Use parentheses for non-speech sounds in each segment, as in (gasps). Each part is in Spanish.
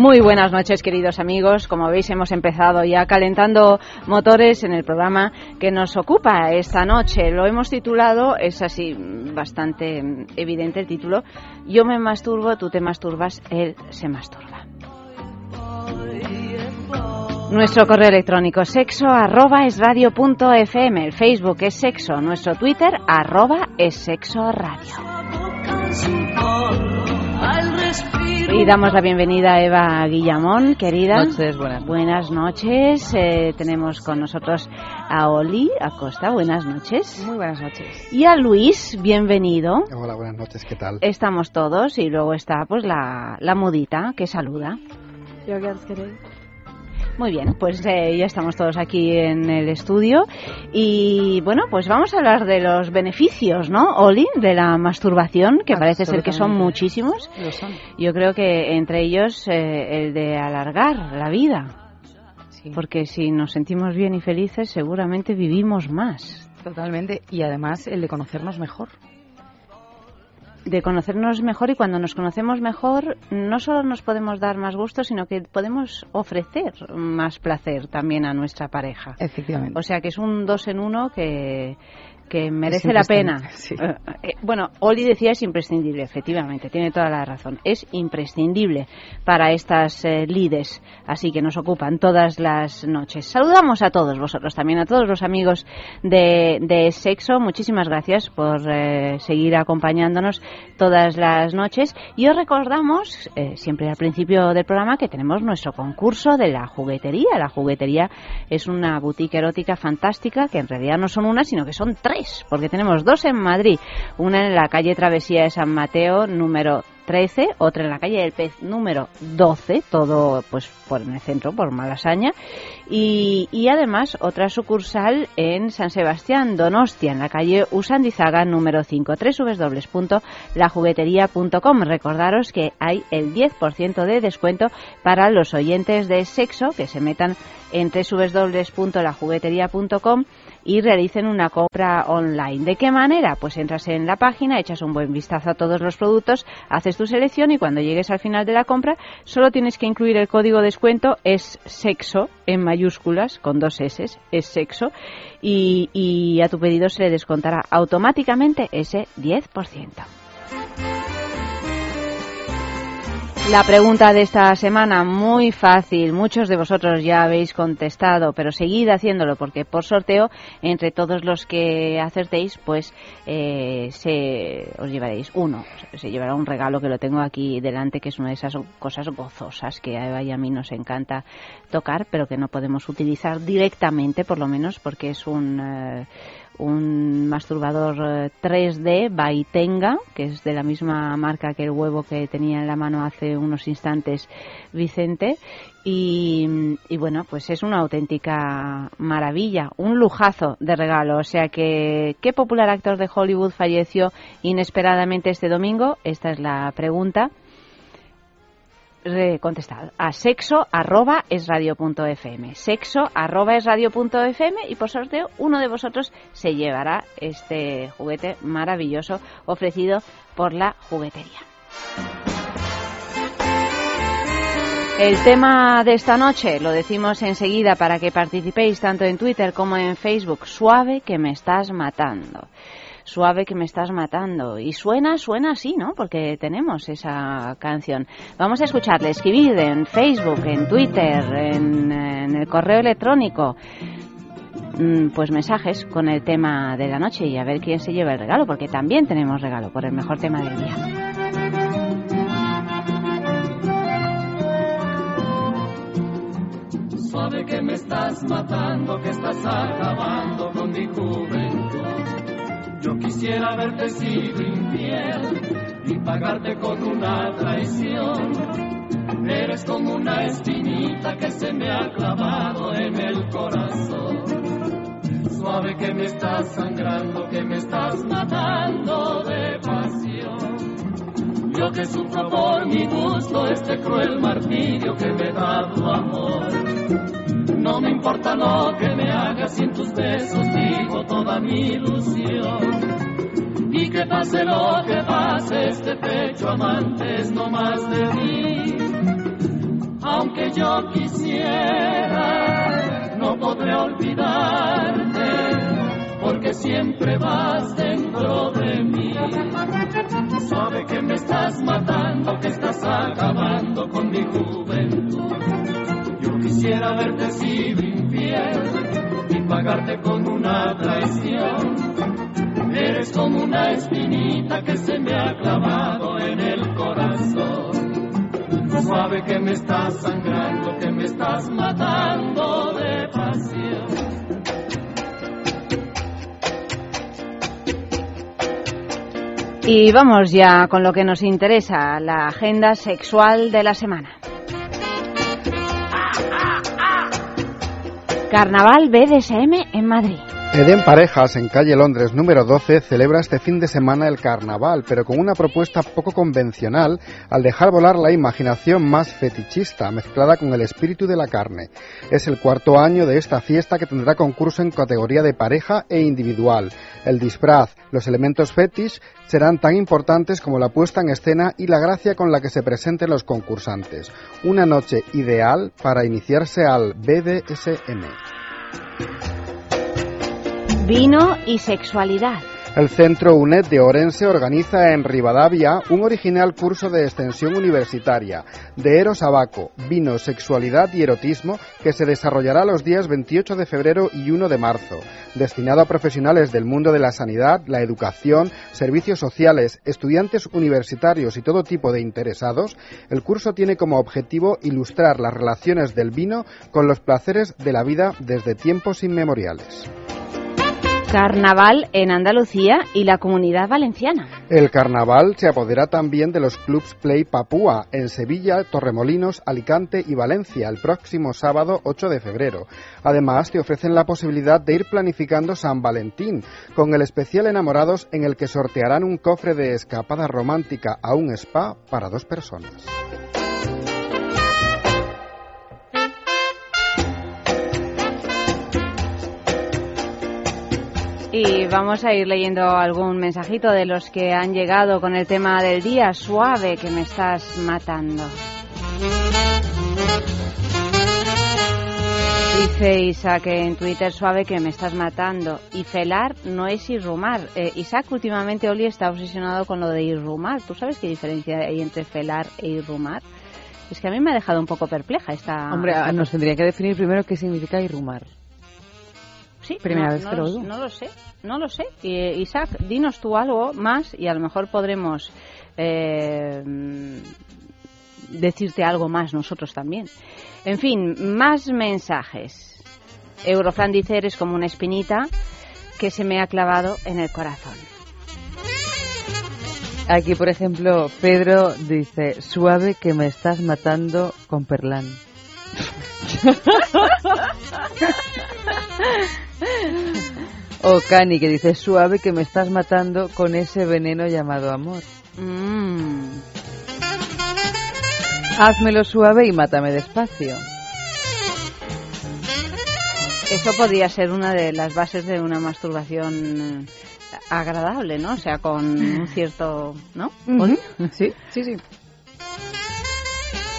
Muy buenas noches, queridos amigos. Como veis, hemos empezado ya calentando motores en el programa que nos ocupa esta noche. Lo hemos titulado, es así bastante evidente el título, Yo me masturbo, tú te masturbas, él se masturba. Nuestro correo electrónico sexo arroba es radio punto fm, el Facebook es sexo, nuestro Twitter arroba es sexo radio. Y damos la bienvenida a Eva Guillamón, querida. Noches, buenas. Buenas noches. Eh, tenemos con nosotros a Oli Acosta. Buenas noches. Muy buenas noches. Y a Luis, bienvenido. Hola, buenas noches. ¿Qué tal? Estamos todos y luego está pues la, la mudita que saluda. Yo. Muy bien, pues eh, ya estamos todos aquí en el estudio y bueno, pues vamos a hablar de los beneficios, ¿no, Oli, de la masturbación, que parece ser que son muchísimos. Lo son. Yo creo que entre ellos eh, el de alargar la vida, Sí, porque si nos sentimos bien y felices seguramente vivimos más. totalmente. Y además el de conocernos mejor. De conocernos mejor y cuando nos conocemos mejor no solo nos podemos dar más gusto, sino que podemos ofrecer más placer también a nuestra pareja. Efectivamente. O sea que es un dos en uno que, que merece la pena. sí. Eh, eh, bueno, Oli decía es imprescindible, efectivamente, tiene toda la razón. Es imprescindible para estas eh, lides, así que nos ocupan todas las noches. Saludamos a todos vosotros, también a todos los amigos de, de Sexo. Muchísimas gracias por eh, seguir acompañándonos todas las noches. Y os recordamos, siempre al principio del programa, que tenemos nuestro concurso de la juguetería. La juguetería es una boutique erótica fantástica, que en realidad no son una, sino que son tres, porque tenemos dos en Madrid, una en la calle Travesía de San Mateo, número 13, otra en la calle del Pez número 12, todo pues por el centro, por Malasaña, y, y además otra sucursal en San Sebastián, Donostia, en la calle Usandizaga número 5, www.lajuguetería.com. Recordaros que hay el 10% de descuento para los oyentes de sexo que se metan en www.lajuguetería.com y realicen una compra online. ¿De qué manera? Pues entras en la página, echas un buen vistazo a todos los productos, haces tu selección y cuando llegues al final de la compra solo tienes que incluir el código de descuento es sexo en mayúsculas con dos S, es sexo y, y a tu pedido se le descontará automáticamente ese 10%. La pregunta de esta semana, muy fácil, muchos de vosotros ya habéis contestado, pero seguid haciéndolo porque por sorteo, entre todos los que acertéis, pues eh, se, os llevaréis uno, se llevará un regalo que lo tengo aquí delante, que es una de esas cosas gozosas que a Eva y a mí nos encanta tocar, pero que no podemos utilizar directamente, por lo menos, porque es un... eh, un masturbador eh, 3D Baitenga, que es de la misma marca que el huevo que tenía en la mano hace unos instantes Vicente. Y, y bueno, pues es una auténtica maravilla, un lujazo de regalo. O sea que, ¿qué popular actor de Hollywood falleció inesperadamente este domingo? Esta es la pregunta. Contestad a sexo arroba es sexo arroba es y por sorteo uno de vosotros se llevará este juguete maravilloso ofrecido por la juguetería el tema de esta noche lo decimos enseguida para que participéis tanto en Twitter como en Facebook. Suave que me estás matando. Suave que me estás matando. Y suena, suena así, ¿no? Porque tenemos esa canción. Vamos a escucharle, escribid en Facebook, en Twitter, en, en el correo electrónico. mm, Pues mensajes con el tema de la noche y a ver quién se lleva el regalo, porque también tenemos regalo por el mejor tema del día. Suave que me estás matando, que estás acabando con mi juventud. Yo quisiera haberte sido infiel y pagarte con una traición. Eres como una espinita que se me ha clavado en el corazón. Suave que me estás sangrando, que me estás matando de pasión. Yo que sufro por mi gusto este cruel martirio que me da tu amor. No me importa lo que me hagas, sin tus besos digo toda mi ilusión y que pase lo que pase, este pecho amante es no más de mí. Aunque yo quisiera, no podré olvidarte, porque siempre vas dentro de mí. Sabe que me estás matando, que estás acabando con mi juventud. Quisiera verte sido infiel y pagarte con una traición Eres como una espinita que se me ha clavado en el corazón. Suave que me estás sangrando, que me estás matando de pasión. Y vamos ya con lo que nos interesa, la agenda sexual de la semana. Carnaval BDSM en Madrid. Eden Parejas, en calle Londres número 12, celebra este fin de semana el carnaval, pero con una propuesta poco convencional al dejar volar la imaginación más fetichista, mezclada con el espíritu de la carne. Es el cuarto año de esta fiesta que tendrá concurso en categoría de pareja e individual. El disfraz, los elementos fetish serán tan importantes como la puesta en escena y la gracia con la que se presenten los concursantes. Una noche ideal para iniciarse al BDSM. Vino y sexualidad. El Centro UNED de Orense organiza en Rivadavia un original curso de extensión universitaria de Eros Abaco, Vino, Sexualidad y Erotismo que se desarrollará los días 28 de febrero y 1 de marzo. Destinado a profesionales del mundo de la sanidad, la educación, servicios sociales, estudiantes universitarios y todo tipo de interesados, el curso tiene como objetivo ilustrar las relaciones del vino con los placeres de la vida desde tiempos inmemoriales. Carnaval en Andalucía y la comunidad valenciana. El carnaval se apodera también de los clubs Play Papúa en Sevilla, Torremolinos, Alicante y Valencia el próximo sábado 8 de febrero. Además, te ofrecen la posibilidad de ir planificando San Valentín con el especial Enamorados en el que sortearán un cofre de escapada romántica a un spa para dos personas. Y vamos a ir leyendo algún mensajito de los que han llegado con el tema del día suave que me estás matando. Dice Isaac en Twitter suave que me estás matando. Y felar no es irrumar. Eh, Isaac últimamente Oli está obsesionado con lo de irrumar. ¿Tú sabes qué diferencia hay entre felar e irrumar? Es que a mí me ha dejado un poco perpleja esta... Hombre, nos tendría que definir primero qué significa irrumar. Sí, Primera no, vez no que lo lo- oigo. No lo sé, no lo sé. Y, Isaac, dinos tú algo más y a lo mejor podremos eh, decirte algo más nosotros también. En fin, más mensajes. Eurofran dice, eres como una espinita que se me ha clavado en el corazón. Aquí, por ejemplo, Pedro dice, suave que me estás matando con perlán. (laughs) o Cani que dice, suave que me estás matando con ese veneno llamado amor. Mm. Házmelo suave y mátame despacio. Eso podría ser una de las bases de una masturbación agradable, ¿no? O sea, con un cierto, ¿no? Sí, sí, sí.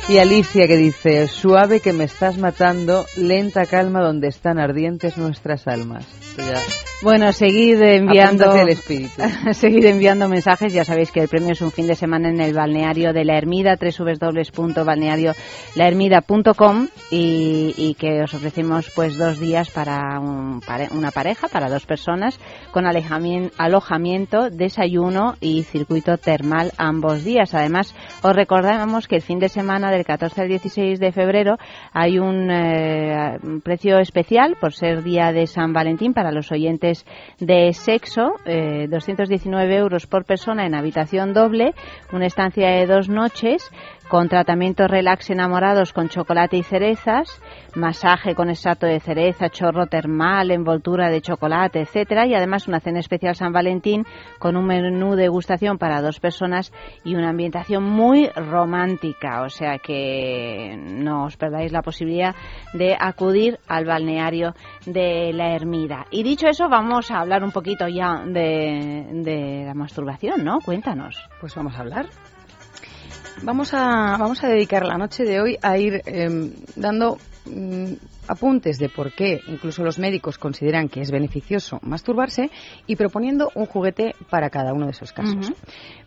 Y Alicia que dice, suave que me estás matando, lenta calma donde están ardientes nuestras almas. Bueno, seguid enviando el espíritu. (laughs) seguid enviando mensajes. Ya sabéis que el premio es un fin de semana en el balneario de la Ermida, www.balneariolahermida.com y, y que os ofrecemos pues dos días para un una pareja, para dos personas, con alojamiento, desayuno y circuito termal ambos días. Además, os recordamos que el fin de semana del 14 al 16 de febrero hay un eh, un precio especial por ser día de San Valentín para los oyentes de sexo, eh, 219 euros por persona en habitación doble, una estancia de dos noches con tratamiento relax enamorados con chocolate y cerezas, masaje con extracto de cereza, chorro termal, envoltura de chocolate, etcétera, y además una cena especial San Valentín con un menú de gustación para dos personas y una ambientación muy romántica, o sea que no os perdáis la posibilidad de acudir al balneario de la Ermida. Y dicho eso, vamos a hablar un poquito ya de la masturbación, ¿no? Cuéntanos. Pues vamos a hablar. Vamos a, vamos a dedicar la noche de hoy a ir em, dando mm, apuntes de por qué incluso los médicos consideran que es beneficioso masturbarse y proponiendo un juguete para cada uno de esos casos.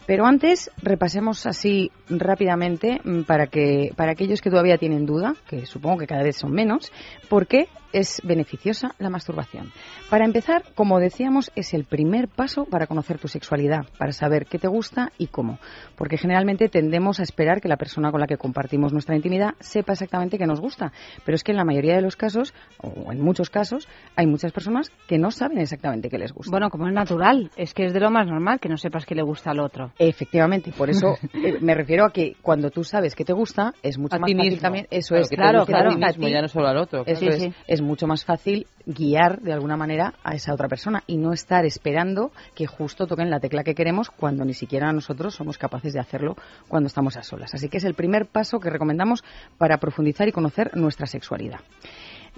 Pero antes repasemos así rápidamente mm, para que para aquellos que todavía tienen duda, que supongo que cada vez son menos, por qué es beneficiosa la masturbación. Para empezar, como decíamos, es el primer paso para conocer tu sexualidad, para saber qué te gusta y cómo, porque generalmente tendemos a esperar que la persona con la que compartimos nuestra intimidad sepa exactamente qué nos gusta, pero es que en la mayoría de los casos, o en muchos casos, hay muchas personas que no saben exactamente qué les gusta. Bueno, como es natural, es que es de lo más normal que no sepas qué le gusta al otro. Efectivamente, por eso (laughs) eh, me refiero a que cuando tú sabes qué te gusta, es mucho A más ti fácil mismo. también. Eso Claro, es, que claro, a claro. ti mismo, A ti. ya no solo al otro. Eso Sí, es, sí. es mucho más fácil guiar de alguna manera a esa otra persona y no estar esperando que justo toquen la tecla que queremos cuando ni siquiera nosotros somos capaces de hacerlo cuando estamos a solas. Así que es el primer paso que recomendamos para profundizar y conocer nuestra sexualidad.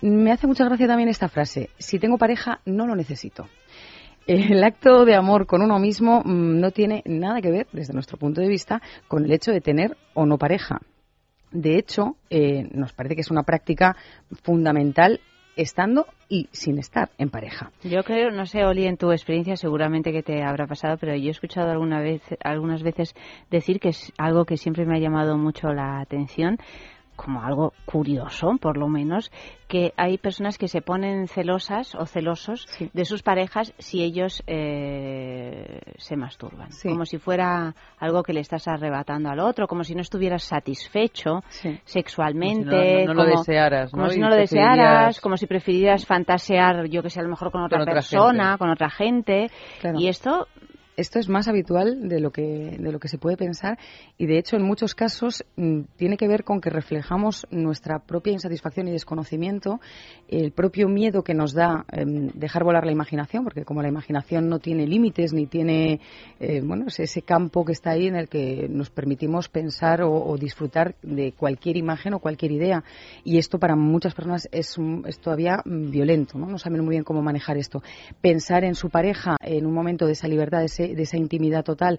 Me hace mucha gracia también esta frase, si tengo pareja no lo necesito. El acto de amor con uno mismo mm, no tiene nada que ver, desde nuestro punto de vista, con el hecho de tener o no pareja. De hecho, eh, nos parece que es una práctica fundamental estando y sin estar en pareja. Yo creo, no sé, Oli, en tu experiencia seguramente que te habrá pasado, pero yo he escuchado alguna vez, algunas veces decir que es algo que siempre me ha llamado mucho la atención como algo curioso, por lo menos, que hay personas que se ponen celosas o celosos Sí. de sus parejas si ellos eh, se masturban. Sí. Como si fuera algo que le estás arrebatando al otro, como si no estuvieras satisfecho Sí. sexualmente. Como si no- no- no lo como- desearas, ¿no? Como si no lo desearas, preferirías- como si prefirieras fantasear, yo que sé, a lo mejor con otra, otra persona, gente. con otra gente. Claro. Y esto Esto es más habitual de lo que de lo que se puede pensar y de hecho en muchos casos mm, tiene que ver con que reflejamos nuestra propia insatisfacción y desconocimiento, el propio miedo que nos da em, dejar volar la imaginación, porque como la imaginación no tiene límites ni tiene eh, bueno es ese campo que está ahí en el que nos permitimos pensar o, disfrutar de cualquier imagen o cualquier idea y esto para muchas personas es, es todavía mm, violento, ¿no? no saben muy bien cómo manejar esto. Pensar en su pareja en un momento de esa libertad, de, ese- de esa intimidad total,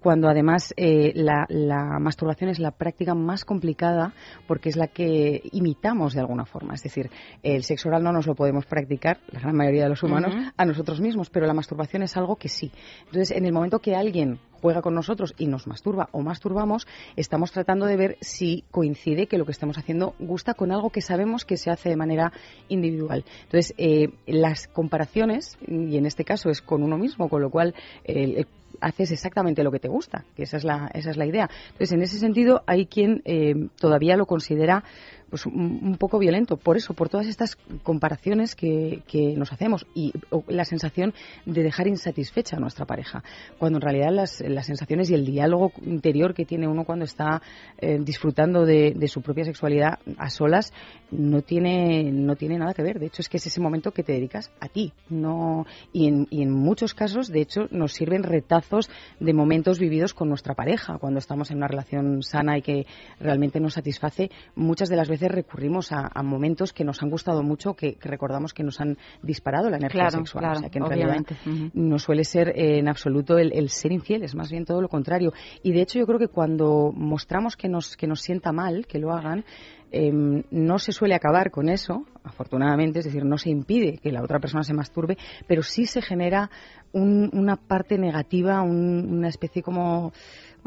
cuando además eh, la, la masturbación es la práctica más complicada porque es la que imitamos de alguna forma. Es decir, el sexo oral no nos lo podemos practicar, la gran mayoría de los humanos, a nosotros mismos, pero la masturbación es algo que sí. Entonces, en el momento que alguien juega con nosotros y nos masturba o masturbamos, estamos tratando de ver si coincide que lo que estamos haciendo gusta con algo que sabemos que se hace de manera individual. Entonces, eh, las comparaciones, y en este caso es con uno mismo, con lo cual eh, haces exactamente lo que te gusta, que esa es la, esa es la idea. Entonces, en ese sentido, hay quien eh, todavía lo considera pues un, poco violento, por eso, por todas estas comparaciones que, que nos hacemos y la sensación de dejar insatisfecha a nuestra pareja, cuando en realidad las, las sensaciones y el diálogo interior que tiene uno cuando está eh, disfrutando de, de su propia sexualidad a solas no tiene, no tiene nada que ver. De hecho, es que es ese momento que te dedicas a ti. No, y, en, y en muchos casos, de hecho, nos sirven retazos de momentos vividos con nuestra pareja. Cuando estamos en una relación sana y que realmente nos satisface, muchas de las veces recurrimos a, a momentos que nos han gustado mucho, que, que recordamos que nos han disparado la energía Claro, sexual. claro, o sea, que en obviamente. realidad no suele ser eh, en absoluto el, el ser infiel, es más bien todo lo contrario. Y de hecho yo creo que cuando mostramos que nos, que nos sienta mal que lo hagan, eh, no se suele acabar con eso, afortunadamente, es decir, no se impide que la otra persona se masturbe, pero sí se genera un- una parte negativa, un- una especie como,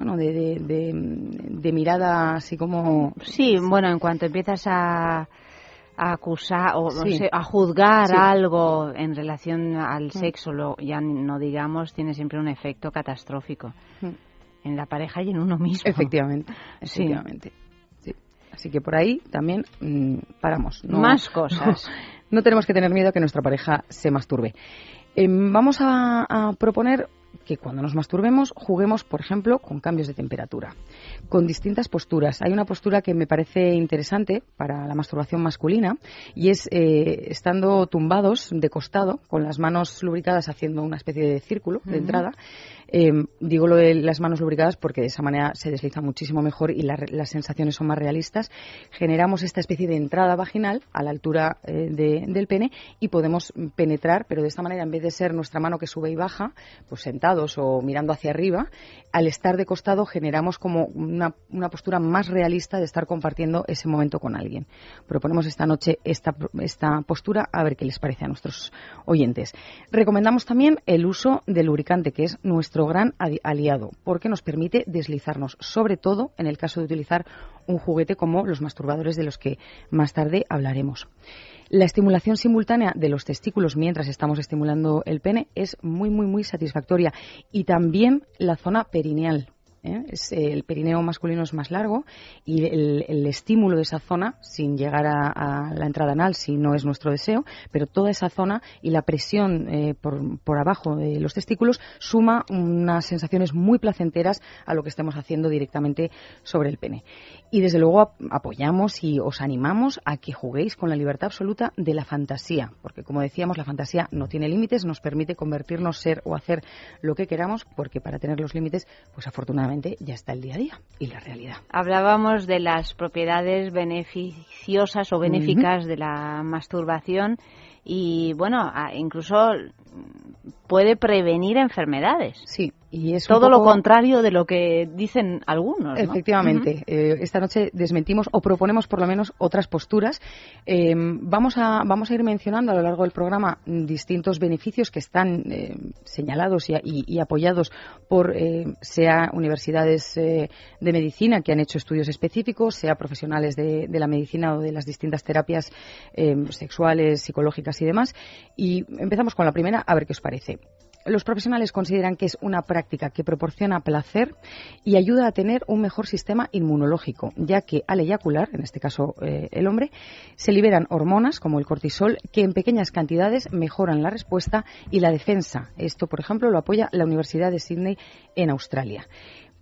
bueno, de, de, de- de mirada así como... Sí, bueno, en cuanto empiezas a, a acusar o no sé, a juzgar Sí. algo en relación al sexo, lo, ya no digamos, tiene siempre un efecto catastrófico Mm. en la pareja y en uno mismo. Efectivamente, efectivamente. Sí. Así que por ahí también mm, paramos. No- Más (laughs) cosas. No tenemos que tener miedo a que nuestra pareja se masturbe. Em, vamos a, a proponer que cuando nos masturbemos juguemos, por ejemplo, con cambios de temperatura, con distintas posturas. Hay una postura que me parece interesante para la masturbación masculina y es eh, estando tumbados de costado, con las manos lubricadas haciendo una especie de círculo de entrada eh, digo lo de las manos lubricadas porque de esa manera se desliza muchísimo mejor y las sensaciones son más realistas. Generamos esta especie de entrada vaginal a la altura eh, del pene y podemos penetrar, pero de esta manera, en vez de ser nuestra mano que sube y baja, pues sentados o mirando hacia arriba, al estar de costado generamos como una, una postura más realista de estar compartiendo ese momento con alguien. Proponemos esta noche esta, esta postura a ver qué les parece a nuestros oyentes. Recomendamos también el uso del lubricante, que es nuestro gran aliado, porque nos permite deslizarnos, sobre todo en el caso de utilizar un juguete como los masturbadores de los que más tarde hablaremos. La estimulación simultánea de los testículos mientras estamos estimulando el pene es muy, muy, muy satisfactoria. Y también la zona perineal, ¿eh? Es, el perineo masculino es más largo y el, estímulo de esa zona, sin llegar a, la entrada anal, si no es nuestro deseo, pero toda esa zona y la presión eh, por, por, abajo de los testículos suma unas sensaciones muy placenteras a lo que estemos haciendo directamente sobre el pene. Y desde luego apoyamos y os animamos a que juguéis con la libertad absoluta de la fantasía, porque como decíamos, la fantasía no tiene límites, nos permite convertirnos, ser o hacer lo que queramos, porque para tener los límites, pues afortunadamente ya está el día a día y la realidad. Hablábamos de las propiedades beneficiosas o benéficas de la masturbación y bueno, incluso puede prevenir enfermedades. Sí, y es todo lo contrario de lo que dicen algunos. Efectivamente. Eh, esta noche desmentimos o proponemos por lo menos otras posturas. Eh, vamos, a, vamos a ir mencionando a lo largo del programa distintos beneficios que están eh, señalados y, apoyados por sea universidades de medicina que han hecho estudios específicos, sea profesionales de, de la medicina o de las distintas terapias sexuales, psicológicas y demás. Y empezamos con la primera, a ver qué os parece los profesionales consideran que es una práctica que proporciona placer y ayuda a tener un mejor sistema inmunológico, ya que al eyacular, en este caso eh, el hombre, se liberan hormonas como el cortisol que en pequeñas cantidades mejoran la respuesta y la defensa. Esto, por ejemplo, lo apoya la Universidad de Sydney en Australia.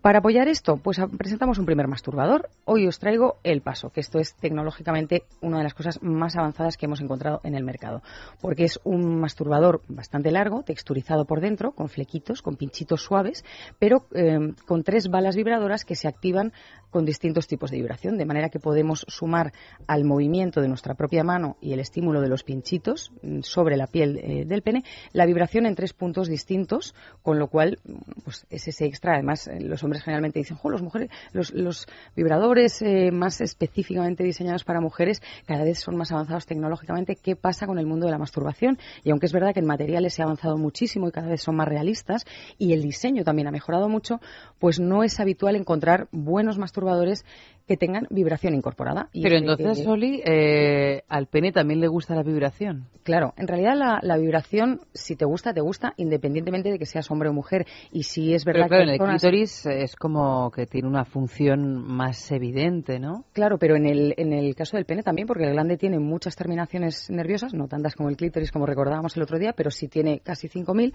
Para apoyar esto, pues presentamos un primer masturbador. Hoy os traigo el paso, que esto es tecnológicamente una de las cosas más avanzadas que hemos encontrado en el mercado, porque es un masturbador bastante largo, texturizado por dentro, con flequitos, con pinchitos suaves, pero eh, con tres balas vibradoras que se activan con distintos tipos de vibración, de manera que podemos sumar al movimiento de nuestra propia mano y el estímulo de los pinchitos mm, sobre la piel eh, del pene la vibración en tres puntos distintos, con lo cual mm, pues es ese extra. Además, eh, los hombres generalmente dicen, los mujeres, los, vibradores eh, más específicamente diseñados para mujeres cada vez son más avanzados tecnológicamente. ¿Qué pasa con el mundo de la masturbación? Y aunque es verdad que en materiales se ha avanzado muchísimo y cada vez son más realistas y el diseño también ha mejorado mucho, pues no es habitual encontrar buenos masturbadores que tengan vibración incorporada. Pero entonces, Oli, eh, al pene también le gusta la vibración. Claro, en realidad la, vibración, si te gusta, te gusta, independientemente de que seas hombre o mujer. Y si es verdad que. en el clítoris es como que tiene una función más evidente, ¿no? Claro, pero en el, en el caso del pene también, porque el glande tiene muchas terminaciones nerviosas, no tantas como el clítoris, como recordábamos el otro día, pero sí tiene casi 5.000.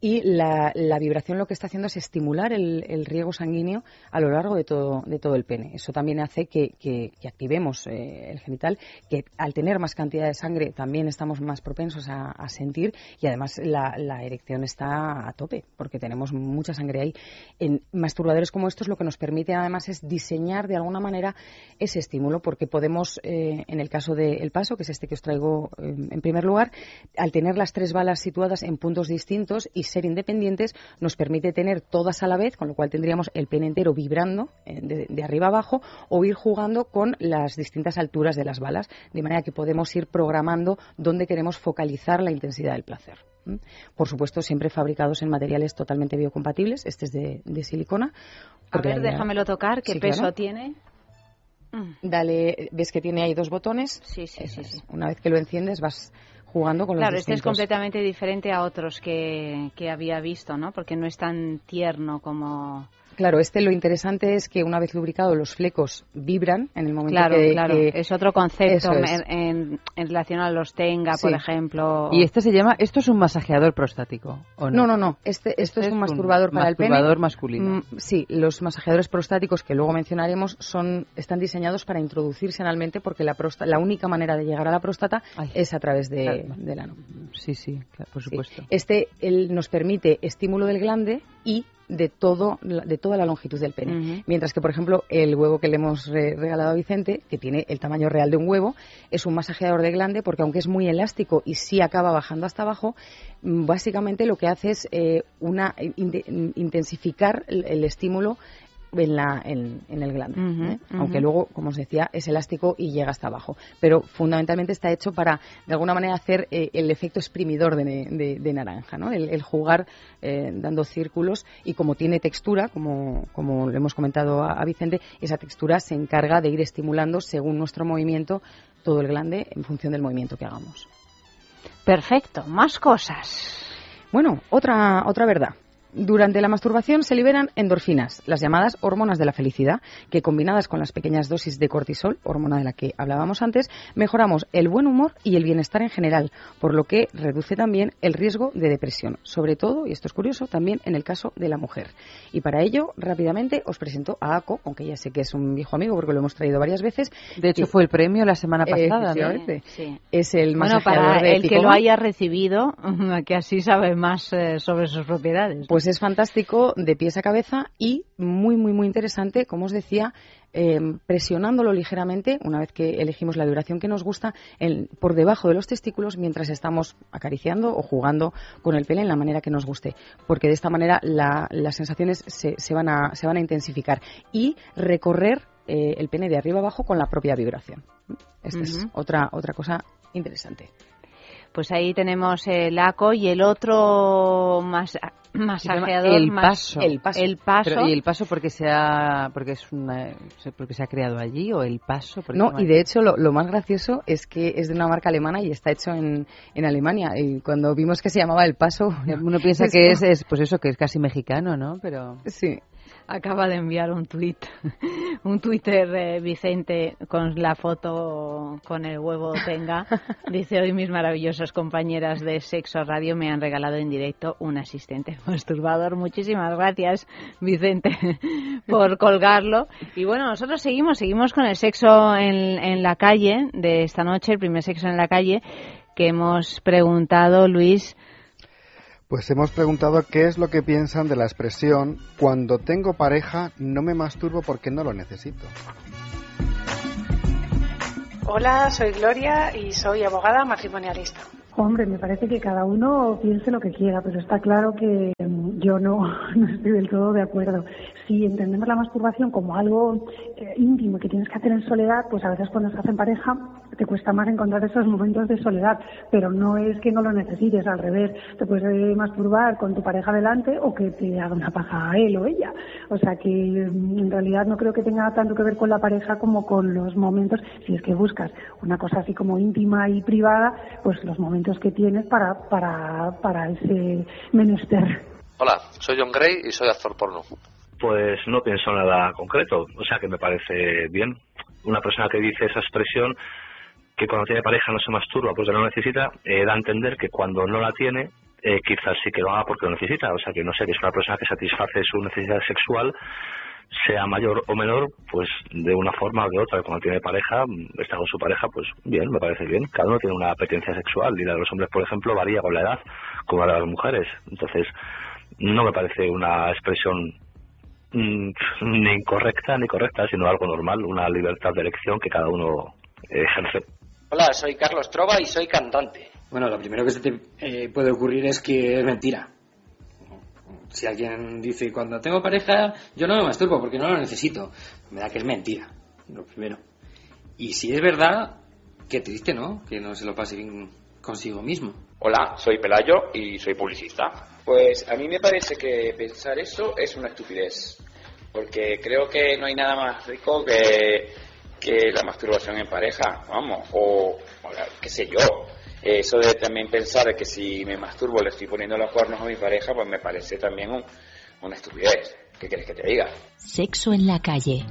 Y la, vibración lo que está haciendo es estimular el, riego sanguíneo a lo largo de todo, de todo el pene. Eso también hace que, activemos eh, el genital, que al tener más cantidad de sangre también estamos más propensos a, sentir y además la, erección está a tope porque tenemos mucha sangre ahí. En masturbadores como estos lo que nos permite además es diseñar de alguna manera ese estímulo porque podemos, eh, en el caso del paso, que es este que os traigo eh, en primer lugar, al tener las tres balas situadas en puntos distintos y ser independientes, nos permite tener todas a la vez, con lo cual tendríamos el pene entero vibrando de, de arriba abajo o ir jugando con las distintas alturas de las balas, de manera que podemos ir programando dónde queremos focalizar la intensidad del placer. Por supuesto, siempre fabricados en materiales totalmente biocompatibles. Este es de, silicona. A ver, déjamelo tocar. ¿Qué peso tiene? Dale, ves que tiene ahí dos botones. Sí, sí, sí, Una vez que lo enciendes vas jugando con los Claro, este es completamente diferente a otros que, que había visto, ¿no? Porque no es tan tierno como Claro, este lo interesante es que una vez lubricado los flecos vibran en el momento Claro, que, claro. que- Es otro concepto es. en, relación a los tenga, por ejemplo. Y este se llama, esto es un masajeador prostático, ¿o no? No, no, no. Este, esto es Este un masturbador para el pene. masturbador masculino. Mm, sí, los masajeadores prostáticos que luego mencionaremos son están diseñados para introducirse analmente porque la única manera de llegar a la próstata Ay. es a través de, Claro. del ano. Sí, sí, claro, por Sí. supuesto. Este él nos permite estímulo del glande y de todo de toda la longitud del pene. Mientras que, por ejemplo, el huevo que le hemos re- regalado a Vicente, que tiene el tamaño real de un huevo, es un masajeador de glande porque aunque es muy elástico y sí acaba bajando hasta abajo, mm, básicamente lo que hace es eh, una in- intensificar el, el estímulo en, la, en, en el glande. ¿eh? Aunque luego, como os decía, es elástico y llega hasta abajo. Pero fundamentalmente está hecho para, de alguna manera, hacer eh, el efecto exprimidor de, de- de naranja, ¿no? El, el jugar eh, dando círculos y como tiene textura, como, como le hemos comentado a, a Vicente, esa textura se encarga de ir estimulando según nuestro movimiento todo el glande en función del movimiento que hagamos. Perfecto, más cosas. Bueno, otra, otra verdad. Durante la masturbación se liberan endorfinas, las llamadas hormonas de la felicidad, que combinadas con las pequeñas dosis de cortisol, hormona de la que hablábamos antes, mejoramos el buen humor y el bienestar en general, por lo que reduce también el riesgo de depresión, sobre todo, y esto es curioso, también en el caso de la mujer. Y para ello, rápidamente os presento a ACO, aunque ya sé que es un viejo amigo porque lo hemos traído varias veces. De hecho, que- fue el premio la semana Eh, pasada, ¿no? efectivamente. Sí. Es el Bueno, masajeador para de el que lo haya recibido, (laughs) que así sabe más eh, sobre sus propiedades. Pues es fantástico de pies a cabeza y muy, muy, muy interesante, como os decía, eh, presionándolo ligeramente, una vez que elegimos la duración que nos gusta, en- por debajo de los testículos mientras estamos acariciando o jugando con el pene en la manera que nos guste. Porque de esta manera la- las sensaciones se, se van a, se van a intensificar. Y recorrer eh, el pene de arriba abajo con la propia vibración. Esta es otra, otra cosa interesante. Pues ahí tenemos el ACO y el otro mas- masajeador. el más- paso. El paso. El paso. Pero, ¿Y el paso porque se ha, porque es una, porque se ha creado allí o el paso? No, y de hecho lo, lo más gracioso es que es de una marca alemana y está hecho en, en Alemania. Y cuando vimos que se llamaba El Paso, uno piensa (laughs) que es, es, pues eso, que es casi mexicano, ¿no? Pero Sí. Acaba de enviar un tuit, (laughs) un Twitter eh, Vicente con la foto con el huevo tenga. (laughs) Dice hoy mis maravillosas compañeras de Sexo Radio me han regalado en directo un asistente (laughs) masturbador. Muchísimas gracias Vicente por colgarlo. Y bueno, nosotros seguimos, seguimos con el sexo en, en la calle de esta noche, el primer sexo en la calle que hemos preguntado Luis. Pues hemos preguntado qué es lo que piensan de la expresión cuando tengo pareja no me masturbo porque no lo necesito. Hola, soy Gloria y soy abogada matrimonialista. Hombre, me parece que cada uno piense lo que quiera, pero está claro que mm, yo no, (laughs) no estoy del todo de acuerdo. Si entendemos la masturbación como algo eh, íntimo que tienes que hacer en soledad, pues a veces cuando estás en pareja te cuesta más encontrar esos momentos de soledad, pero no es que no lo necesites, al revés, te puedes eh, masturbar con tu pareja delante o que te haga una paja a él o ella. O sea que mm, en realidad no creo que tenga tanto que ver con la pareja como con los momentos, si es que buscas una cosa así como íntima y privada, pues los momentos que tienes para, para, para ese menester. Hola, soy John Gray y soy actor porno. Pues no pienso nada concreto, o sea que me parece bien. Una persona que dice esa expresión, que cuando tiene pareja no se masturba porque no necesita, eh, da a entender que cuando no la tiene, eh, quizás sí que lo haga porque lo necesita. O sea que no sé, que es una persona que satisface su necesidad sexual, sea mayor o menor, pues de una forma o de otra. Cuando tiene pareja, mm, está con su pareja, pues bien, me parece bien. Cada uno tiene una apetencia sexual y la de los hombres, por ejemplo, varía con la edad, como la de las mujeres. Entonces, no me parece una expresión ni incorrecta ni correcta, sino algo normal, una libertad de elección que cada uno ejerce. Hola, soy Carlos Trova y soy cantante. Bueno, lo primero que se te eh, puede ocurrir es que es mentira. Si alguien dice, cuando tengo pareja, yo no me masturbo porque no lo necesito, me da que es mentira, lo primero. Y si es verdad, qué triste, ¿no? Que no se lo pase bien consigo mismo. Hola, soy Pelayo y soy publicista. Pues a mí me parece que pensar eso es una estupidez, porque creo que no hay nada más rico que, que la masturbación en pareja, vamos, o, qué sé yo. Eso de también pensar que si me masturbo le estoy poniendo los cuernos a mi pareja, pues me parece también un- una estupidez. ¿Qué quieres que te diga? Sexo en la calle.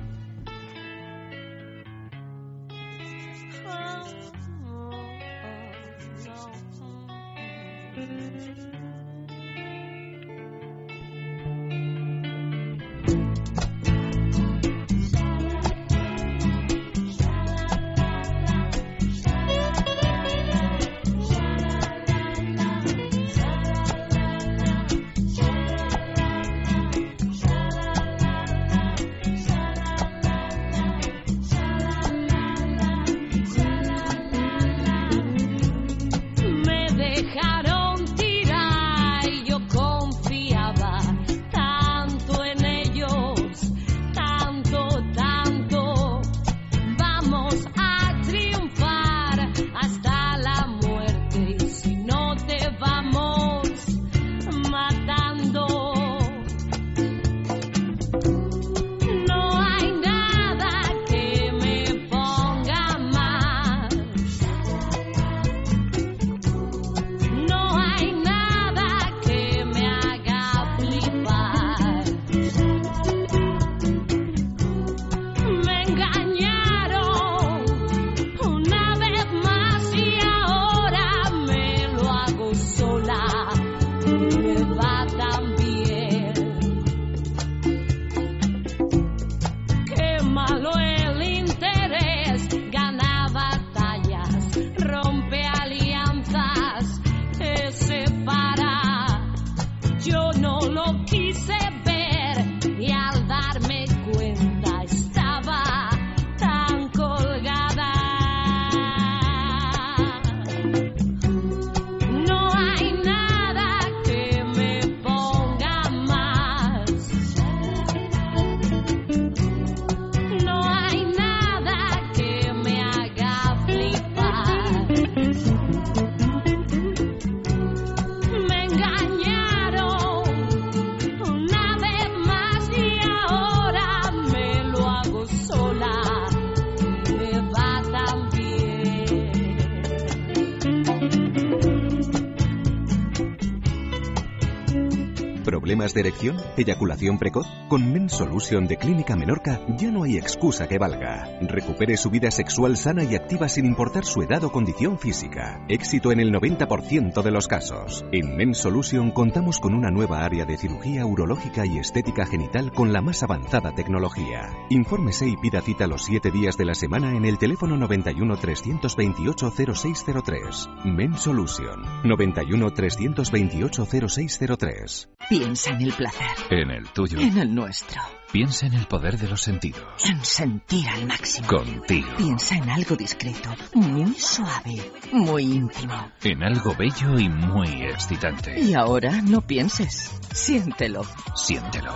¿Problemas de erección? ¿Eyaculación precoz? Con Men Solution de Clínica Menorca ya no hay excusa que valga. Recupere su vida sexual sana y activa sin importar su edad o condición física. Éxito en el 90% de los casos. En Men Solution contamos con una nueva área de cirugía urológica y estética genital con la más avanzada tecnología. Infórmese y pida cita los 7 días de la semana en el teléfono 91 328 0603. Men Solution 91 328 0603. Piensa en el placer, En el tuyo. en el nuestro, Piensa en el poder de los sentidos. en sentir al máximo. Contigo. Piensa en algo discreto, muy suave, muy íntimo. En algo bello y muy excitante. Y ahora no pienses, siéntelo. Siéntelo.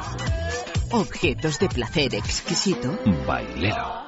Objetos de placer exquisito. Bailelo.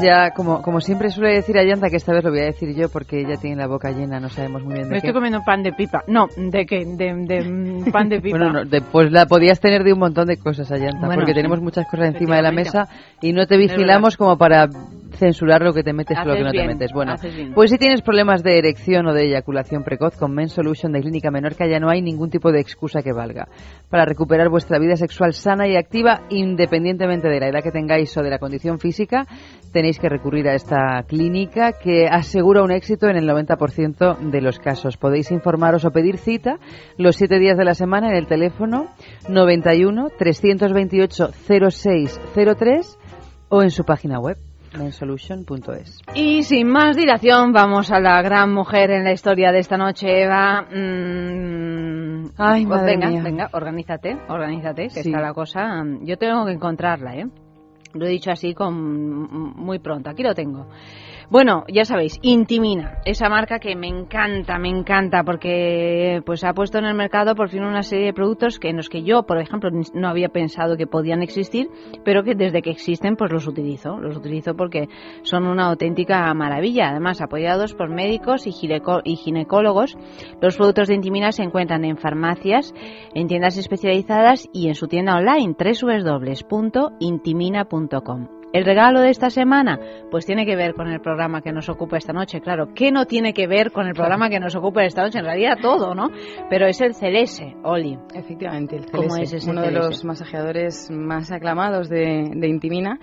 Pues ya, como, como siempre suele decir Ayanta, que esta vez lo voy a decir yo porque ella tiene la boca llena, no sabemos muy bien de Me qué. estoy comiendo pan de pipa. No, ¿de qué? De, de, (laughs) pan de pipa. Bueno, no, de- pues la podías tener de un montón de cosas, Ayanta, Bueno, porque tenemos muchas cosas encima de la mesa y no te vigilamos como para censurar lo que te metes y lo que no bien, te metes. Bueno, pues si tienes problemas de erección o de eyaculación precoz, con Men Solution de Clínica Menorca ya no hay ningún tipo de excusa que valga. Para recuperar vuestra vida sexual sana y activa, independientemente de la edad que tengáis o de la condición física, tenéis que recurrir a esta clínica que asegura un éxito en el 90% de los casos. Podéis informaros o pedir cita los siete días de la semana en el teléfono 91 328 0603 o en su página web mensolution.es. Y sin más dilación, vamos a la gran mujer en la historia de esta noche, Eva. Mm, Ay, pues madre venga, mía. venga, organízate, organízate, que Sí. está la cosa. Yo tengo que encontrarla, ¿eh? Lo he dicho así con muy pronto. Aquí lo tengo. Bueno, ya sabéis, Intimina, esa marca que me encanta, me encanta, porque pues ha puesto en el mercado por fin una serie de productos que en los que yo, por ejemplo, no había pensado que podían existir, pero que desde que existen pues los utilizo. Los utilizo porque son una auténtica maravilla. Además, apoyados por médicos y, y ginecólogos, los productos de Intimina se encuentran en farmacias, en tiendas especializadas y en su tienda online www.intimina.com. El regalo de esta semana, pues tiene que ver con el programa que nos ocupa esta noche. Claro, ¿qué no tiene que ver con el programa que nos ocupa esta noche? En realidad todo, ¿no? Pero es el Celese, Oli. Efectivamente, el ¿Cómo Celese, es ese uno de los masajeadores más aclamados de, de Intimina.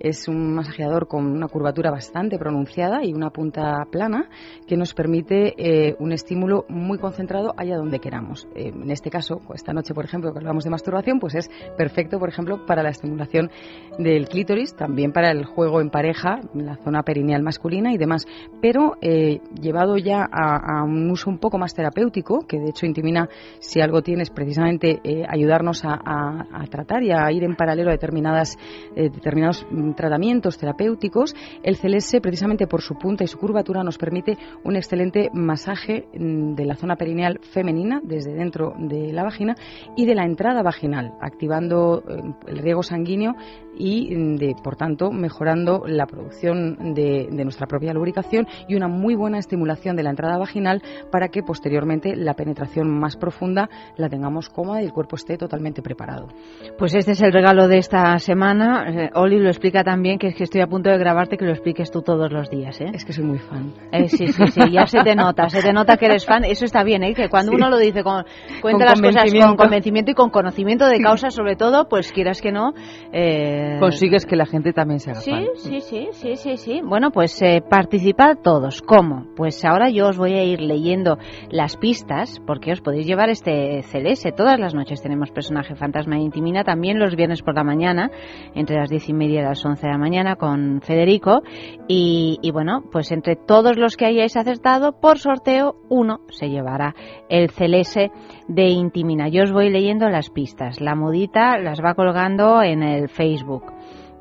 Es un masajeador con una curvatura bastante pronunciada y una punta plana que nos permite eh, un estímulo muy concentrado allá donde queramos. Eh, en este caso, esta noche, por ejemplo, que hablamos de masturbación, pues es perfecto, por ejemplo, para la estimulación del clítoris, también para el juego en pareja, en la zona perineal masculina y demás. Pero eh, llevado ya a, un uso un poco más terapéutico, que de hecho Intimina, si algo tiene, es precisamente eh, ayudarnos a, a- tratar y a ir en paralelo a determinadas, determinados tratamientos terapéuticos, el Celeste, precisamente por su punta y su curvatura, nos permite un excelente masaje mm, de la zona perineal femenina, desde dentro de la vagina, y de la entrada vaginal, activando eh, el riego sanguíneo y, mm, de, por tanto, mejorando la producción de, de nuestra propia lubricación y una muy buena estimulación de la entrada vaginal para que posteriormente la penetración más profunda la tengamos cómoda y el cuerpo esté totalmente preparado. Pues este es el regalo de esta semana. Eh, Oli lo explica también, que es que estoy a punto de grabarte que lo expliques tú todos los días, ¿eh? Es que soy muy fan. Eh, sí, sí, sí, ya se te nota, se te nota que eres fan. Eso está bien, ¿eh? Que cuando Sí. uno lo dice, con, cuenta Con las cosas con convencimiento. convencimiento y con conocimiento de causa, sobre todo, pues quieras que no. eh, Consigues que la gente también se haga Sí, fan. sí, sí, sí, sí, sí. Bueno, pues eh, participad todos. ¿Cómo? Pues ahora yo os voy a ir leyendo las pistas, porque os podéis llevar este celeste. Todas las noches tenemos personaje fantasma e intimina, también los viernes por la mañana, entre las diez y media y las once de la mañana con Federico. Y, y bueno, pues entre todos los que hayáis acertado, por sorteo, uno se llevará el celeste de Intimina. Yo os voy leyendo las pistas. La modita las va colgando en el Facebook.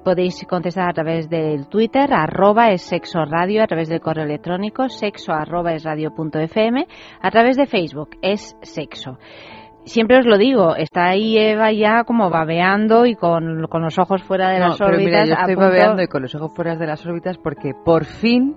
Podéis contestar a través del Twitter, arroba es sexo radio, a través del correo electrónico, sexo arroba es radio punto fm, a través de Facebook, es sexo. Siempre os lo digo, está ahí Eva ya como babeando y con, con los ojos fuera de No, las pero órbitas. mira, yo estoy punto- babeando y con los ojos fuera de las órbitas porque por fin,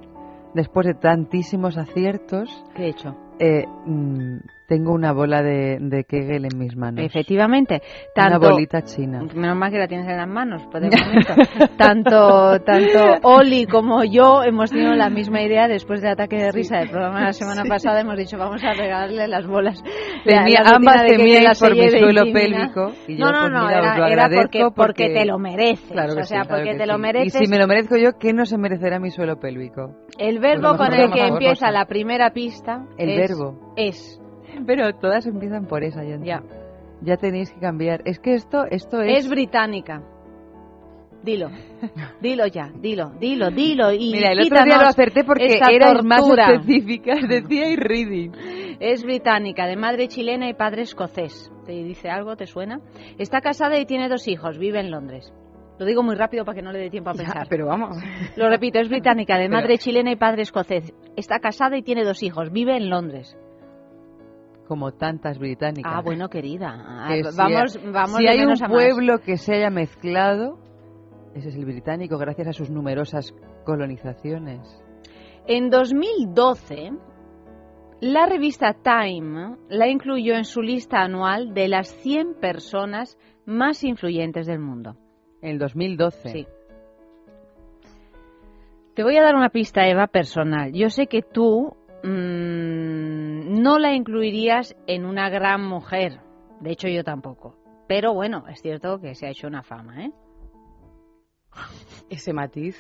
después de tantísimos aciertos, ¿Qué he hecho? eh, mm, tengo una bola de, de Kegel en mis manos. Efectivamente. Una bolita china. Menos mal que la tienes en las manos, por (laughs) el momento. tanto, tanto Oli como yo hemos tenido la misma idea después del ataque de risa del programa de la semana (laughs) pasada. Hemos dicho, vamos a regalarle las bolas. La- Temía- la ambas temíais por mi suelo pélvico, y yo, no, no, pues, no, mira, os lo era, porque, porque porque- te lo mereces. Claro que o sea, sí, porque que te lo sí. mereces. Y si me lo merezco yo, ¿qué no se merecerá mi suelo pélvico? El verbo Pues con el que empieza la primera pista El es, verbo. es. (laughs) Pero todas empiezan por esa, ya. Ya. Ya tenéis que cambiar. Es que esto, esto es... Es británica. Dilo, (laughs) dilo ya, dilo, dilo, dilo. Y Mira, el otro día lo acerté porque erais más tortura. específicas. (laughs) Decía y reading. Es británica, de madre chilena y padre escocés. ¿Te dice algo? ¿Te suena? Está casada y tiene dos hijos. Vive en Londres. Lo digo muy rápido para que no le dé tiempo a pensar. pero vamos. Lo repito, es británica, de Pero- madre chilena y padre escocés. Está casada y tiene dos hijos. Vive en Londres. Como tantas británicas. Ah, bueno, querida. (laughs) Ah, si- vamos, vamos Si de hay un menos a más. pueblo que se haya mezclado, ese es el británico, gracias a sus numerosas colonizaciones. En 2012, la revista Time la incluyó en su lista anual de las 100 personas más influyentes del mundo. En el 2012. Sí. Te voy a dar una pista, Eva, personal. Yo sé que tú mm, no la incluirías en una gran mujer. De hecho, yo tampoco. Pero bueno, es cierto que se ha hecho una fama, ¿eh? Ese matiz.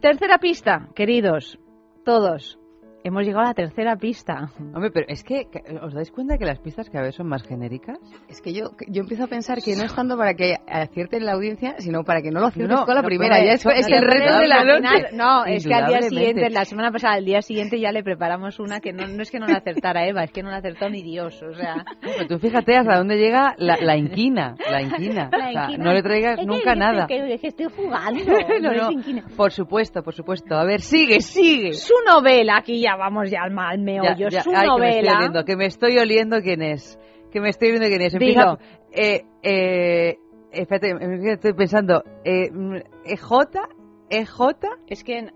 Tercera pista, queridos, todos. Hemos llegado a la tercera pista. Hombre, pero es que, ¿os dais cuenta que las pistas cada vez son más genéricas? Es que yo, yo empiezo a pensar que no es tanto para que acierten la audiencia, sino para que no lo aciertes No, con la no, primera. ya es, no, es el reto de la noche. No, es que al día siguiente, la semana pasada, al día siguiente ya le preparamos una que no, no es que no la acertara Eva, es que no la acertó ni Dios, o sea... Pero tú fíjate hasta dónde llega la, la inquina, la inquina. La O sea, inquina. no le traigas Es que- nunca es que- nada. que- que estoy jugando. (laughs) No, no es no, inquina. por supuesto, por supuesto. A ver, sigue, sigue. Su novela, aquí ya vamos ya al, ma- al meollo, Ya, ya, su ay, que me estoy novela... oliendo, que me estoy oliendo quién es. Que me estoy oliendo quién es. Empieza, Dilo. eh, eh, espérate, estoy pensando. Eh, mm, ¿EJ? ¿EJ? Es que...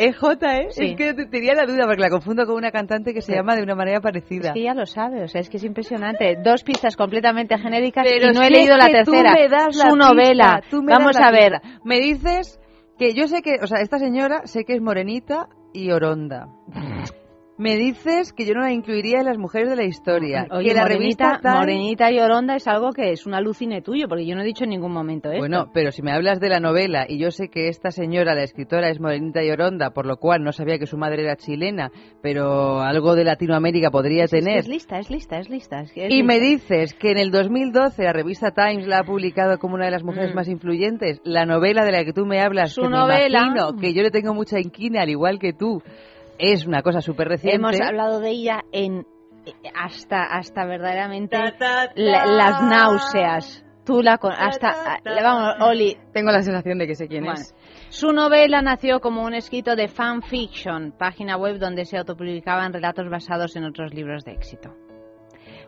¿EJ, eh? Sí. Es que te- tenía la duda porque la confundo con una cantante que se llama de una manera parecida. Es que ya lo sabe, o sea, es que es impresionante. Dos pistas completamente genéricas Pero y no he leído es la que tú tercera. me das la Su novela. pista, tú me Vamos das la a ver. pista. Me dices que yo sé que, o sea, esta señora sé que es morenita y oronda. Me dices que yo no la incluiría en las mujeres de la historia. Oye, que la morenita, revista Time- morenita y oronda es algo que es un alucine tuyo, porque yo no he dicho en ningún momento esto. Bueno, pero si me hablas de la novela y yo sé que esta señora, la escritora, es morenita y oronda, por lo cual no sabía que su madre era chilena, pero algo de Latinoamérica podría Es que tener. es lista, es lista, es lista. es que es Y me dices que en el 2012 la revista Times la ha publicado como una de las mujeres Mm. más influyentes, la novela de la que tú me hablas, Su que me novela. imagino que yo le tengo mucha inquina, al igual que tú, es una cosa súper reciente. Hemos hablado de ella en hasta hasta verdaderamente la- las náuseas. Tú la con- hasta vamos, Oli, Tengo la sensación de que sé quién Bueno, es. Su novela nació como un escrito de fanfiction, página web donde se autopublicaban relatos basados en otros libros de éxito.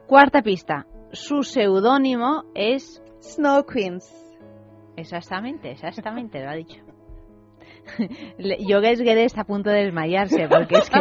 Cuarta pista. Su seudónimo es Snow Queens. Exactamente, exactamente, lo ha dicho. Yogesh Guedes está a punto de desmayarse porque es que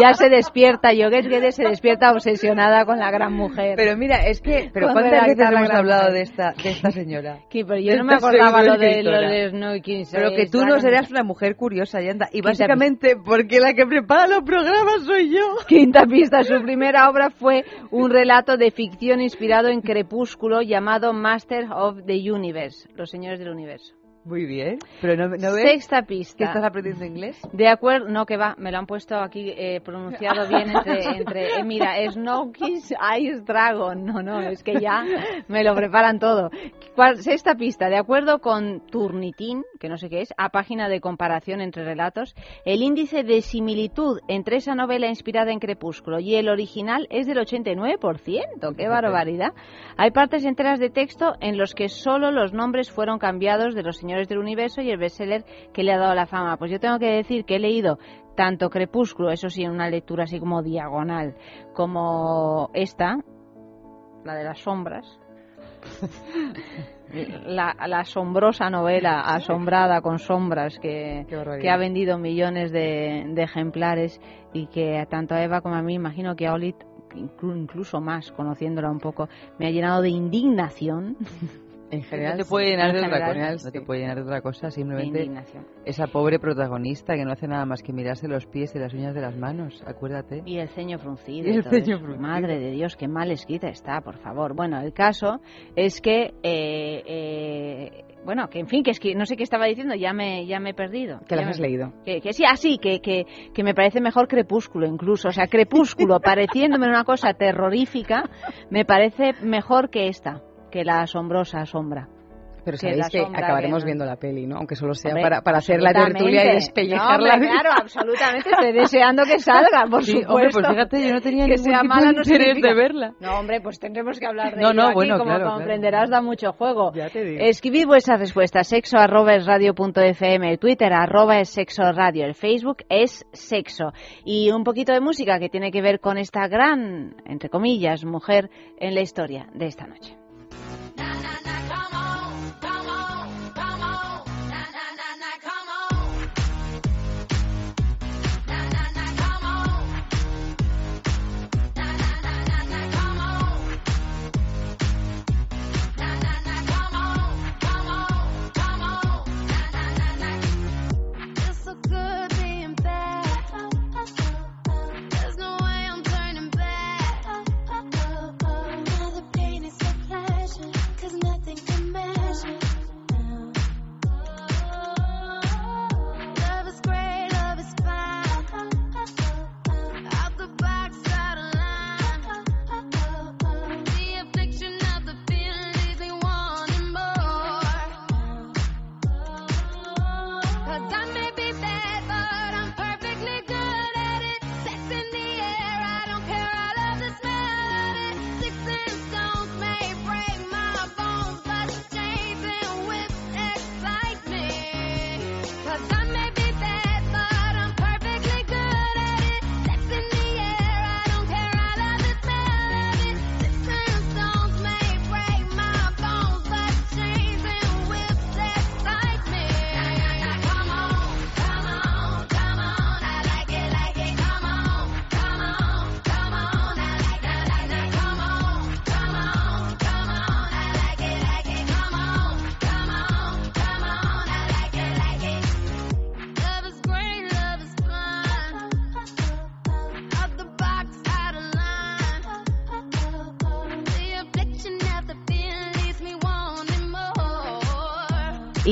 ya se despierta, Yogesh Guedes se despierta obsesionada con la gran mujer. Pero mira, es que, pero ¿cuántas veces hemos hablado mujer. de esta, de esta señora? (laughs) Que, pero yo no me acordaba lo de, lo de Snow Kings. Pero que tú no serás una mujer curiosa, Yanda. Y básicamente porque la que prepara los programas soy yo. (laughs) Quinta pista, su primera obra fue un relato de ficción inspirado en Crepúsculo llamado Master of the Universe, Los Señores del Universo. Muy bien. Pero no, no ves Sexta que pista. estás aprendiendo inglés. De acuerdo, no que va, me lo han puesto aquí eh, pronunciado bien entre, entre eh, mira, Snowkiss Ice Dragon. No, no, es que ya me lo preparan todo. Cuar- Sexta pista, de acuerdo con Turnitin, que no sé qué es, a página de comparación entre relatos, el índice de similitud entre esa novela inspirada en Crepúsculo y el original es del 89%. ¡Qué barbaridad! Hay partes enteras de texto en los que solo los nombres fueron cambiados de los señores del universo y el bestseller que le ha dado la fama. Pues yo tengo que decir que he leído tanto Crepúsculo, eso sí, en una lectura así como diagonal, como esta, la de las sombras. (laughs) La, la asombrosa novela asombrada con sombras que, ha vendido millones de, de ejemplares y que tanto a Eva como a mí imagino que a Oli inclu- incluso más conociéndola un poco me ha llenado de indignación (laughs) En No te puede llenar de en otra general, cosa. No te puede llenar de otra cosa. Simplemente esa pobre protagonista que no hace nada más que mirarse los pies y las uñas de las manos. Acuérdate. y el ceño fruncido Y el todo ceño eso. fruncido. madre de Dios qué mal escrita está por favor bueno el caso es que eh, eh, bueno que en fin que es que no sé qué estaba diciendo ya me ya me he perdido Que las has leído. Que, que sí, así, que, que, que me parece mejor Crepúsculo incluso. O sea, Crepúsculo, (laughs) pareciéndome una cosa terrorífica, me parece mejor que esta, que la asombrosa sombra. Pero sabéis que acabaremos que no- viendo la peli, ¿no? Aunque solo sea Hombre, para, para hacer la tertulia y despellejarla. No, hombre, claro, absolutamente. Estoy deseando que salga, por Sí, supuesto. hombre, pues fíjate, yo no tenía que ningún sea tipo mala de no interés significa- de verla. No, hombre, pues tendremos que hablar de No, ello no, aquí, bueno, como claro, claro. comprenderás, da mucho juego. Ya te digo. Escribid vuestras respuestas, sexo arroba es radio punto fm, el Twitter arroba es sexo radio, el Facebook es sexo. Y un poquito de música que tiene que ver con esta gran, entre comillas, mujer en la historia de esta noche.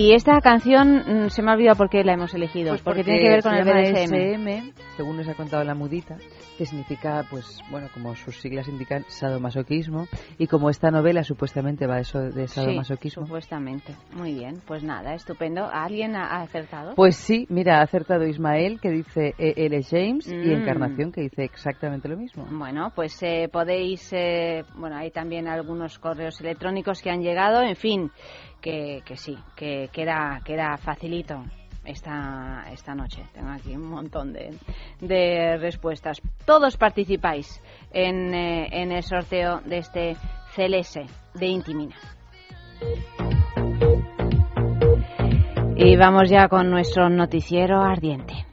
Y esta canción mm, se me ha olvidado por qué la hemos elegido, Pues porque, tiene que ver con el BDSM. SM, según nos ha contado la mudita, que significa, pues, bueno, como sus siglas indican, sadomasoquismo, y como esta novela supuestamente va eso de Sí, sadomasoquismo. supuestamente. Muy bien, pues nada, estupendo. ¿Alguien ha acertado? Pues sí, mira, ha acertado Ismael, que dice E.L. James, y Mm. Encarnación, que dice exactamente lo mismo. Bueno, pues eh, podéis, eh, bueno, hay también algunos correos electrónicos que han llegado, en fin, que, que sí, que, que era, que era facilito esta, esta noche. Tengo aquí un montón de, de respuestas. Todos participáis en, eh, en el sorteo de este CLS de Intimina. Y vamos ya con nuestro noticiero ardiente.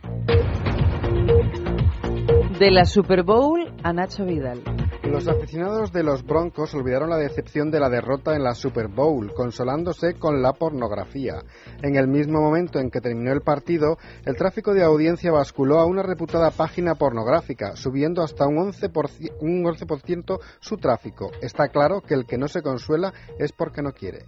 De la Super Bowl a Nacho Vidal. Los aficionados de los Broncos olvidaron la decepción de la derrota en la Super Bowl, consolándose con la pornografía. En el mismo momento en que terminó el partido, el tráfico de audiencia basculó a una reputada página pornográfica, subiendo hasta un 11%, un 11% su tráfico. Está claro que el que no se consuela es porque no quiere.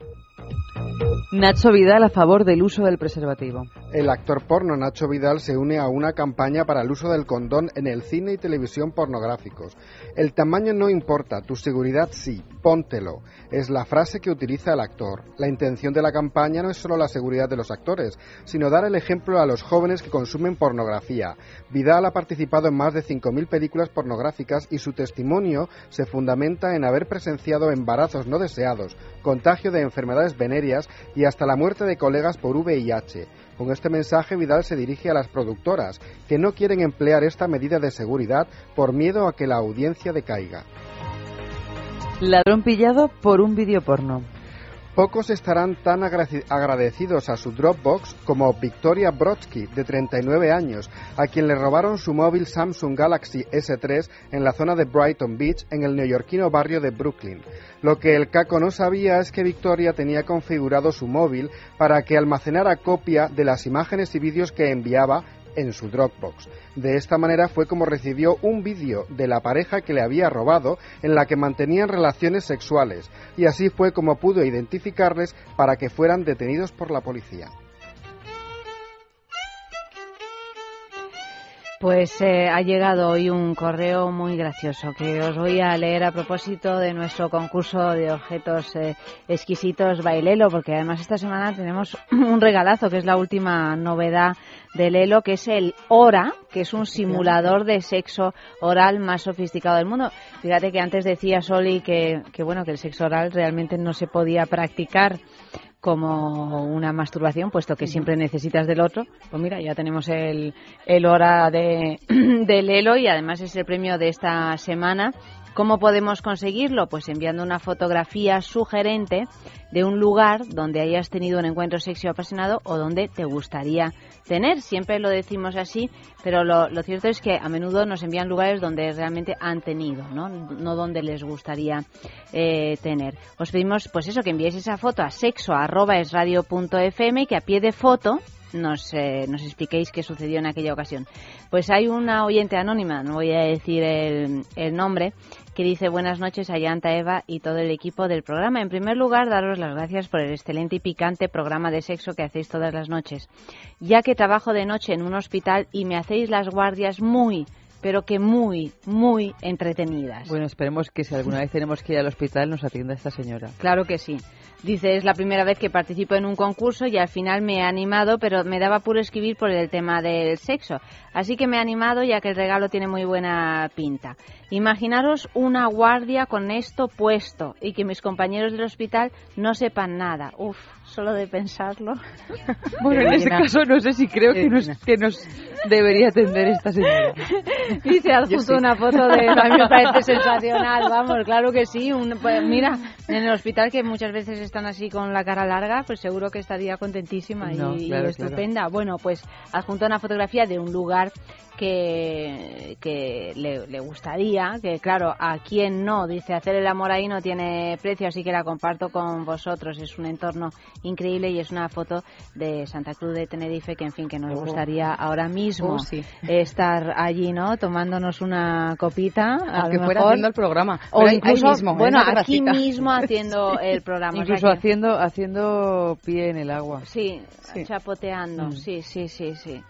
Nacho Vidal a favor del uso del preservativo. El actor porno Nacho Vidal se une a una campaña para el uso del condón en el cine y televisión pornográficos. El tamaño no importa, tu seguridad sí, póntelo. Es la frase que utiliza el actor. La intención de la campaña no es solo la seguridad de los actores, sino dar el ejemplo a los jóvenes que consumen pornografía. Vidal ha participado en más de 5.000 películas pornográficas y su testimonio se fundamenta en haber presenciado embarazos no deseados, contagio de enfermedades venéreas y hasta la muerte de colegas por VIH. Con este mensaje Vidal se dirige a las productoras, que no quieren emplear esta medida de seguridad por miedo a que la audiencia decaiga. Ladrón pillado por un vídeo porno. Pocos estarán tan agradecidos a su Dropbox como Victoria Brodsky, de 39 años, a quien le robaron su móvil Samsung Galaxy S3 en la zona de Brighton Beach, en el neoyorquino barrio de Brooklyn. Lo que el caco no sabía es que Victoria tenía configurado su móvil para que almacenara copia de las imágenes y vídeos que enviaba en su Dropbox. De esta manera fue como recibió un vídeo de la pareja que le había robado en la que mantenían relaciones sexuales y así fue como pudo identificarles para que fueran detenidos por la policía. Pues eh, ha llegado hoy un correo muy gracioso que os voy a leer a propósito de nuestro concurso de objetos eh, exquisitos Bailelo, porque además esta semana tenemos (clears throat) un regalazo que es la última novedad de Lelo, que es el Hora, que es un simulador de sexo oral más sofisticado del mundo. Fíjate que antes decía Soli que, que bueno que el sexo oral realmente no se podía practicar como una masturbación, puesto que siempre necesitas del otro. Pues mira, ya tenemos el, el hora de, (clears throat) de Lelo y además es el premio de esta semana. ¿Cómo podemos conseguirlo? Pues enviando una fotografía sugerente de un lugar donde hayas tenido un encuentro sexual apasionado o donde te gustaría tener. Siempre lo decimos así, pero lo, lo cierto es que a menudo nos envían lugares donde realmente han tenido, no, no donde les gustaría eh, tener. Os pedimos, pues eso, que enviéis esa foto a sexo@esradio.fm y que a pie de foto nos, eh, nos expliquéis qué sucedió en aquella ocasión. Pues hay una oyente anónima, no voy a decir el, el nombre, que dice buenas noches a Yanta Eva y todo el equipo del programa. En primer lugar, daros las gracias por el excelente y picante programa de sexo que hacéis todas las noches, ya que trabajo de noche en un hospital y me hacéis las guardias muy, pero que muy, muy entretenidas. Bueno, esperemos que si alguna vez tenemos que ir al hospital nos atienda esta señora. Claro que sí. Dice, es la primera vez que participo en un concurso y al final me he animado, pero me daba puro escribir por el tema del sexo. Así que me he animado ya que el regalo tiene muy buena pinta. Imaginaros una guardia con esto puesto y que mis compañeros del hospital no sepan nada. Uf, solo de pensarlo. (laughs) Bueno, en este caso no sé si creo que nos, que nos debería atender esta señora. (laughs) Dice Yo adjunto sí. una foto de... (laughs) A mí me parece sensacional, vamos, claro que sí. Un, pues, mira, en el hospital que muchas veces están así con la cara larga, pues seguro que estaría contentísima y, No, y claro, estupenda. Bueno, pues adjunto una fotografía de un lugar que, que le, le gustaría, que claro, a quien no, dice hacer el amor ahí no tiene precio, así que la comparto con vosotros. Es un entorno increíble y es una foto de Santa Cruz de Tenerife que, en fin, que nos gustaría ahora mismo Oh, sí. estar allí, ¿no? Tomándonos una copita, a Aunque lo fuera mejor. haciendo el programa. O incluso, mismo, en bueno, aquí mismo haciendo (laughs) el programa. o sea Incluso haciendo, haciendo pie en el agua. Sí, chapoteando, Mm. sí, sí, sí, sí.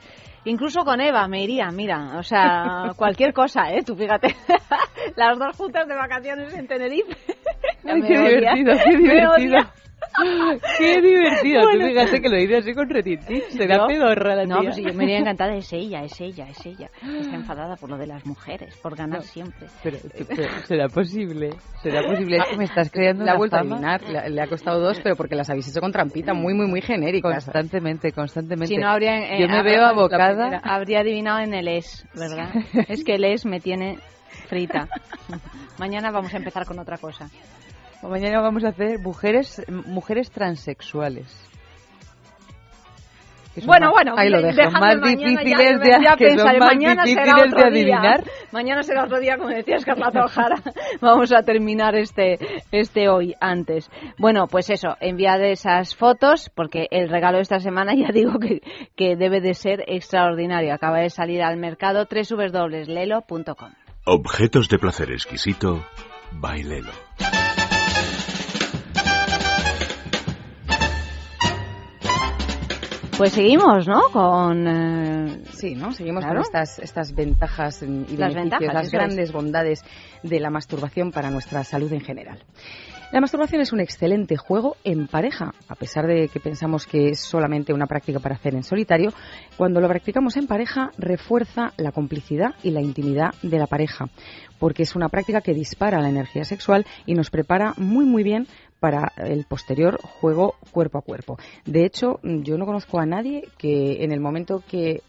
Incluso con Eva me iría, mira, o sea, (laughs) cualquier cosa, ¿eh? Tú fíjate, (laughs) las dos juntas de vacaciones en Tenerife. Ay, qué divertido, qué divertido. (laughs) Qué divertido. Bueno. Tú fíjate que lo dices así con retintín. Será Yo- pedorra la No, tía. pues yo me iría encantada, es ella, es ella, es ella. Está (gasps) enfadada por lo de las mujeres, por ganar No, siempre. Pero, pero, ¿será posible? ¿Será posible? Es (laughs) que me estás creando La una vuelto a adivinar, le, le ha costado dos, pero porque las habéis hecho con trampita, muy, muy, muy genéricas. Constantemente, constantemente. Si no habría... eh, Yo me habría- veo abocada... Habría adivinado en el es, ¿verdad? Es que el es me tiene frita. (laughs) Mañana vamos a empezar con otra cosa. Mañana vamos a hacer mujeres, mujeres transexuales. Bueno, más- bueno, ahí lo de- dejo. Más mañana, difíciles ya, de, ya que son pensaré, más mañana será difíciles otro de día. adivinar. Mañana será otro día, como decía Escarlata Ojara. (laughs) Vamos a terminar este, este hoy antes. Bueno, pues eso, enviad esas fotos, porque el regalo de esta semana (laughs) ya digo que, que debe de ser extraordinario. Acaba de salir al mercado www.lelo.com. Objetos de placer exquisito, bailelo. Pues seguimos, ¿no? Con... eh, Sí, ¿no? Seguimos Claro. con estas, estas ventajas y beneficios, Las ventajas, las eso grandes bondades de la masturbación para nuestra salud en general. La masturbación es un excelente juego en pareja, a pesar de que pensamos que es solamente una práctica para hacer en solitario. Cuando lo practicamos en pareja, refuerza la complicidad y la intimidad de la pareja, porque es una práctica que dispara la energía sexual y nos prepara muy, muy bien para el posterior juego cuerpo a cuerpo. De hecho, yo no conozco a nadie que en el momento que eh,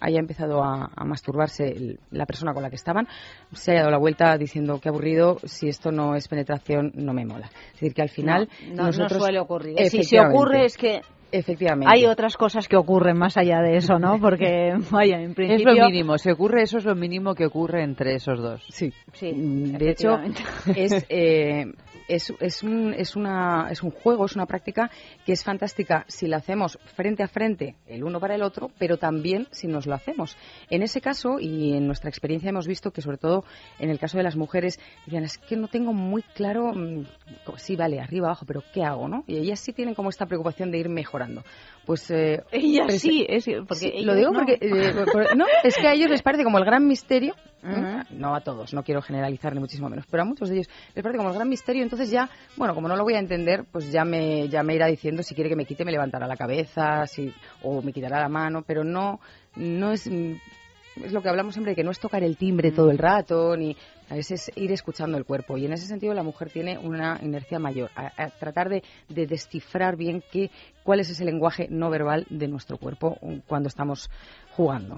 haya empezado a, a masturbarse el- la persona con la que estaban, se haya dado la vuelta diciendo que aburrido, si esto no es penetración, no me mola. Es decir, que al final no, no, nosotros... no suele ocurrir. Si se ocurre es que Efectivamente. hay otras cosas que ocurren más allá de eso, ¿no? (laughs) Porque, vaya, en Es principio... lo mínimo. Si ocurre eso, es lo mínimo que ocurre entre esos dos. Sí. Sí, De hecho, es, (laughs) eh, es, es, un, es, una, es un juego, es una práctica que es fantástica si la hacemos frente a frente, el uno para el otro, pero también si nos lo hacemos. En ese caso, y en nuestra experiencia hemos visto que sobre todo en el caso de las mujeres, decían, es que no tengo muy claro, mm, sí, vale, arriba, abajo, pero ¿qué hago? ¿no? Y ellas sí tienen como esta preocupación de ir mejorando. Pues eh, prese- sí, es, porque Sí, lo digo no. porque eh, (laughs) por- no, es que a ellos les parece como el gran misterio. ¿eh? no a todos, no quiero generalizar ni muchísimo menos, pero a muchos de ellos les parece como el gran misterio, entonces ya, bueno, como no lo voy a entender, pues ya me ya me irá diciendo si quiere que me quite me levantará la cabeza, si o me quitará la mano, pero no no es mm, es lo que hablamos siempre de que no es tocar el timbre todo el rato ni veces ir escuchando el cuerpo y en ese sentido la mujer tiene una inercia mayor a, tratar de, de descifrar bien qué cuál es ese lenguaje no verbal de nuestro cuerpo um, cuando estamos jugando.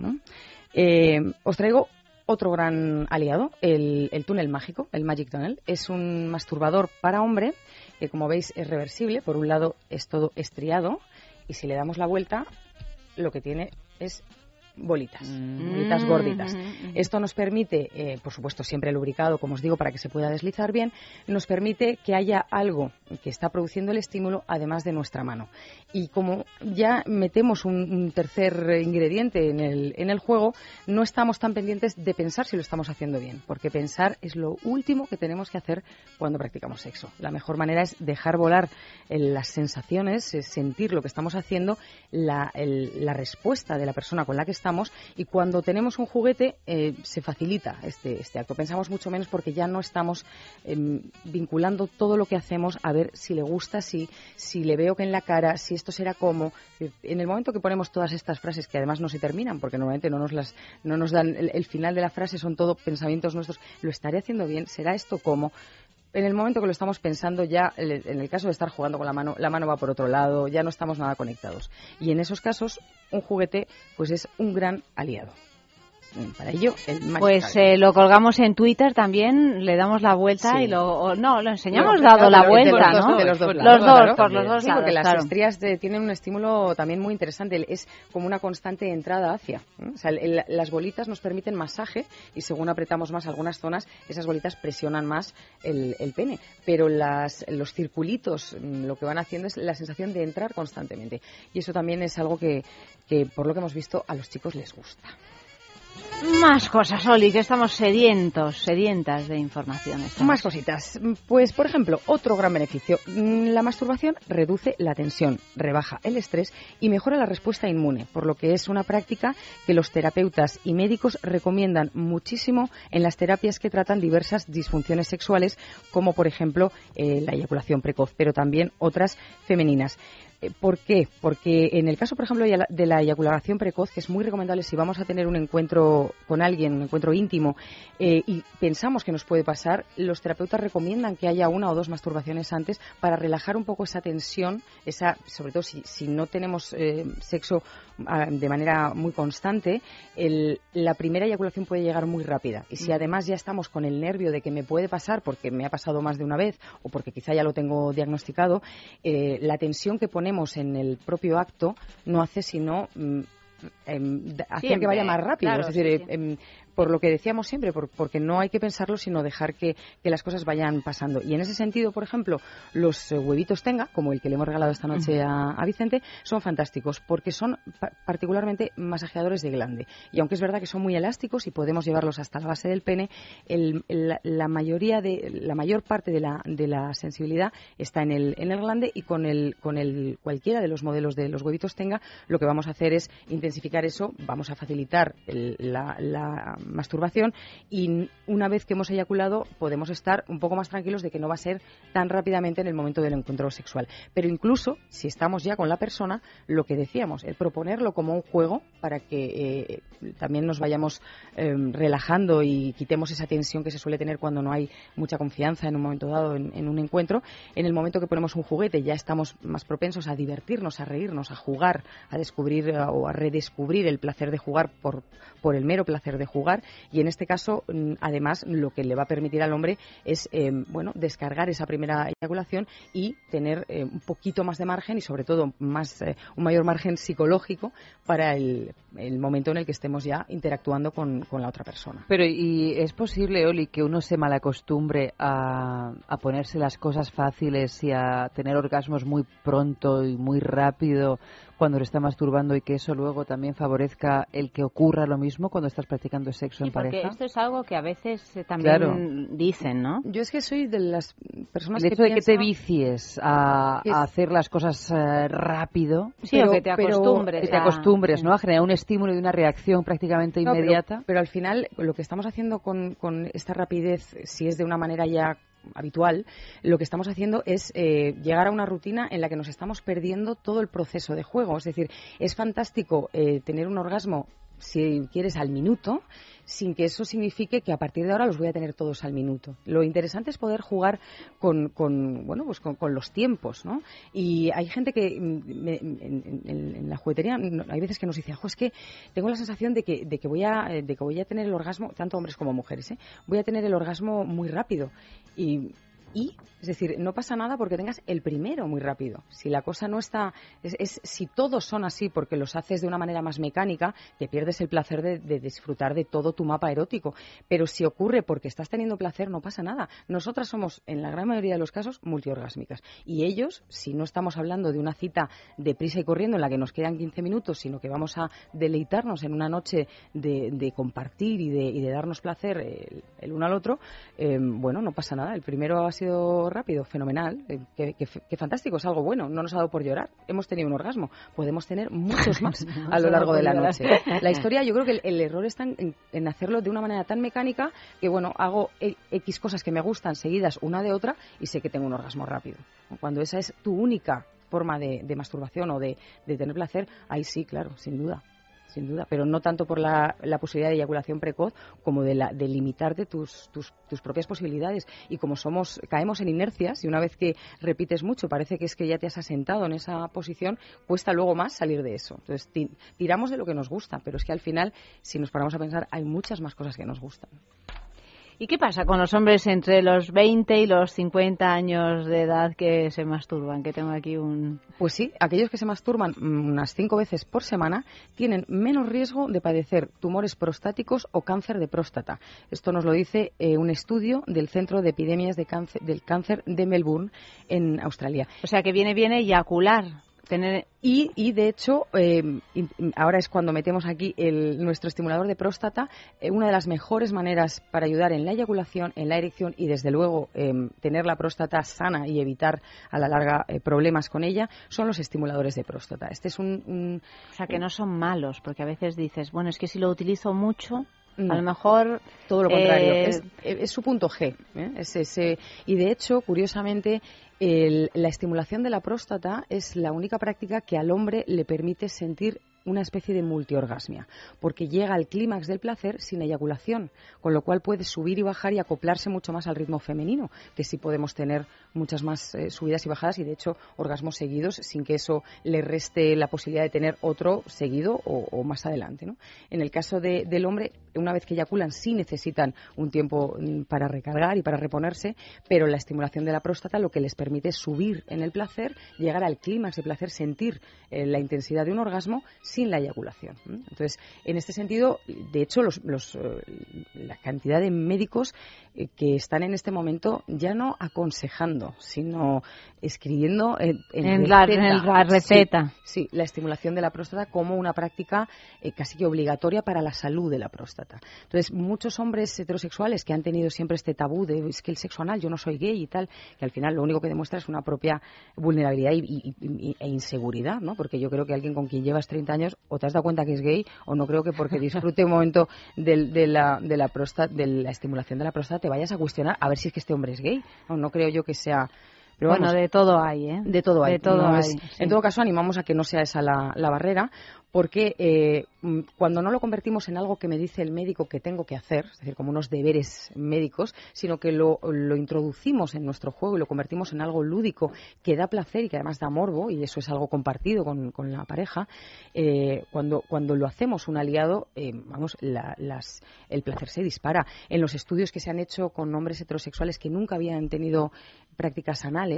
Eh, os traigo otro gran aliado, el, el túnel mágico, el Magic Tunnel. Es un masturbador para hombre que, como veis, es reversible. Por un lado, es todo estriado y si le damos la vuelta, lo que tiene es bolitas, bolitas gorditas. Esto nos permite, eh, por supuesto, siempre lubricado, como os digo, para que se pueda deslizar bien, nos permite que haya algo que está produciendo el estímulo además de nuestra mano. Y como ya metemos un, un tercer ingrediente en el, en el juego, no estamos tan pendientes de pensar si lo estamos haciendo bien, porque pensar es lo último que tenemos que hacer cuando practicamos sexo. La mejor manera es dejar volar eh, las sensaciones, eh, sentir lo que estamos haciendo, la, el- la respuesta de la persona con la que estamos y cuando tenemos un juguete eh, se facilita este, este acto. Pensamos mucho menos porque ya no estamos em, vinculando todo lo que hacemos a ver si le gusta, si, si le veo que en la cara, si esto será como. En el momento que ponemos todas estas frases que además no se terminan porque normalmente no nos las no nos dan el, final de la frase son todo pensamientos nuestros, lo estaré haciendo bien, será esto como en el momento que lo estamos pensando ya, en el caso de estar jugando con la mano, la mano va por otro lado, ya no estamos nada conectados. Y en esos casos, un juguete pues es un gran aliado. Para ello, el Magic Pues eh, lo colgamos en Twitter también, le damos la vuelta Sí. y lo... o no, lo enseñamos dado claro, la vuelta, los ¿no? dos- de los dos Los dos, claro. por los dos Sí, lados, porque las estrías de- tienen un estímulo también muy interesante. Es como una constante entrada hacia. O sea, el- el- las bolitas nos permiten masaje y según apretamos más algunas zonas, esas bolitas presionan más el, el pene. Pero las, los circulitos mm, lo que van haciendo es la sensación de entrar constantemente. Y eso también es algo que, que por lo que hemos visto, a los chicos les gusta. Más cosas, Oli, que estamos sedientos, sedientas de información. Más cositas. Pues, por ejemplo, otro gran beneficio. Mm, La masturbación reduce la tensión, rebaja el estrés y mejora la respuesta inmune, por lo que es una práctica que los terapeutas y médicos recomiendan muchísimo en las terapias que tratan diversas disfunciones sexuales, como por ejemplo eh, la eyaculación precoz, pero también otras femeninas. Eh, ¿Por qué? Porque en el caso, por ejemplo, de la- eyaculación precoz, que es muy recomendable si vamos a tener un encuentro con alguien, un encuentro íntimo, eh, y pensamos que nos puede pasar, los terapeutas recomiendan que haya una o dos masturbaciones antes para relajar un poco esa tensión, esa, sobre todo si, si no tenemos eh, sexo de manera muy constante, el- la primera eyaculación puede llegar muy rápida. Y si además ya estamos con el nervio de que me puede pasar porque me ha pasado más de una vez o porque quizá ya lo tengo diagnosticado, eh, la tensión que ponemos en el propio acto no hace sino mm, em, hacer que vaya más rápido. claro, es decir, sí, sí. Por lo que decíamos siempre, por- porque no hay que pensarlo, sino dejar que, que las cosas vayan pasando. Y en ese sentido, por ejemplo, los eh, huevitos tenga, como el que le hemos regalado esta noche a, a Vicente, son fantásticos porque son pa- particularmente masajeadores de glande. Y aunque es verdad que son muy elásticos y podemos llevarlos hasta la base del pene, el- el- la mayoría de la mayor parte de la, de la sensibilidad está en el, en el glande y con el con el cualquiera de los modelos de los huevitos tenga lo que vamos a hacer es intensificar eso vamos a facilitar el- la, la masturbación y una vez que hemos eyaculado podemos estar un poco más tranquilos de que no va a ser tan rápidamente en el momento del encuentro sexual pero incluso si estamos ya con la persona lo que decíamos el proponerlo como un juego para que eh, también nos vayamos eh, relajando y quitemos esa tensión que se suele tener cuando no hay mucha confianza en un momento dado en, en un encuentro. En el momento que ponemos un juguete ya estamos más propensos a divertirnos, a reírnos, a jugar, a descubrir eh, o a redescubrir el placer de jugar por, por el mero placer de jugar. Y en este caso, mm, además, lo que le va a permitir al hombre es eh, bueno descargar esa primera eyaculación y tener eh, un poquito más de margen y sobre todo más eh, un mayor margen psicológico para el, momento en el que estemos ya interactuando con, con la otra persona. Pero ¿y es posible, Oli, que uno se malacostumbre a, a ponerse las cosas fáciles y a tener orgasmos muy pronto y muy rápido cuando se está masturbando y que eso luego también favorezca el que ocurra lo mismo cuando estás practicando sexo en Porque pareja? esto es algo que a veces eh, también Claro. dicen, ¿no? Yo es que soy de las personas El que hecho de que te vicies a, a hacer las cosas eh, rápido, Sí, o que te acostumbres que te a- acostumbres, ¿no? A generar un estímulo y una reacción prácticamente No, pero- inmediata. Pero, al final, lo que estamos haciendo con, con esta rapidez, si es de una manera ya habitual, lo que estamos haciendo es eh, llegar a una rutina en la que nos estamos perdiendo todo el proceso de juego. Es decir, es fantástico eh, tener un orgasmo, si quieres, al minuto, sin que eso signifique que a partir de ahora los voy a tener todos al minuto. Lo interesante es poder jugar con, con, bueno, pues con, los tiempos, ¿no? Y hay gente que mm, me- en, la juguetería hay veces que nos dice, "Jo, es que tengo la sensación de que, de que voy a de que voy a tener el orgasmo, tanto hombres como mujeres, ¿eh? voy a tener el orgasmo muy rápido. Y y, es decir, no pasa nada porque tengas el primero muy rápido. Si la cosa no está, es, es- si todos son así porque los haces de una manera más mecánica, te pierdes el placer de, disfrutar de todo tu mapa erótico. Pero si ocurre porque estás teniendo placer, no pasa nada. Nosotras somos, en la gran mayoría de los casos, multiorgásmicas. Y ellos, si no estamos hablando de una cita de prisa y corriendo en la que nos quedan 15 minutos, sino que vamos a deleitarnos en una noche de, de compartir y de, y de darnos placer el, el uno al otro, eh, bueno, no pasa nada. El primero ha sido rápido, fenomenal, eh, qué- qué fantástico, es algo bueno, no nos ha dado por llorar, hemos tenido un orgasmo, podemos tener muchos (laughs) más a lo largo de la noche. La historia, yo creo que el, el error está en, en- en hacerlo de una manera tan mecánica que, bueno, hago e- X cosas que me gustan seguidas una de otra y sé que tengo un orgasmo rápido. Cuando esa es tu única forma de, de masturbación o de, de tener placer, ahí sí, claro, sin duda. Sin duda, pero no tanto por la, la posibilidad de eyaculación precoz como de, la, de limitarte tus, tus, tus propias posibilidades. Y como somos, caemos en inercias y una vez que repites mucho, parece que es que ya te has asentado en esa posición, cuesta luego más salir de eso. Entonces, ti- tiramos de lo que nos gusta, pero es que al final, si nos paramos a pensar, hay muchas más cosas que nos gustan. ¿Y qué pasa con los hombres entre los 20 y los 50 años de edad que se masturban? Que tengo aquí un... Pues sí, aquellos que se masturban mm, unas cinco veces por semana tienen menos riesgo de padecer tumores prostáticos o cáncer de próstata. Esto nos lo dice eh, un estudio del Centro de Epidemias de Cáncer- del Cáncer de Melbourne, en Australia. O sea, que viene bien eyacular. Tener... Y, y, de hecho, eh, y ahora es cuando metemos aquí el- nuestro estimulador de próstata. eh, una de las mejores maneras para ayudar en la eyaculación, en la erección y, desde luego, em, tener la próstata sana y evitar a la larga eh, problemas con ella son los estimuladores de próstata. Este es un, un- O sea, que no son malos, porque a veces dices, bueno, es que si lo utilizo mucho, No. a lo mejor... Todo lo contrario. eh, Es, es su punto G. ¿eh? Es ese- y de hecho, curiosamente, el- la estimulación de la próstata es la única práctica que al hombre le permite sentir una especie de multiorgasmia, porque llega al clímax del placer sin eyaculación, con lo cual puede subir y bajar y acoplarse mucho más al ritmo femenino, que sí podemos tener muchas más eh, subidas y bajadas y de hecho orgasmos seguidos sin que eso le reste la posibilidad de tener otro seguido o, más adelante. En el caso de- del hombre, una vez que eyaculan sí necesitan un tiempo mm, para recargar y para reponerse, pero la estimulación de la próstata lo que les permite es subir en el placer, llegar al clímax de placer, sentir eh, la intensidad de un orgasmo sin la eyaculación. Entonces, en este sentido, de hecho, los, los, eh, la cantidad de médicos eh, que están en este momento ya no aconsejando, sino escribiendo en, En la- receta. en la receta. Sí, sí, la estimulación de la próstata como una práctica eh, casi que obligatoria para la salud de la próstata. Entonces, muchos hombres heterosexuales que han tenido siempre este tabú de es que el sexo anal, yo no soy gay y tal, que al final lo único que demuestra es una propia vulnerabilidad y, y- y- e inseguridad, ¿no? Porque yo creo que alguien con quien llevas 30 años o te has dado cuenta que es gay o no creo que porque disfrute un momento del- de, la, de, la próstata, de la estimulación de la próstata te vayas a cuestionar a ver si es que este hombre es gay. No, no creo yo que sea... Pero bueno, vamos, de todo hay, ¿eh? de todo hay. De todo No hay. es- sí. En todo caso, animamos a que no sea esa la, la barrera, porque eh, mm, cuando no lo convertimos en algo que me dice el médico que tengo que hacer, es decir, como unos deberes médicos, sino que lo, lo introducimos en nuestro juego y lo convertimos en algo lúdico que da placer y que además da morbo, y eso es algo compartido con, con la pareja, eh, cuando, cuando lo hacemos un aliado, eh, vamos, la- las, el placer se dispara. En los estudios que se han hecho con hombres heterosexuales que nunca habían tenido prácticas anales,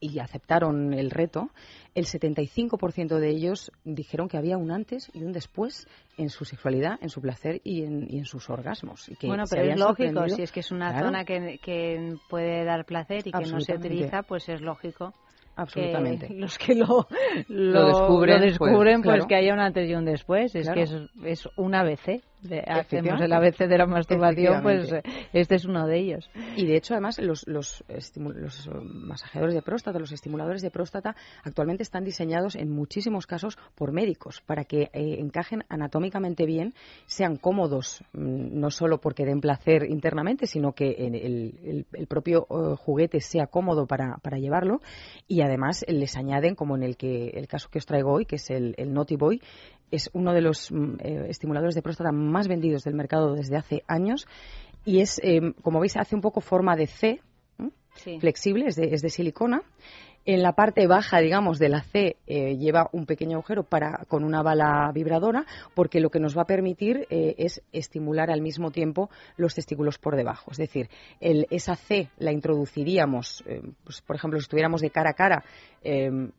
y aceptaron el reto, el 75% de ellos dijeron que había un antes y un después en su sexualidad, en su placer y en, y en sus orgasmos. Y que Bueno, pero es lógico, si es que es una Claro, zona que, que puede dar placer y que no se utiliza, pues es lógico. Absolutamente. Que (laughs) los que lo, Lo descubren, lo descubren, pues, pues, claro. que haya un antes y un después. Es Claro. que es, es un ABC. De- hacemos el ABC de la masturbación, pues eh, este es uno de ellos. Y de hecho, además, los, los, los, eh, masajeadores de próstata, los estimuladores de próstata, actualmente están diseñados en muchísimos casos por médicos para que eh, encajen anatómicamente bien, sean cómodos, mm, no solo porque den placer internamente, sino que el, el- el propio eh, juguete sea cómodo para, para llevarlo. Y además les añaden, como en el, que, el caso que os traigo hoy, que es el, el Naughty Boy, es uno de los mm, eh, estimuladores de próstata más vendidos del mercado desde hace años y es, eh, como veis, hace un poco forma de C, flexible, es de, es de silicona. En la parte baja, digamos, de la C eh, lleva un pequeño agujero para, con una bala vibradora, porque lo que nos va a permitir eh, es estimular al mismo tiempo los testículos por debajo. Es decir, el- esa C la introduciríamos, eh, pues, por ejemplo, si estuviéramos de cara a cara, l-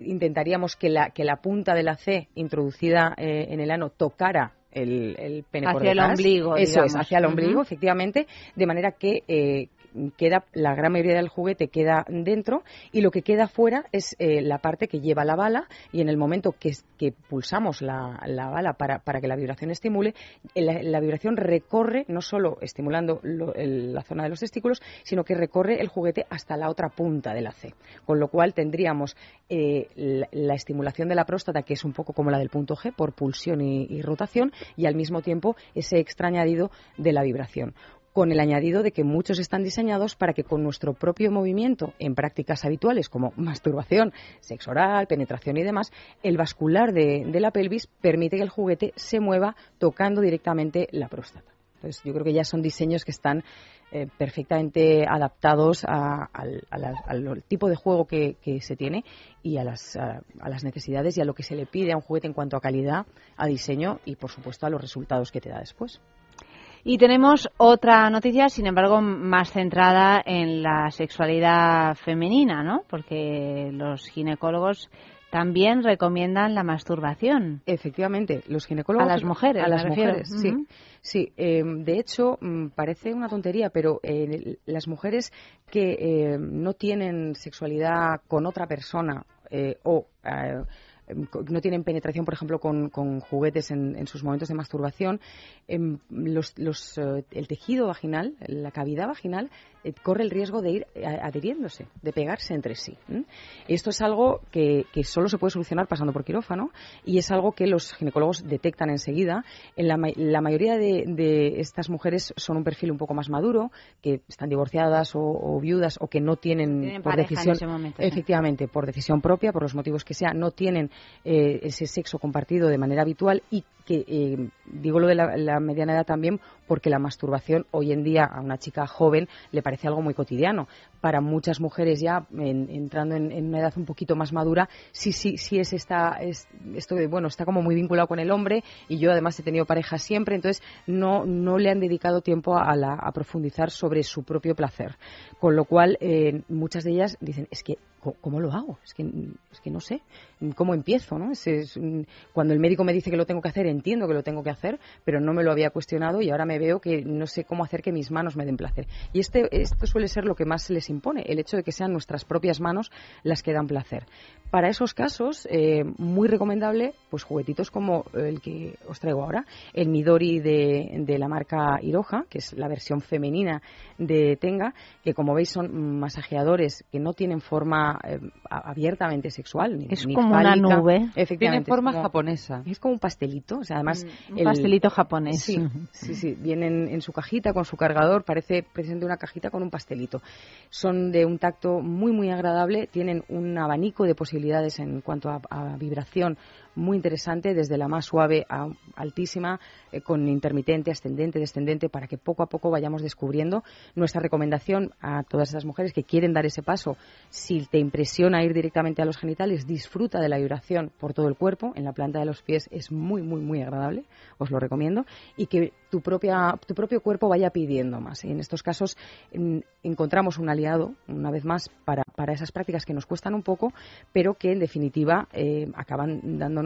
intentaríamos que la, que la punta de la C introducida eh, en el ano tocara el, el pene por Hacia el detrás. ombligo, Eso digamos. es, hacia el ombligo, efectivamente, de manera que eh, queda la gran mayoría del juguete queda dentro y lo que queda fuera es eh, la parte que lleva la bala y en el momento que, que pulsamos la, la bala para, para que la vibración estimule, eh, la, vibración recorre no solo estimulando la zona de los testículos, sino que recorre el juguete hasta la otra punta de la C. Con lo cual tendríamos eh, la, la estimulación de la próstata, que es un poco como la del punto G, por pulsión y, y rotación, y al mismo tiempo ese extra añadido de la vibración con el añadido de que muchos están diseñados para que con nuestro propio movimiento en prácticas habituales como masturbación, sexo oral, penetración y demás, el vascular de, la pelvis permite que el juguete se mueva tocando directamente la próstata. Entonces, yo creo que ya son diseños que están eh, perfectamente adaptados a- al, tipo de juego que, se tiene y a las, a las necesidades y a lo que se le pide a un juguete en cuanto a calidad, a diseño y, por supuesto, a los resultados que te da después. Y tenemos otra noticia, sin embargo, más centrada en la sexualidad femenina, ¿no? Porque los ginecólogos también recomiendan la masturbación. Efectivamente, los ginecólogos. A las mujeres, A las me mujeres, sí. Sí, eh, de hecho, mm, parece una tontería, pero eh, las mujeres que eh, no tienen sexualidad con otra persona eh, o eh, no tienen penetración, por ejemplo, con, juguetes en, en sus momentos de masturbación, em, los- los, eh, el tejido vaginal, la cavidad vaginal, corre el riesgo de ir eh, adheriéndose, de pegarse entre sí. Esto es algo que, que solo se puede solucionar pasando por quirófano y es algo que los ginecólogos detectan enseguida. En la, la mayoría de, de estas mujeres son un perfil un poco más maduro, que están divorciadas o, o viudas o que no tienen, Tienen por decisión, ese momento, sí. efectivamente, por decisión propia, por los motivos que sea, no tienen eh, ese sexo compartido de manera habitual y que eh, digo lo de la, mediana edad también porque la masturbación hoy en día a una chica joven le parece algo muy cotidiano. Para muchas mujeres ya en- entrando en, en una edad un poquito más madura, sí, sí, sí es esta, es, esto de, bueno, está como muy vinculado con el hombre y yo además he tenido pareja siempre, entonces no, no le han dedicado tiempo a, la- a profundizar sobre su propio placer. Con lo cual, eh, muchas de ellas dicen, es que, ¿cómo, lo hago? Es que, es que no sé, ¿cómo empiezo? ¿no? Es- cuando el médico me dice que lo tengo que hacer, entiendo que lo tengo que hacer, pero no me lo había cuestionado y ahora me veo que no sé cómo hacer que mis manos me den placer. Y este, esto suele ser lo que más les impone, el hecho de que sean nuestras propias manos las que dan placer. Para esos casos, eh, muy recomendable, pues juguetitos como el que os traigo ahora, el Midori de, de la marca Iroha, que es la versión femenina de Tenga, que como veis son masajeadores que no tienen forma eh, abiertamente sexual. Ni, Es ni como una nube. Efectivamente. Tiene es forma como- japonesa. Es como un pastelito, o sea, además... Mm, un pastelito japonés. Sí, (laughs) sí, sí. Vienen en su cajita con su cargador, parece presente una cajita con un pastelito. Son de un tacto muy, muy agradable, tienen un abanico de posibilidades en cuanto a, a vibración muy interesante, desde la más suave a altísima, eh, con intermitente, ascendente, descendente, para que poco a poco vayamos descubriendo. Nuestra recomendación a todas esas mujeres que quieren dar ese paso, si te impresiona ir directamente a los genitales, disfruta de la vibración por todo el cuerpo, en la planta de los pies es muy, muy, muy agradable, os lo recomiendo, y que tu, propia, tu propio cuerpo vaya pidiendo más. Y en estos casos en- encontramos un aliado, una vez más, para, para esas prácticas que nos cuestan un poco, pero que en definitiva eh, acaban dándonos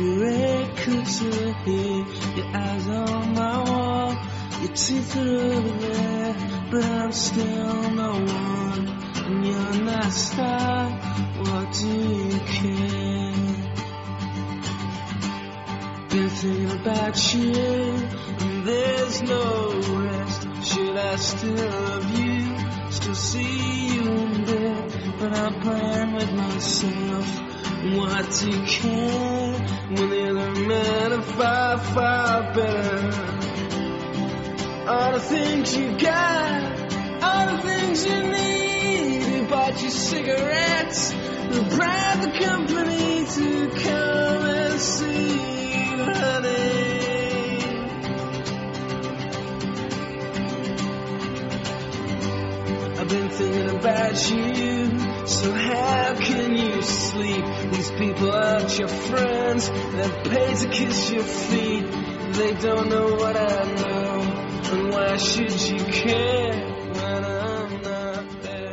Your red cooks in the hair. Your eyes on my wall. Your teeth are over there. But I'm still no one. And you're not a star. What do you care? Been thinking about you. And there's no rest. Should I still love you? Still see you in bed. But I'm playing with myself. What do you care when the other men are far, far better? All the things you got, all the things you need. Who bought you cigarettes? Who bribed the company to come and see you, honey? I've been thinking about you, so how can you sleep? These people aren't your friends, they're paid to kiss your feet. They don't know what I know, and why should you care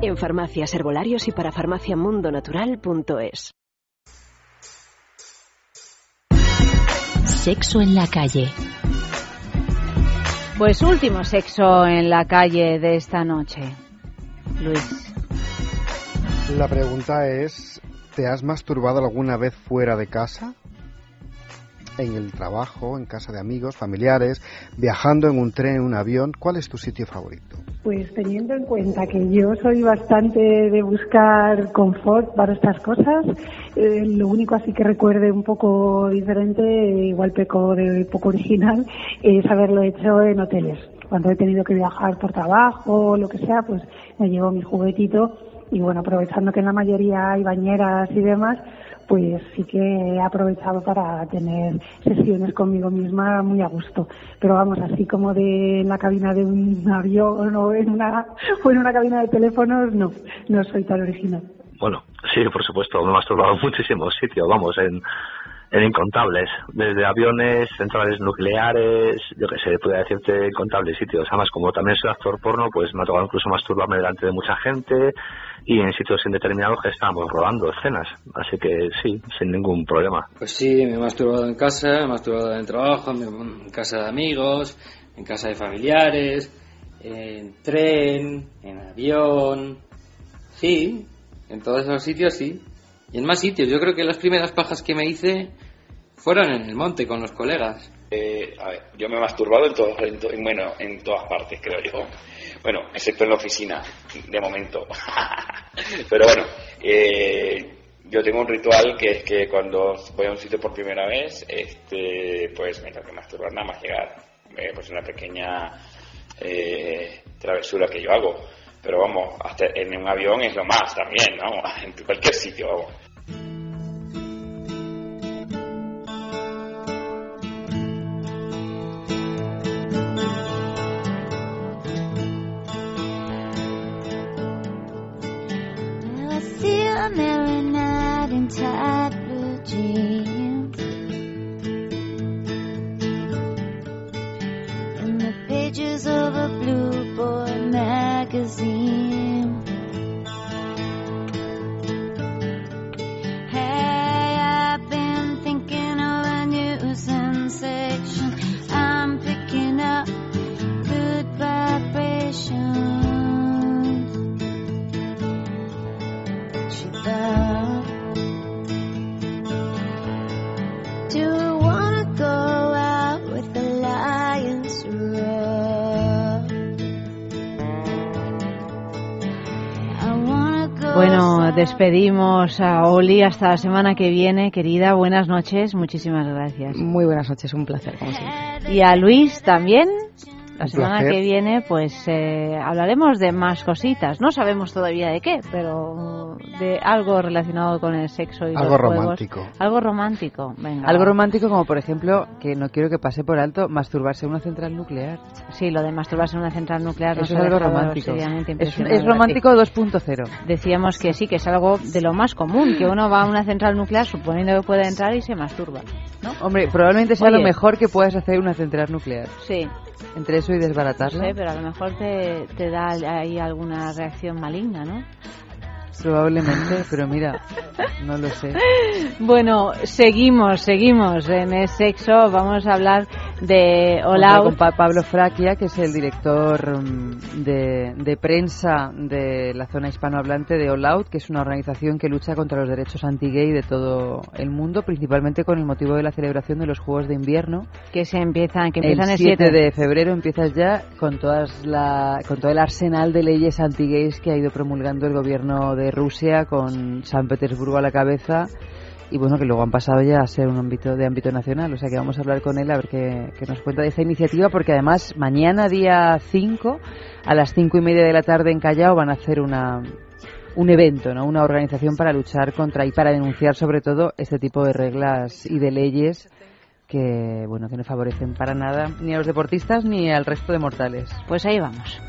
En farmacias, herbolarios y para farmaciamundonatural.es. Sexo en la calle. Pues último sexo en la calle de esta noche. Luis. La pregunta es, ¿te has masturbado alguna vez fuera de casa? En el trabajo, en casa de amigos, familiares, viajando en un tren, en un avión. ¿Cuál es tu sitio favorito? Pues teniendo en cuenta que yo soy bastante de buscar confort para estas cosas, eh, lo único así que recuerde un poco diferente, igual peco de poco original, es haberlo hecho en hoteles. Cuando he tenido que viajar por trabajo o lo que sea, pues me llevo mi juguetito y bueno, aprovechando que en la mayoría hay bañeras y demás, pues sí que he aprovechado para tener sesiones conmigo misma muy a gusto. Pero vamos, así como de la cabina de un avión o en una, o en una cabina de teléfonos, no, no soy tan original. Bueno, sí, por supuesto, me he masturbado en (laughs) muchísimos sitios, vamos, en, en incontables, desde aviones, centrales nucleares, yo que sé, podría decirte incontables sitios. Además, como también soy actor porno, pues me ha tocado incluso masturbarme delante de mucha gente y en sitios indeterminados que estábamos rodando escenas. Así que sí, sin ningún problema. Pues sí, me he masturbado en casa, me he masturbado en el trabajo, me- en casa de amigos, en casa de familiares, en tren, en avión. Sí, en todos esos sitios sí. Y en más sitios. Yo creo que las primeras pajas que me hice fueron en el monte con los colegas. Eh, a ver, yo me he masturbado en, todos, en, to- en- bueno, en todas partes, creo yo. Bueno, excepto en la oficina, de momento. (laughs) Pero bueno, eh, yo tengo un ritual que es que cuando voy a un sitio por primera vez, este, pues me tengo que masturbar nada más llegar. Eh, pues una pequeña eh, travesura que yo hago. Pero vamos, hasta en un avión es lo más también, ¿no? (laughs) En cualquier sitio, vamos. A merry in tight blue jeans. In the pages of a blue boy magazine. Despedimos a Oli hasta la semana que viene, querida. Buenas noches, muchísimas gracias. Muy buenas noches, un placer, como siempre. Y a Luis también. La Un semana placer. que viene, pues eh, hablaremos de más cositas. No sabemos todavía de qué, pero de algo relacionado con el sexo y Algo los juegos. romántico. Algo romántico. Venga. Algo romántico como, por ejemplo, que no quiero que pase por alto, masturbarse en una central nuclear. Sí, lo de masturbarse en una central nuclear Eso es algo romántico. Es, es romántico 2.0. Decíamos que sí, que es algo de lo más común, que uno va a una central nuclear suponiendo que puede entrar y se masturba. ¿no? Hombre, probablemente sea Oye. lo mejor que puedas hacer una central nuclear. Sí. Entre eso y No desbaratarla, sé, pero a lo mejor te, te da ahí alguna reacción maligna, ¿no? probablemente, pero mira, no lo sé. (laughs) Bueno, seguimos, seguimos en el sexo. Vamos a hablar de Olaus. con Pa- Pablo Fraquia, que es el director mm, de, de prensa de la zona hispanohablante de All Out, que es una organización que lucha contra los derechos anti-gay de todo el mundo, principalmente con el motivo de la celebración de los Juegos de Invierno. Que se empiezan, que empiezan el el 7 7 de febrero empiezas ya con todas la, con todo el arsenal de leyes anti-gays que ha ido promulgando el gobierno de Rusia con San Petersburgo a la cabeza y bueno que luego han pasado ya a ser un ámbito de ámbito nacional o sea que vamos a hablar con él a ver qué, nos cuenta de esta iniciativa porque además mañana día 5 a las cinco y media de la tarde en Callao van a hacer una un evento, ¿no? Una organización para luchar contra y para denunciar sobre todo este tipo de reglas y de leyes que bueno que no favorecen para nada ni a los deportistas ni al resto de mortales. Pues ahí vamos.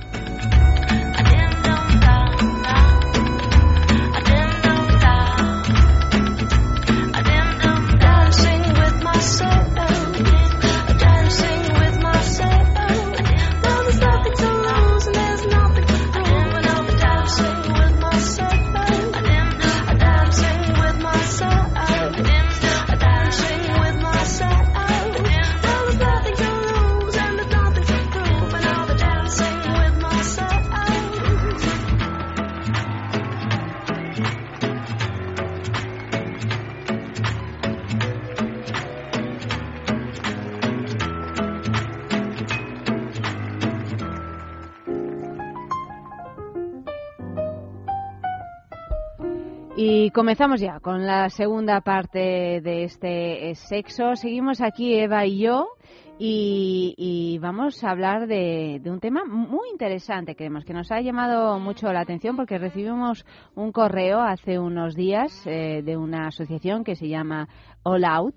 Y comenzamos ya con la segunda parte de este eh, sexo. Seguimos aquí Eva y yo y, vamos a hablar de, de un tema muy interesante, creemos, que nos ha llamado mucho la atención porque recibimos un correo hace unos días eh, de una asociación que se llama All Out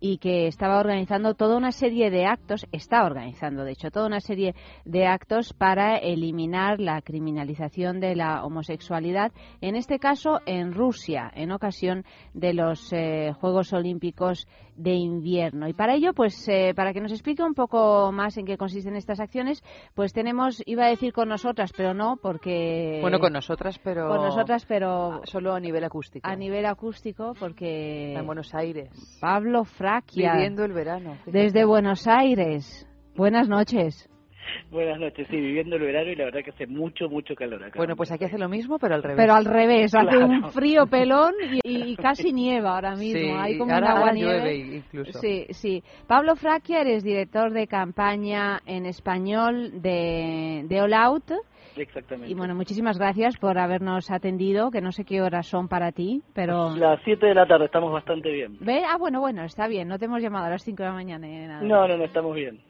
y que estaba organizando toda una serie de actos, está organizando de hecho toda una serie de actos para eliminar la criminalización de la homosexualidad, en este caso en Rusia, en ocasión de los eh, Juegos Olímpicos de invierno. Y para ello, pues eh, para que nos explique un poco más en qué consisten estas acciones, pues tenemos, iba a decir con nosotras, pero no, porque... Bueno, con nosotras, pero Con nosotras, pero... solo a nivel acústico. A nivel acústico, porque... en Buenos Aires. Pablo Fraquia. Viviendo el verano. fíjate. Desde Buenos Aires. Buenas noches. (laughs) Buenas noches, sí, viviendo el verano y la verdad que hace mucho, mucho calor acá. Bueno, pues aquí hace lo mismo, pero al revés. Pero al revés, hace Claro. un frío pelón y, y casi nieva ahora mismo. Sí, Hay como ahora- un agua ahora nieve. llueve incluso. Sí, sí. Pablo Fraquia, eres director de campaña en español de, de All Out. Exactamente. Y bueno, muchísimas gracias por habernos atendido, que no sé qué horas son para ti, pero... Las 7 de la tarde estamos bastante bien. ¿Ve? Ah, bueno, bueno, está bien, no te hemos llamado a las 5 de la mañana. ni nada. No, no, no, estamos bien.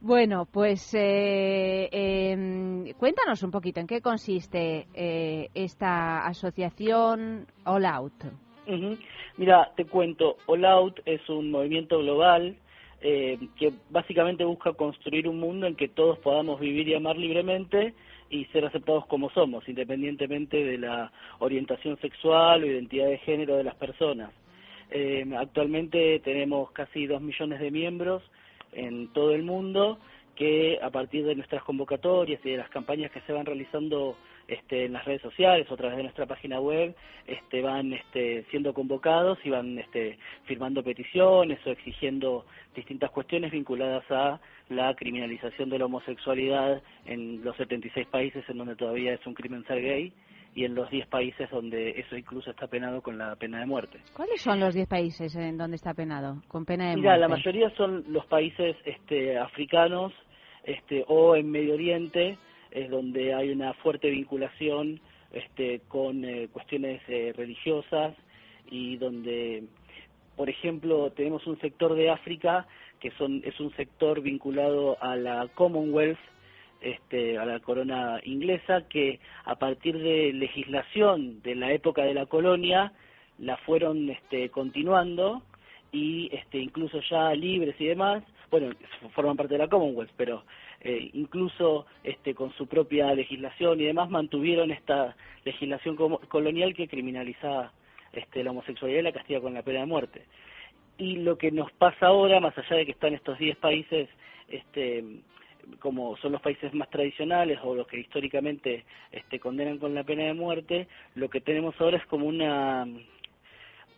Bueno, pues eh, em, cuéntanos un poquito en qué consiste eh, esta asociación All Out. Mira, te cuento, All Out es un movimiento global eh, que básicamente busca construir un mundo en que todos podamos vivir y amar libremente y ser aceptados como somos, independientemente de la orientación sexual o identidad de género de las personas. Eh, actualmente tenemos casi dos millones de miembros en todo el mundo que a partir de nuestras convocatorias y de las campañas que se van realizando este, en las redes sociales o a través de nuestra página web este, van este, siendo convocados y van este, firmando peticiones o exigiendo distintas cuestiones vinculadas a la criminalización de la homosexualidad en los 76 países en donde todavía es un crimen ser gay y en los 10 países donde eso incluso está penado con la pena de muerte. ¿Cuáles son los 10 países en donde está penado con pena de Mira, muerte? la mayoría son los países este, africanos este, o en Medio Oriente, es donde hay una fuerte vinculación este, con eh, cuestiones eh, religiosas y donde, por ejemplo, tenemos un sector de África que que son es un sector vinculado a la Commonwealth, este, a la corona inglesa, que a partir de legislación de la época de la colonia la fueron este, continuando y este, incluso ya libres y demás, bueno, forman parte de la Commonwealth, pero eh, incluso este, con su propia legislación y demás mantuvieron esta legislación colonial que criminalizaba este, la homosexualidad y la castiga con la pena de muerte. Y lo que nos pasa ahora, más allá de que están estos 10 países, este, como son los países más tradicionales o los que históricamente este, condenan con la pena de muerte, lo que tenemos ahora es como una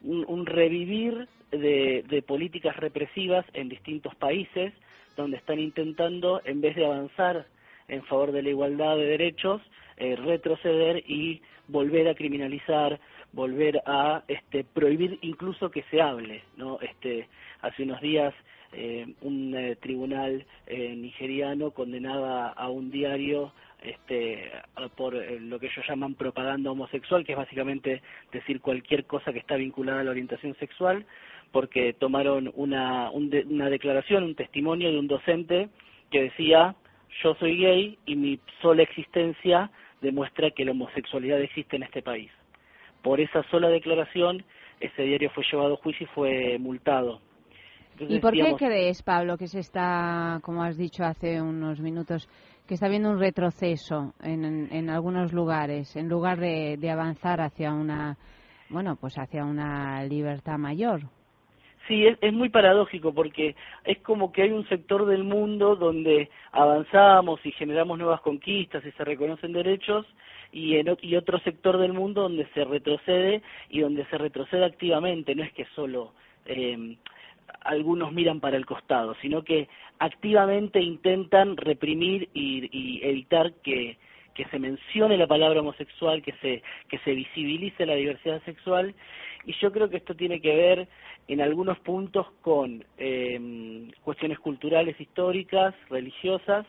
un, revivir de, de, políticas represivas en distintos países donde están intentando, en vez de avanzar en favor de la igualdad de derechos, eh, retroceder y volver a criminalizar, volver a este, prohibir incluso que se hable. ¿no? Este, hace unos días eh, un eh, tribunal nigeriano condenaba a un diario este, por lo que ellos llaman propaganda homosexual, que es básicamente decir cualquier cosa que está vinculada a la orientación sexual, porque tomaron una, una declaración, un testimonio de un docente que decía yo soy gay y mi sola existencia demuestra que la homosexualidad existe en este país. Por esa sola declaración, ese diario fue llevado a juicio y fue multado. ¿Y por qué crees, Pablo, que se está, como has dicho hace unos minutos, que está habiendo un retroceso en, en algunos lugares, en lugar de, de avanzar hacia una, bueno, pues hacia una libertad mayor? Sí, es, es, muy paradójico porque es como que hay un sector del mundo donde avanzamos y generamos nuevas conquistas y se reconocen derechos y, en, y otro sector del mundo donde se retrocede y donde se retrocede activamente, no es que solo eh, algunos miran para el costado, sino que activamente intentan reprimir y, y evitar que, se mencione la palabra homosexual, que se, que se visibilice la diversidad sexual, y yo creo que esto tiene que ver en algunos puntos con eh, cuestiones culturales, históricas, religiosas,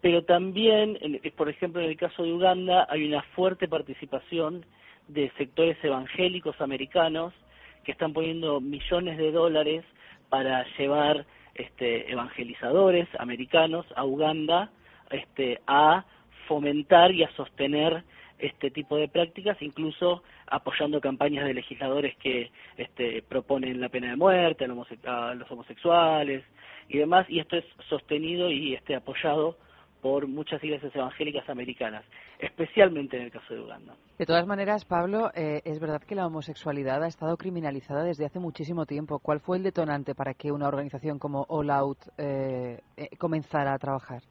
pero también, por ejemplo, en el caso de Uganda hay una fuerte participación de sectores evangélicos americanos que están poniendo millones de dólares para llevar este, evangelizadores americanos a Uganda este, a fomentar y a sostener este tipo de prácticas, incluso apoyando campañas de legisladores que este, proponen la pena de muerte a los homosexuales y demás, y esto es sostenido y este, apoyado por muchas iglesias evangélicas americanas, especialmente en el caso de Uganda. De todas maneras, Pablo, eh, es verdad que la homosexualidad ha estado criminalizada desde hace muchísimo tiempo. ¿Cuál fue el detonante para que una organización como All Out eh, eh, comenzara a trabajar?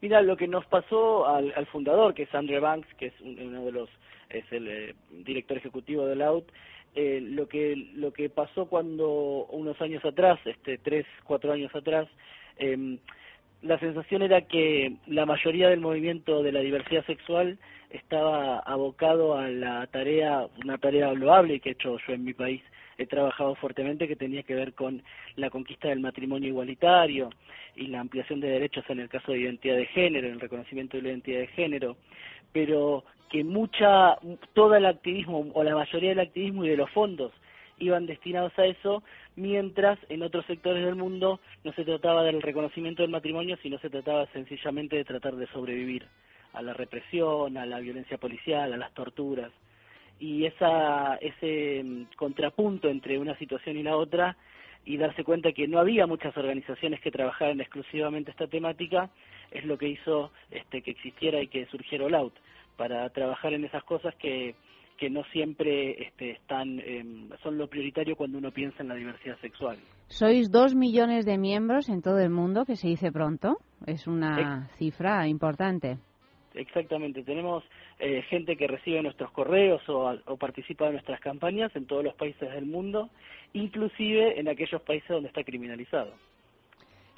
Mira, lo que nos pasó al, fundador, que es Andrew Banks, que es uno de los, es el director ejecutivo de All Out, lo que lo que pasó cuando unos años atrás, este tres cuatro años atrás, eh, la sensación era que la mayoría del movimiento de la diversidad sexual estaba abocado a la tarea, una tarea loable que he hecho yo en mi país, he trabajado fuertemente que tenía que ver con la conquista del matrimonio igualitario y la ampliación de derechos en el caso de identidad de género, en el reconocimiento de la identidad de género, pero que mucha, todo el activismo o la mayoría del activismo y de los fondos iban destinados a eso, mientras en otros sectores del mundo no se trataba del reconocimiento del matrimonio, sino se trataba sencillamente de tratar de sobrevivir a la represión, a la violencia policial, a las torturas. Y esa, ese mm, contrapunto entre una situación y la otra y darse cuenta que no había muchas organizaciones que trabajaran exclusivamente esta temática es lo que hizo este, que existiera y que surgiera All para trabajar en esas cosas que que no siempre este, están, em, son lo prioritario cuando uno piensa en la diversidad sexual. Sois dos millones de miembros en todo el mundo, que se dice pronto. Es una cifra importante. Exactamente, tenemos eh, gente que recibe nuestros correos o, o, participa de nuestras campañas en todos los países del mundo, inclusive en aquellos países donde está criminalizado.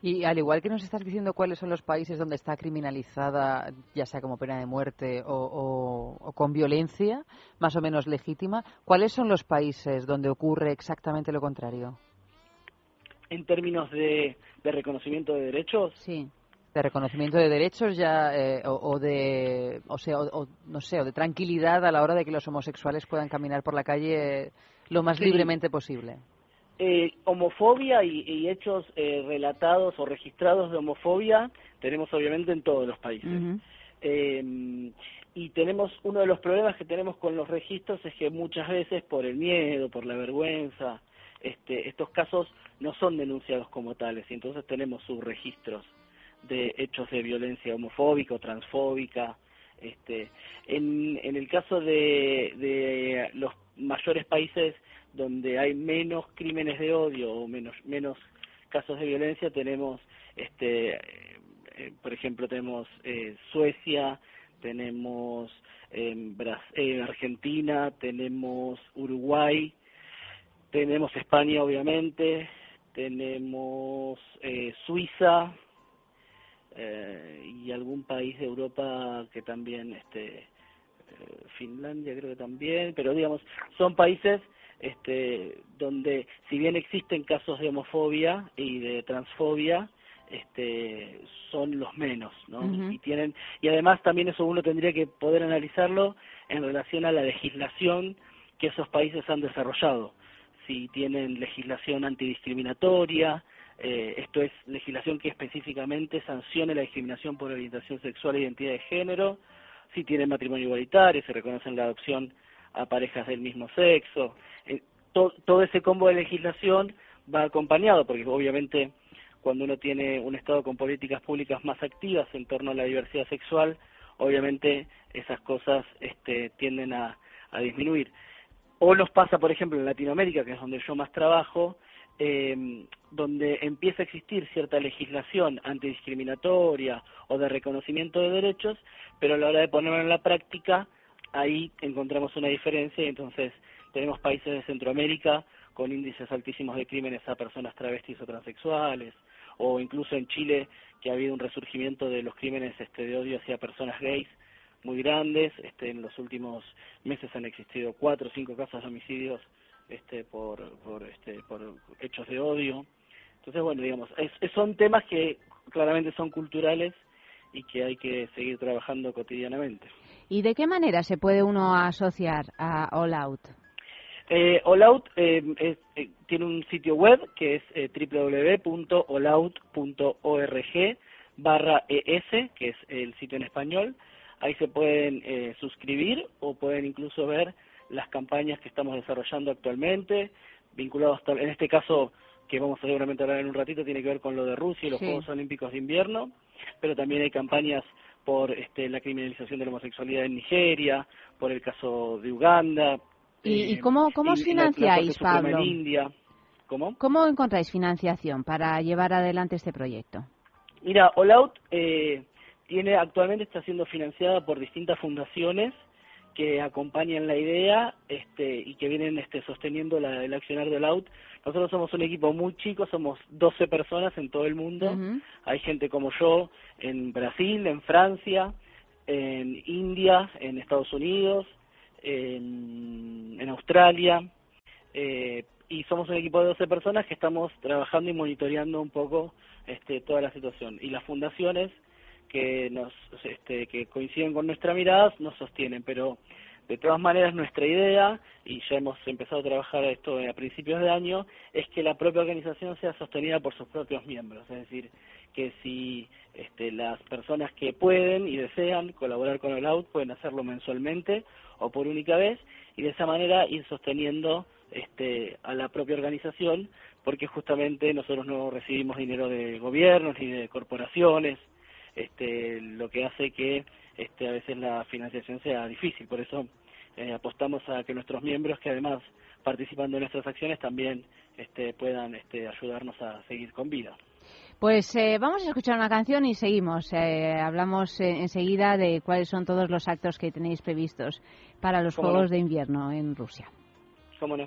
Y al igual que nos estás diciendo cuáles son los países donde está criminalizada, ya sea como pena de muerte o, con violencia, más o menos legítima, ¿cuáles son los países donde ocurre exactamente lo contrario? En términos de, reconocimiento de derechos. Sí. De reconocimiento de derechos ya eh, o, de o sea no sé o de tranquilidad a la hora de que los homosexuales puedan caminar por la calle lo más libremente posible Eh, homofobia y, y hechos eh, relatados o registrados de homofobia tenemos obviamente en todos los países. Eh, y tenemos uno de los problemas que tenemos con los registros es que muchas veces por el miedo, por la vergüenza, este, estos casos no son denunciados como tales y entonces tenemos subregistros de hechos de violencia homofóbica o transfóbica. Este, en, en el caso de, de los mayores países donde hay menos crímenes de odio o menos menos casos de violencia tenemos este eh, por ejemplo tenemos eh, Suecia tenemos en eh, Argentina tenemos Uruguay tenemos España obviamente tenemos eh, Suiza eh, y algún país de Europa que también este eh, Finlandia creo que también pero digamos son países este, donde si bien existen casos de homofobia y de transfobia, este, son los menos, ¿no? Y tienen y además también eso uno tendría que poder analizarlo en relación a la legislación que esos países han desarrollado. Si tienen legislación antidiscriminatoria, eh, esto es legislación que específicamente sancione la discriminación por orientación sexual e identidad de género, si tienen matrimonio igualitario, si reconocen la adopción a parejas del mismo sexo. Eh, to- todo ese combo de legislación va acompañado, porque obviamente cuando uno tiene un Estado con políticas públicas más activas en torno a la diversidad sexual, obviamente esas cosas este, tienden a, a disminuir. O nos pasa, por ejemplo, en Latinoamérica, que es donde yo más trabajo, eh, donde empieza a existir cierta legislación antidiscriminatoria o de reconocimiento de derechos, pero a la hora de ponerlo en la práctica, ahí encontramos una diferencia y entonces tenemos países de Centroamérica con índices altísimos de crímenes a personas travestis o transexuales, o incluso en Chile que ha habido un resurgimiento de los crímenes este, de odio hacia personas gays muy grandes. Este, en los últimos meses han existido cuatro o cinco casos de homicidios este, por, por, este, por hechos de odio. Entonces, bueno, digamos, es- son temas que claramente son culturales y que hay que seguir trabajando cotidianamente. ¿Y de qué manera se puede uno asociar a All Out? Eh, All Out eh, es- eh, tiene un sitio web que es eh, www.allout.org barra ES, que es el sitio en español. Ahí se pueden eh, suscribir o pueden incluso ver las campañas que estamos desarrollando actualmente, vinculados en este caso que vamos a seguramente hablar en un ratito, tiene que ver con lo de Rusia y los Sí. Juegos Olímpicos de Invierno, pero también hay campañas por este, la criminalización de la homosexualidad en Nigeria, por el caso de Uganda, ¿Y, y eh, cómo, cómo os y financiáis, Pablo? En India. ¿Cómo? ¿Cómo encontráis financiación para llevar adelante este proyecto? Mira, All Out eh, tiene actualmente está siendo financiada por distintas fundaciones que acompañan la idea este, y que vienen este, sosteniendo la, el accionar de All Out. Nosotros somos un equipo muy chico, somos 12 personas en todo el mundo. Hay gente como yo en Brasil, en Francia, en India, en Estados Unidos, en, en Australia, eh, y somos un equipo de 12 personas que estamos trabajando y monitoreando un poco este, toda la situación. Y las fundaciones que nos este, que coinciden con nuestra mirada nos sostienen, pero de todas maneras nuestra idea, y ya hemos empezado a trabajar esto a principios de año, es que la propia organización sea sostenida por sus propios miembros, es decir, que si este, las personas que pueden y desean colaborar con el OUT pueden hacerlo mensualmente o por única vez y de esa manera ir sosteniendo este, a la propia organización porque justamente nosotros no recibimos dinero de gobiernos ni de corporaciones este, lo que hace que este, a veces la financiación sea difícil por eso eh, apostamos a que nuestros miembros que además participando en nuestras acciones también este, puedan este, ayudarnos a seguir con vida Pues eh, vamos a escuchar una canción y seguimos. Eh, hablamos eh, enseguida de cuáles son todos los actos que tenéis previstos para los ¿Cómo Juegos no? de Invierno en Rusia. ¿Cómo no?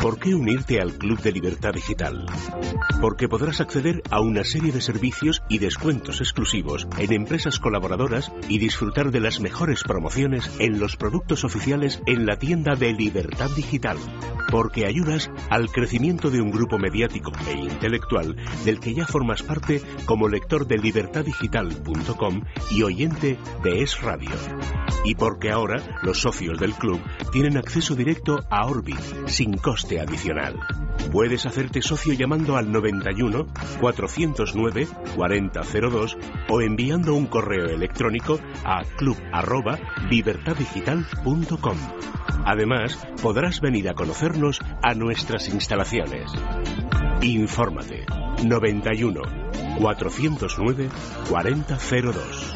¿Por qué unirte al Club de Libertad Digital? Porque podrás acceder a una serie de servicios y descuentos exclusivos en empresas colaboradoras y disfrutar de las mejores promociones en los productos oficiales en la tienda de Libertad Digital. Porque ayudas al crecimiento de un grupo mediático e intelectual del que ya formas parte como lector de libertaddigital.com y oyente de Es Radio. Y porque ahora los socios del club tienen acceso directo a Orbit sin coste adicional. Puedes hacerte socio llamando al 91 409 4002 o enviando un correo electrónico a club@libertaddigital.com. Además, podrás venir a conocernos a nuestras instalaciones. Infórmate 91 409 4002.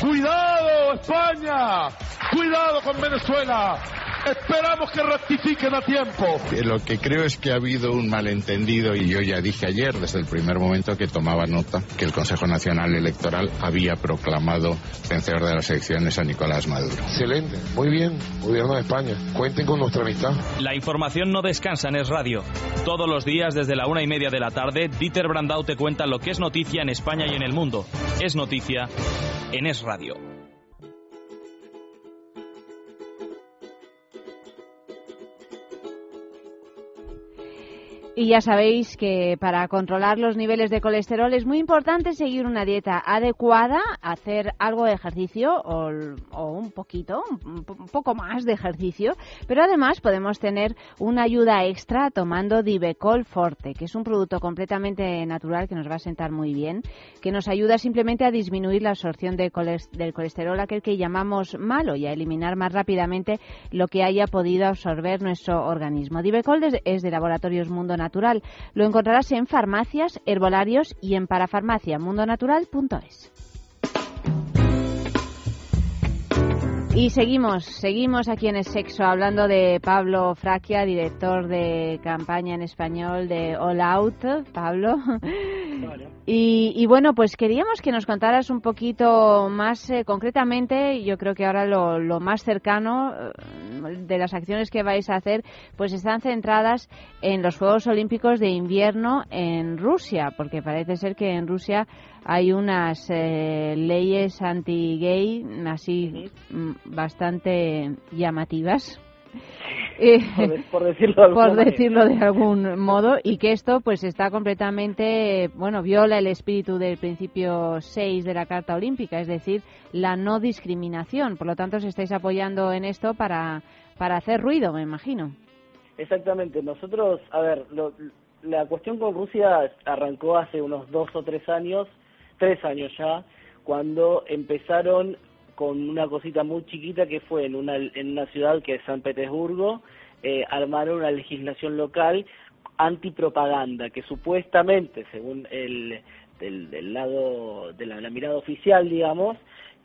¡Cuidado, España! ¡Cuidado con Venezuela! Esperamos que rectifiquen a tiempo. Lo que creo es que ha habido un malentendido y yo ya dije ayer desde el primer momento que tomaba nota que el Consejo Nacional Electoral había proclamado vencedor de las elecciones a Nicolás Maduro. Excelente, muy bien, Gobierno de España. Cuenten con nuestra amistad. La información no descansa en Es Radio. Todos los días desde la una y media de la tarde, Dieter Brandau te cuenta lo que es noticia en España y en el mundo. Es noticia en Es Radio. Y ya sabéis que para controlar los niveles de colesterol es muy importante seguir una dieta adecuada, hacer algo de ejercicio o, o un poquito, un, po- un poco más de ejercicio, pero además podemos tener una ayuda extra tomando Divecol Forte, que es un producto completamente natural que nos va a sentar muy bien, que nos ayuda simplemente a disminuir la absorción de del colesterol, aquel que llamamos malo, y a eliminar más rápidamente lo que haya podido absorber nuestro organismo. Divecol es de Laboratorios Mundo Natural. Lo encontrarás en farmacias, herbolarios y en parafarmacia Y seguimos, seguimos aquí en el sexo hablando de Pablo Fraquia, director de campaña en español de All Out. Pablo. Y, y bueno, pues queríamos que nos contaras un poquito más eh, concretamente, yo creo que ahora lo, lo más cercano eh, de las acciones que vais a hacer, pues están centradas en los Juegos Olímpicos de invierno en Rusia, porque parece ser que en Rusia hay unas eh, leyes anti-gay así mm, bastante llamativas. (laughs) (laughs) Eh, por, decirlo, de alguna por manera. decirlo de algún modo y que esto pues está completamente bueno viola el espíritu del principio 6 de la Carta Olímpica es decir la no discriminación por lo tanto os estáis apoyando en esto para para hacer ruido me imagino Exactamente. Nosotros, a ver, lo- la cuestión con Rusia arrancó hace unos dos o tres años, tres años ya, cuando empezaron con una cosita muy chiquita que fue en una, en una ciudad que es San Petersburgo, eh, armaron una legislación local antipropaganda que supuestamente, según el del, del lado de la, mirada oficial, digamos,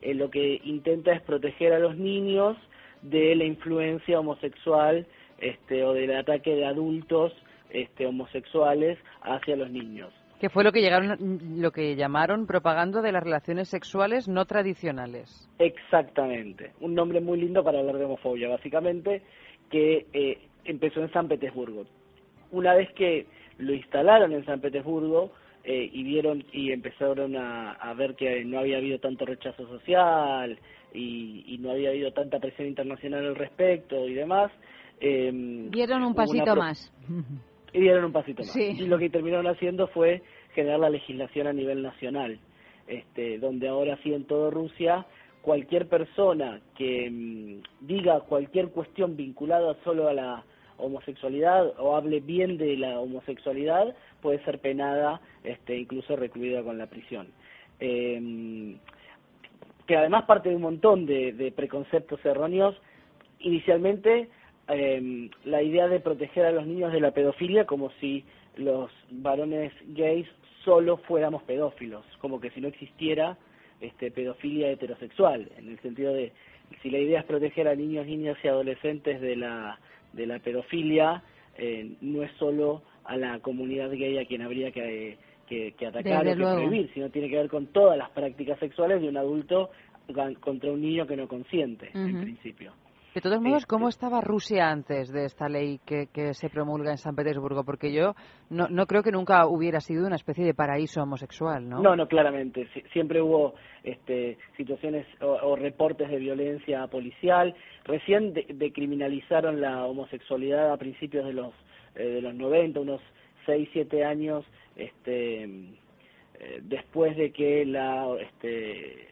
eh, lo que intenta es proteger a los niños de la influencia homosexual este, o del ataque de adultos este, homosexuales hacia los niños. Que fue lo que llegaron, lo que llamaron propaganda de las relaciones sexuales no tradicionales. Exactamente, un nombre muy lindo para hablar de homofobia, básicamente, que eh, empezó en San Petersburgo. Una vez que lo instalaron en San Petersburgo eh, y vieron y empezaron a, a ver que no había habido tanto rechazo social y, y no había habido tanta presión internacional al respecto y demás, eh, dieron un pasito pro- más (laughs) y dieron un pasito más. Sí. Y lo que terminaron haciendo fue generar la legislación a nivel nacional, este, donde ahora sí en toda Rusia cualquier persona que mm, diga cualquier cuestión vinculada solo a la homosexualidad o hable bien de la homosexualidad puede ser penada, este, incluso recluida con la prisión. Eh, que además parte de un montón de, de preconceptos erróneos. Inicialmente, eh, la idea de proteger a los niños de la pedofilia como si los varones gays solo fuéramos pedófilos, como que si no existiera este, pedofilia heterosexual, en el sentido de si la idea es proteger a niños, niñas y adolescentes de la, de la pedofilia, eh, no es solo a la comunidad gay a quien habría que, que, que atacar Desde o que luego. prohibir, sino tiene que ver con todas las prácticas sexuales de un adulto contra un niño que no consiente, en principio. De todos modos, ¿cómo estaba Rusia antes de esta ley que, que se promulga en San Petersburgo? Porque yo no, no creo que nunca hubiera sido una especie de paraíso homosexual, ¿no? No, no, claramente. Sie- Siempre hubo este, situaciones o, o reportes de violencia policial. Recién de- decriminalizaron la homosexualidad a principios de los eh, de los 90, unos 6, 7 años este, eh, después de que la este,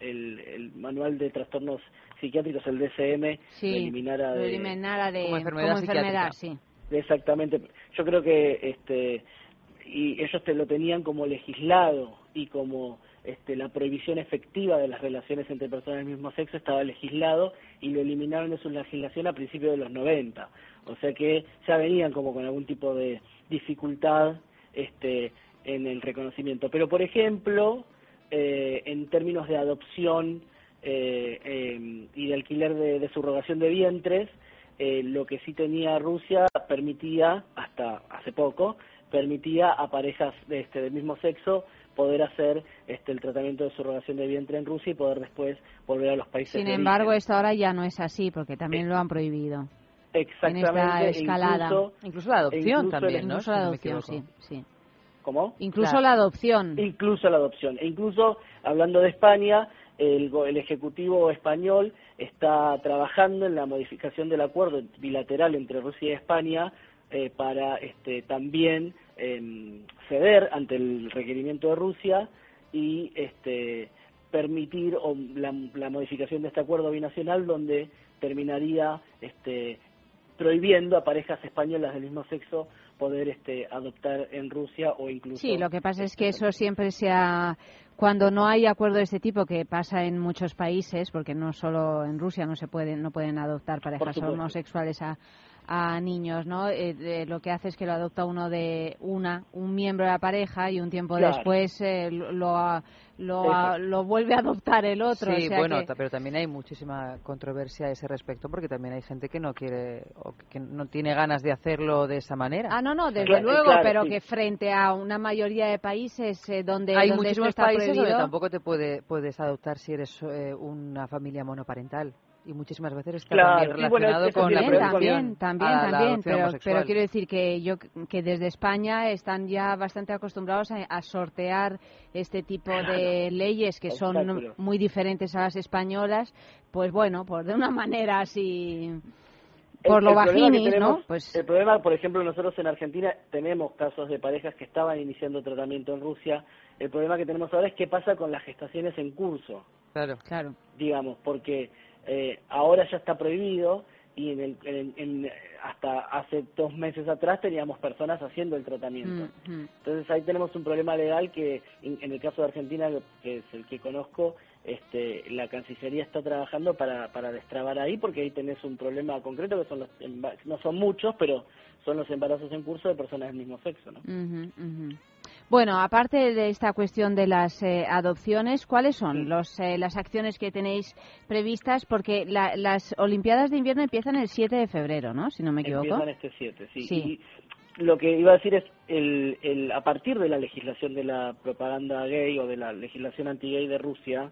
el, el manual de trastornos psiquiátricos, el DSM, sí lo eliminara lo de, eliminara de como enfermedad enfermedad, psiquiátrica. sí Exactamente. Yo creo que este y ellos te lo tenían como legislado y como este, la prohibición efectiva de las relaciones entre personas del mismo sexo estaba legislado y lo eliminaron de su legislación a principios de los 90. O sea que ya venían como con algún tipo de dificultad este, en el reconocimiento. Pero, por ejemplo, eh, en términos de adopción y de alquiler de, de subrogación de vientres, eh, lo que sí tenía Rusia permitía, hasta hace poco, permitía a parejas de este, del mismo sexo poder hacer este, el tratamiento de subrogación de vientre en Rusia y poder después volver a los países sin de embargo esto ahora ya no es así porque también lo han prohibido en esta Exactamente, e escalada incluso- Incluso la adopción e incluso también, el- ¿no? incluso la adopción sí sí ¿Cómo? incluso la adopción Incluso la adopción. E incluso, hablando de España, el, el Ejecutivo español está trabajando en la modificación del acuerdo bilateral entre Rusia y España eh, para este, también em, ceder ante el requerimiento de Rusia y este, permitir o, la, la modificación de este acuerdo binacional donde terminaría este, prohibiendo a parejas españolas del mismo sexo poder este, adoptar en Rusia o incluso Sí, lo que pasa es que eso siempre se ha... Cuando no hay acuerdo de este tipo, que pasa en muchos países, porque no solo en Rusia no se pueden, no pueden adoptar parejas homosexuales a, a niños, ¿no? Eh, de- lo que hace es que lo adopta uno de una, un miembro de la pareja y un tiempo Claro. después eh, lo, lo, lo, Exacto. lo vuelve a adoptar el otro. Sí, o sea bueno, que- pero también hay muchísima controversia a ese respecto porque también hay gente que no quiere o que no tiene ganas de hacerlo de esa manera. Ah, no, no, desde Claro, luego, claro, pero sí. que frente a una mayoría de países eh, donde, hay donde esto muchísimos está países donde tampoco te puede, puedes adoptar si eres eh, una familia monoparental. Y muchísimas veces está Claro, también sí, bueno, relacionado eso con la También, también, también, a pero, pero quiero decir que yo que desde España están ya bastante acostumbrados a, a sortear este tipo de leyes que son muy diferentes a las españolas, pues bueno, pues de una manera así por El- lo el tenemos- ¿no? Pues El problema, por ejemplo, nosotros en Argentina tenemos casos de parejas que estaban iniciando tratamiento en Rusia. El problema que tenemos ahora es qué pasa con las gestaciones en curso, Claro. claro. digamos, porque eh, ahora ya está prohibido y en el, en- en- hasta hace dos meses atrás teníamos personas haciendo el tratamiento. Entonces ahí tenemos un problema legal que en, el caso de Argentina, que es el que conozco, este, la Cancillería está trabajando para, para destrabar ahí porque ahí tenés un problema concreto que son los, no son muchos, pero son los embarazos en curso de personas del mismo sexo, ¿no? Bueno, aparte de esta cuestión de las eh, adopciones, ¿cuáles son los, eh, las acciones que tenéis previstas? Porque la- las Olimpiadas de Invierno empiezan el 7 de febrero, ¿no? Si no me equivoco. Empiezan este 7, sí. Sí. Y lo que iba a decir es, el, el, a partir de la legislación de la propaganda gay o de la legislación anti-gay de Rusia,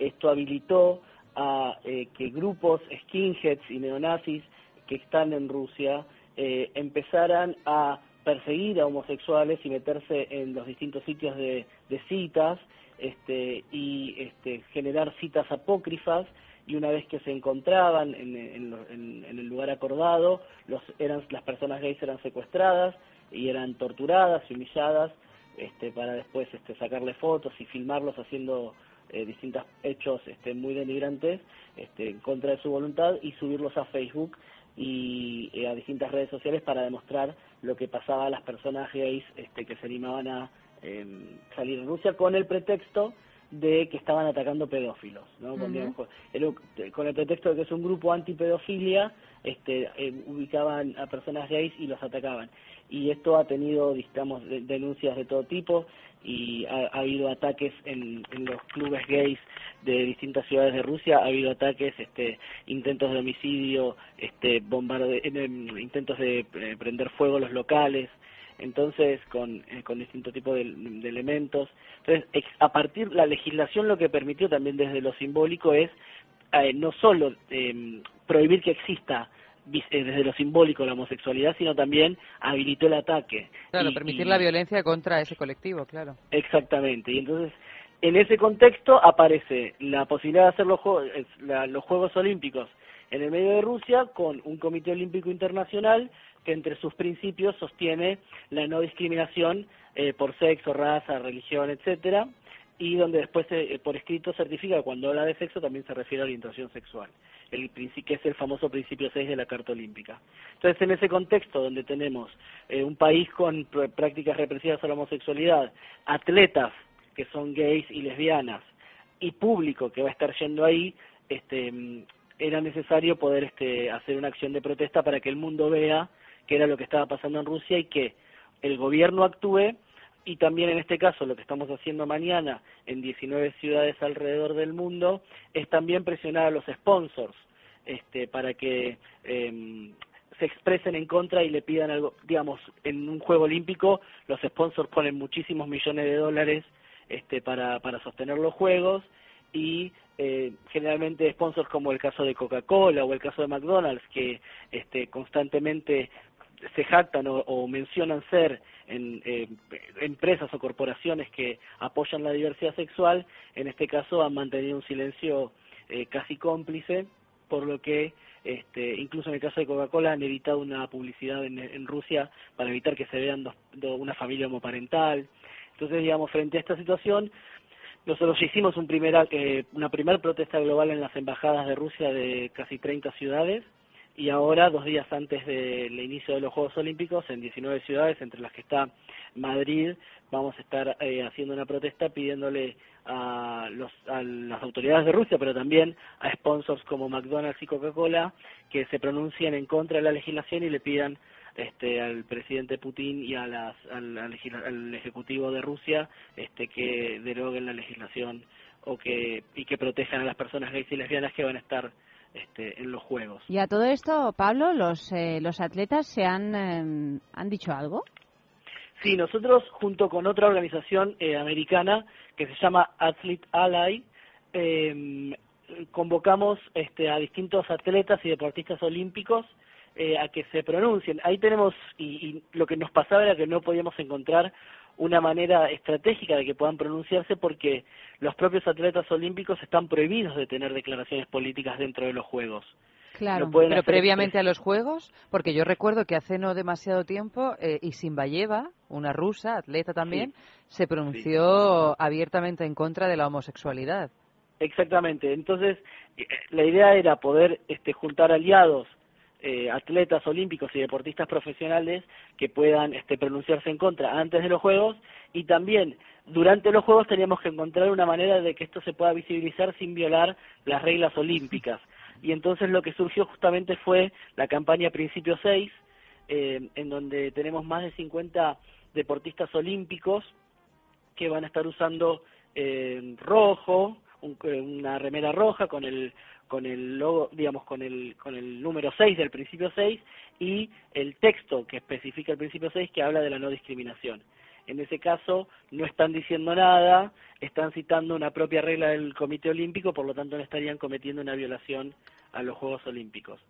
esto habilitó a eh, que grupos skinheads y neonazis que están en Rusia eh, empezaran a perseguir a homosexuales y meterse en los distintos sitios de, de citas este, y este, generar citas apócrifas y una vez que se encontraban en, en en- en el lugar acordado, los, eran, las personas gays eran secuestradas y eran torturadas y humilladas este, para después este, sacarle fotos y filmarlos haciendo eh, distintos hechos este, muy denigrantes este, en contra de su voluntad y subirlos a Facebook y eh, a distintas redes sociales para demostrar lo que pasaba a las personas gays este, que se animaban a eh, salir en Rusia con el pretexto de que estaban atacando pedófilos, ¿no? Con, digamos, con- el- con el pretexto de que es un grupo antipedofilia, este, eh, ubicaban a personas gays y los atacaban. Y esto ha tenido, digamos, de- denuncias de todo tipo y ha, ha habido ataques en, en los clubes gays de distintas ciudades de Rusia, ha habido ataques, este, intentos de homicidio, este, bombarde, en- intentos de eh, prender fuego los locales, entonces con, eh, con distinto tipo de, elementos. Entonces, a partir la legislación lo que permitió también desde lo simbólico es eh, no solo eh, prohibir que exista eh, desde lo simbólico la homosexualidad, sino también habilitó el ataque. Claro, Y- permitir y- la violencia contra ese colectivo, claro. Exactamente, y entonces en ese contexto aparece la posibilidad de hacer los, juegos, los Juegos Olímpicos en el medio de Rusia con un Comité Olímpico Internacional que entre sus principios sostiene la no discriminación eh, por sexo, raza, religión, etcétera, y donde después eh, por escrito certifica que cuando habla de sexo también se refiere a orientación sexual, el que es el famoso principio 6 de la Carta Olímpica. Entonces, en ese contexto donde tenemos eh, un país con pr- prácticas represivas a la homosexualidad, atletas que son gays y lesbianas y público que va a estar yendo ahí, este, mm, era necesario poder este, hacer una acción de protesta para que el mundo vea qué era lo que estaba pasando en Rusia y que el gobierno actúe y también en este caso lo que estamos haciendo mañana en 19 ciudades alrededor del mundo es también presionar a los sponsors este, para que em, se expresen en contra y le pidan algo, digamos, en un juego olímpico los sponsors ponen muchísimos millones de dólares este, para, para sostener los juegos y eh, generalmente sponsors como el caso de Coca-Cola o el caso de McDonald's que este, constantemente se jactan o, o mencionan ser en, eh, empresas o corporaciones que apoyan la diversidad sexual, en este caso han mantenido un silencio eh, casi cómplice, por lo que este, incluso en el caso de Coca-Cola han evitado una publicidad en, Rusia para evitar que se vean dos, do- una familia homoparental. Entonces, digamos, frente a esta situación, nosotros hicimos un primera, eh, una primera protesta global en las embajadas de Rusia de casi 30 ciudades y ahora, dos días antes del inicio de los Juegos Olímpicos, en 19 ciudades, entre las que está Madrid, vamos a estar eh, haciendo una protesta pidiéndole a, los, a las autoridades de Rusia, pero también a sponsors como McDonald's y Coca-Cola, que se pronuncien en contra de la legislación y le pidan este, al presidente Putin y a las, al, al al ejecutivo de Rusia este, que deroguen la legislación o que y que protejan a las personas gays y lesbianas que van a estar este, en los juegos. Y a todo esto, Pablo, los, eh, los atletas se han, eh, han dicho algo. Sí, nosotros junto con otra organización eh, americana que se llama Athlete Ally, eh, convocamos este, a distintos atletas y deportistas olímpicos eh, a que se pronuncien. Ahí tenemos, y, y lo que nos pasaba era que no podíamos encontrar una manera estratégica de que puedan pronunciarse porque los propios atletas olímpicos están prohibidos de tener declaraciones políticas dentro de los Juegos. Claro, No pero previamente a los Juegos, porque yo recuerdo que hace no demasiado tiempo eh, Isinbayeva, una rusa, atleta también, se pronunció abiertamente en contra de la homosexualidad. Exactamente. Entonces, eh, la idea era poder este, juntar aliados, eh, atletas olímpicos y deportistas profesionales que puedan este, pronunciarse en contra antes de los Juegos y también durante los Juegos teníamos que encontrar una manera de que esto se pueda visibilizar sin violar las reglas olímpicas. Y entonces lo que surgió justamente fue la campaña Principio 6, eh, en donde tenemos más de 50 deportistas olímpicos que van a estar usando eh, rojo, un- eh, una remera roja con el con el logo, digamos, con el con el número 6 del principio 6 y el texto que especifica el principio 6 que habla de la no discriminación. En ese caso no están diciendo nada, están citando una propia regla del Comité Olímpico, por lo tanto no estarían cometiendo una violación a los Juegos Olímpicos.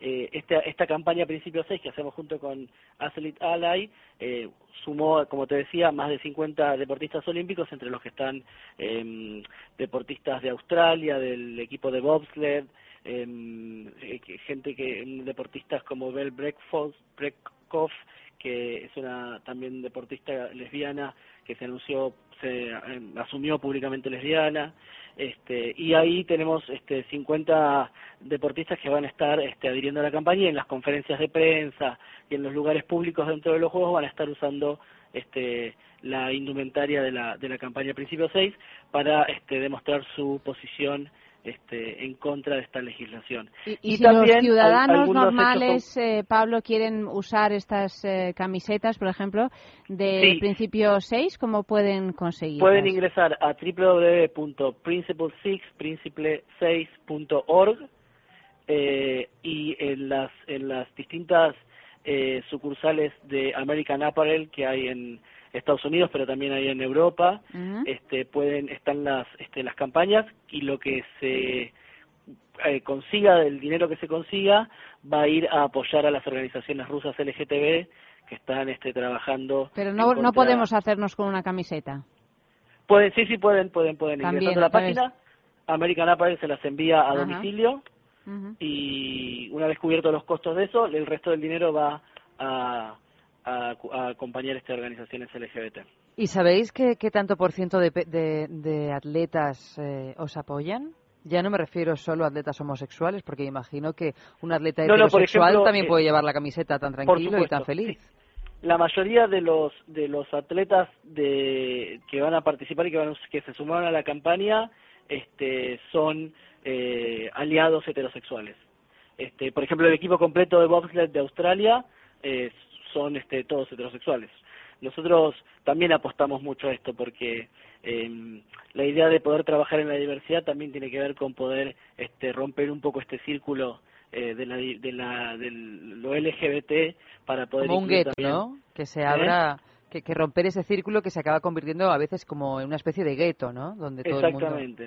Eh, esta, esta campaña Principio 6 que hacemos junto con Athlete Ally eh, sumó, como te decía, más de 50 deportistas olímpicos, entre los que están em, deportistas de Australia, del equipo de bobsled, em, eh, gente que deportistas como Bell Breakhoff, que es una también deportista lesbiana que se anunció, se em, asumió públicamente lesbiana, este, y ahí tenemos este, 50 deportistas que van a estar este, adhiriendo a la campaña y en las conferencias de prensa y en los lugares públicos dentro de los Juegos van a estar usando este, la indumentaria de la, de la campaña Principio 6 para este, demostrar su posición este, en contra de esta legislación. Y, y si los también ciudadanos normales, eh, Pablo, quieren usar estas eh, camisetas, por ejemplo, de Sí. principio 6, ¿cómo pueden conseguirlas? Pueden ingresar a www.principle6.org eh, y en las en las distintas eh, sucursales de American Apparel que hay en Estados Unidos, pero también hay en Europa, este pueden están las este, las campañas y lo que se eh, consiga del dinero que se consiga va a ir a apoyar a las organizaciones rusas LGTB que están este trabajando Pero no, no podemos hacernos con una camiseta. Pueden, sí, sí, pueden, pueden, pueden. También, Ingresando a la página, American Apparel se las envía a Ajá. domicilio y una vez cubiertos los costos de eso, el resto del dinero va a, a, a acompañar estas organizaciones LGBT. ¿Y sabéis qué, qué tanto por ciento de, de- de atletas eh, os apoyan? Ya no me refiero solo a atletas homosexuales, porque imagino que un atleta No, heterosexual ejemplo, también eh, puede llevar la camiseta tan tranquilo y tan feliz. La mayoría de los de los atletas de que van a participar y que van que se sumaron a la campaña este son eh, aliados heterosexuales. Este, por ejemplo, el equipo completo de bobsled de Australia eh, son este, todos heterosexuales. Nosotros también apostamos mucho a esto porque eh, la idea de poder trabajar en la diversidad también tiene que ver con poder este, romper un poco este círculo eh, de la, de la, del lo LGBT para poder Como un gueto, ¿no? Que se ¿Eh? abra, que, que romper ese círculo que se acaba convirtiendo a veces como en una especie de gueto, ¿no? Donde todo el mundo...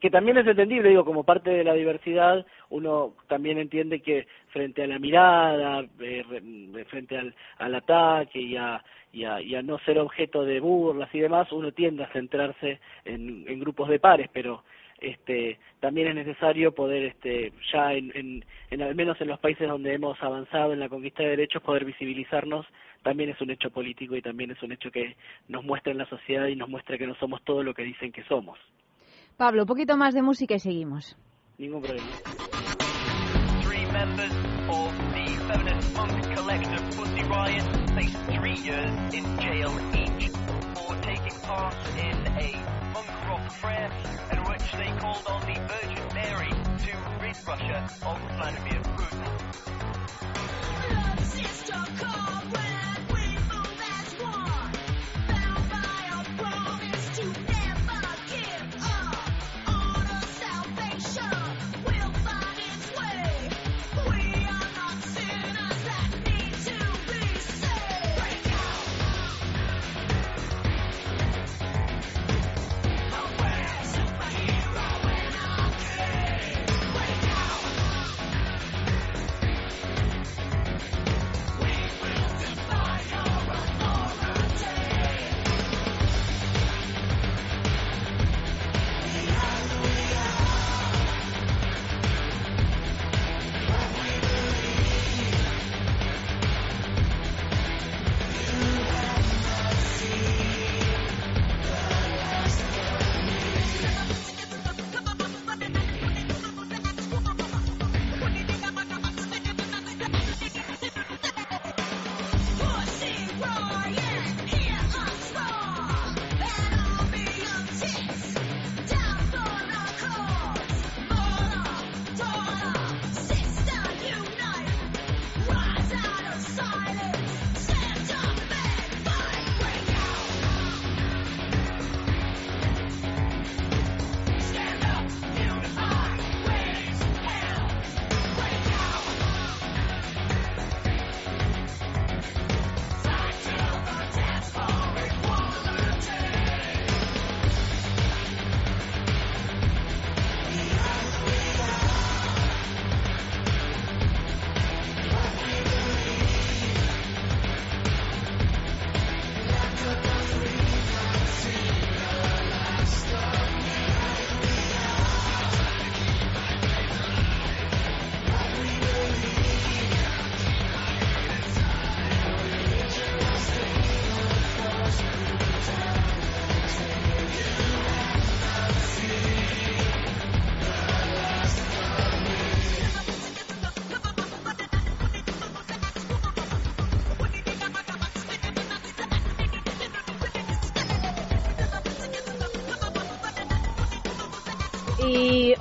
Que también es entendible, digo, como parte de la diversidad, uno también entiende que frente a la mirada, eh, re- frente al, al ataque y a, y, a, y a no ser objeto de burlas y demás, uno tiende a centrarse en, en grupos de pares, pero este también es necesario poder este ya en, en, en al menos en los países donde hemos avanzado en la conquista de derechos poder visibilizarnos también es un hecho político y también es un hecho que nos muestra en la sociedad y nos muestra que no somos todo lo que dicen que somos Pablo, un poquito más de música y seguimos. ningún problema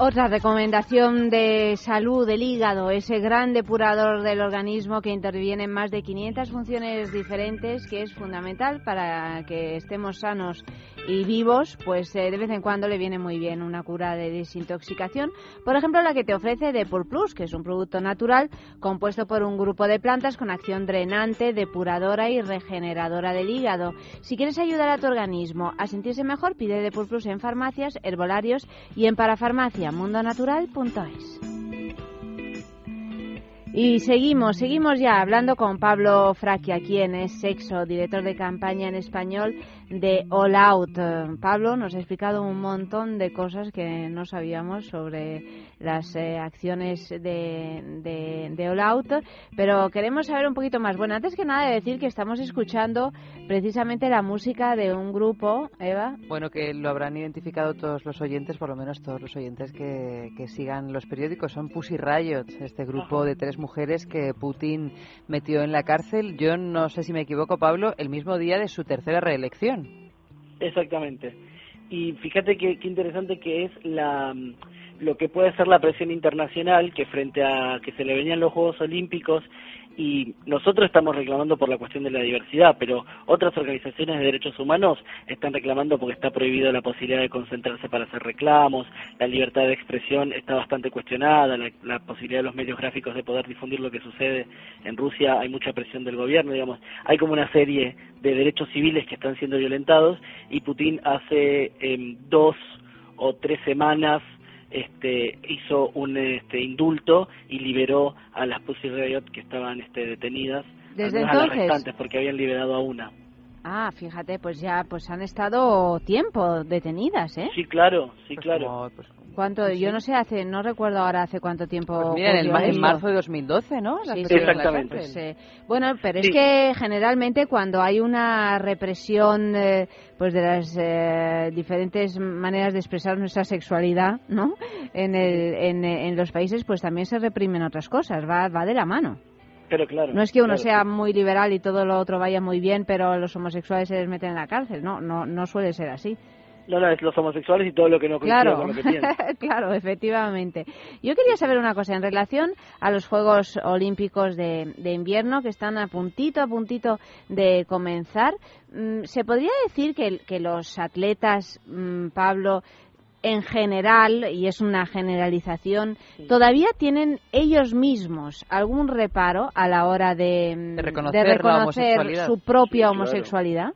otra recomendación de salud del hígado, ese gran depurador del organismo que interviene en más de 500 funciones diferentes, que es fundamental para que estemos sanos y vivos, pues eh, de vez en cuando le viene muy bien una cura de desintoxicación. Por ejemplo, la que te ofrece Depur Plus, que es un producto natural compuesto por un grupo de plantas con acción drenante, depuradora y regeneradora del hígado. Si quieres ayudar a tu organismo a sentirse mejor, pide Depur Plus en farmacias, herbolarios y en parafarmacia mundonatural.es. Y seguimos, seguimos ya hablando con Pablo Fraquia, quien es sexo, director de campaña en español de All Out. Pablo nos ha explicado un montón de cosas que no sabíamos sobre las eh, acciones de, de, de, All Out, pero queremos saber un poquito más. Bueno, antes que nada, decir que estamos escuchando precisamente la música de un grupo, Eva. Bueno, que lo habrán identificado todos los oyentes, por lo menos todos los oyentes que, que sigan los periódicos. Son Pussy Riot, este grupo de tres mujeres que Putin metió en la cárcel. Yo no sé si me equivoco, Pablo, el mismo día de su tercera reelección. Exactamente. Y fíjate qué, qué interesante que es la lo que puede ser la presión internacional que frente a que se le venían los Juegos Olímpicos y nosotros estamos reclamando por la cuestión de la diversidad, pero otras organizaciones de derechos humanos están reclamando porque está prohibido la posibilidad de concentrarse para hacer reclamos, la libertad de expresión está bastante cuestionada, la, la posibilidad de los medios gráficos de poder difundir lo que sucede en Rusia, hay mucha presión del gobierno, digamos, hay como una serie de derechos civiles que están siendo violentados y Putin hace eh, dos o tres semanas este, hizo un este, indulto y liberó a las Pussy Riot que estaban este, detenidas. Desde a entonces. las restantes porque habían liberado a una. Ah, fíjate, pues ya pues han estado tiempo detenidas, ¿eh? Sí, claro, sí, Pues claro. como- pues- ¿Cuánto? Yo no sé, hace no recuerdo ahora hace cuánto tiempo. Pues mira, en, el marzo de 2012, ¿no? Sí, Exactamente. Pues, eh, bueno, pero Sí. es que generalmente cuando hay una represión eh, pues de las eh, diferentes maneras de expresar nuestra sexualidad, ¿no? En, el, en, en los países pues también se reprimen otras cosas, va, va de la mano. Pero claro. No es que uno claro, sea muy liberal y todo lo otro vaya muy bien, pero los homosexuales se les meten en la cárcel, no, no, no suele ser así. No, no, es los homosexuales y todo lo que no Claro, con lo que piensan. (laughs) claro, efectivamente. Yo quería saber una cosa en relación a los Juegos Olímpicos de, de invierno que están a puntito, a puntito de comenzar. Mm, ¿Se podría decir que, que los atletas, mm, Pablo, en general, y es una generalización, todavía tienen ellos mismos algún reparo a la hora de, De reconocer su propia Sí, claro. homosexualidad?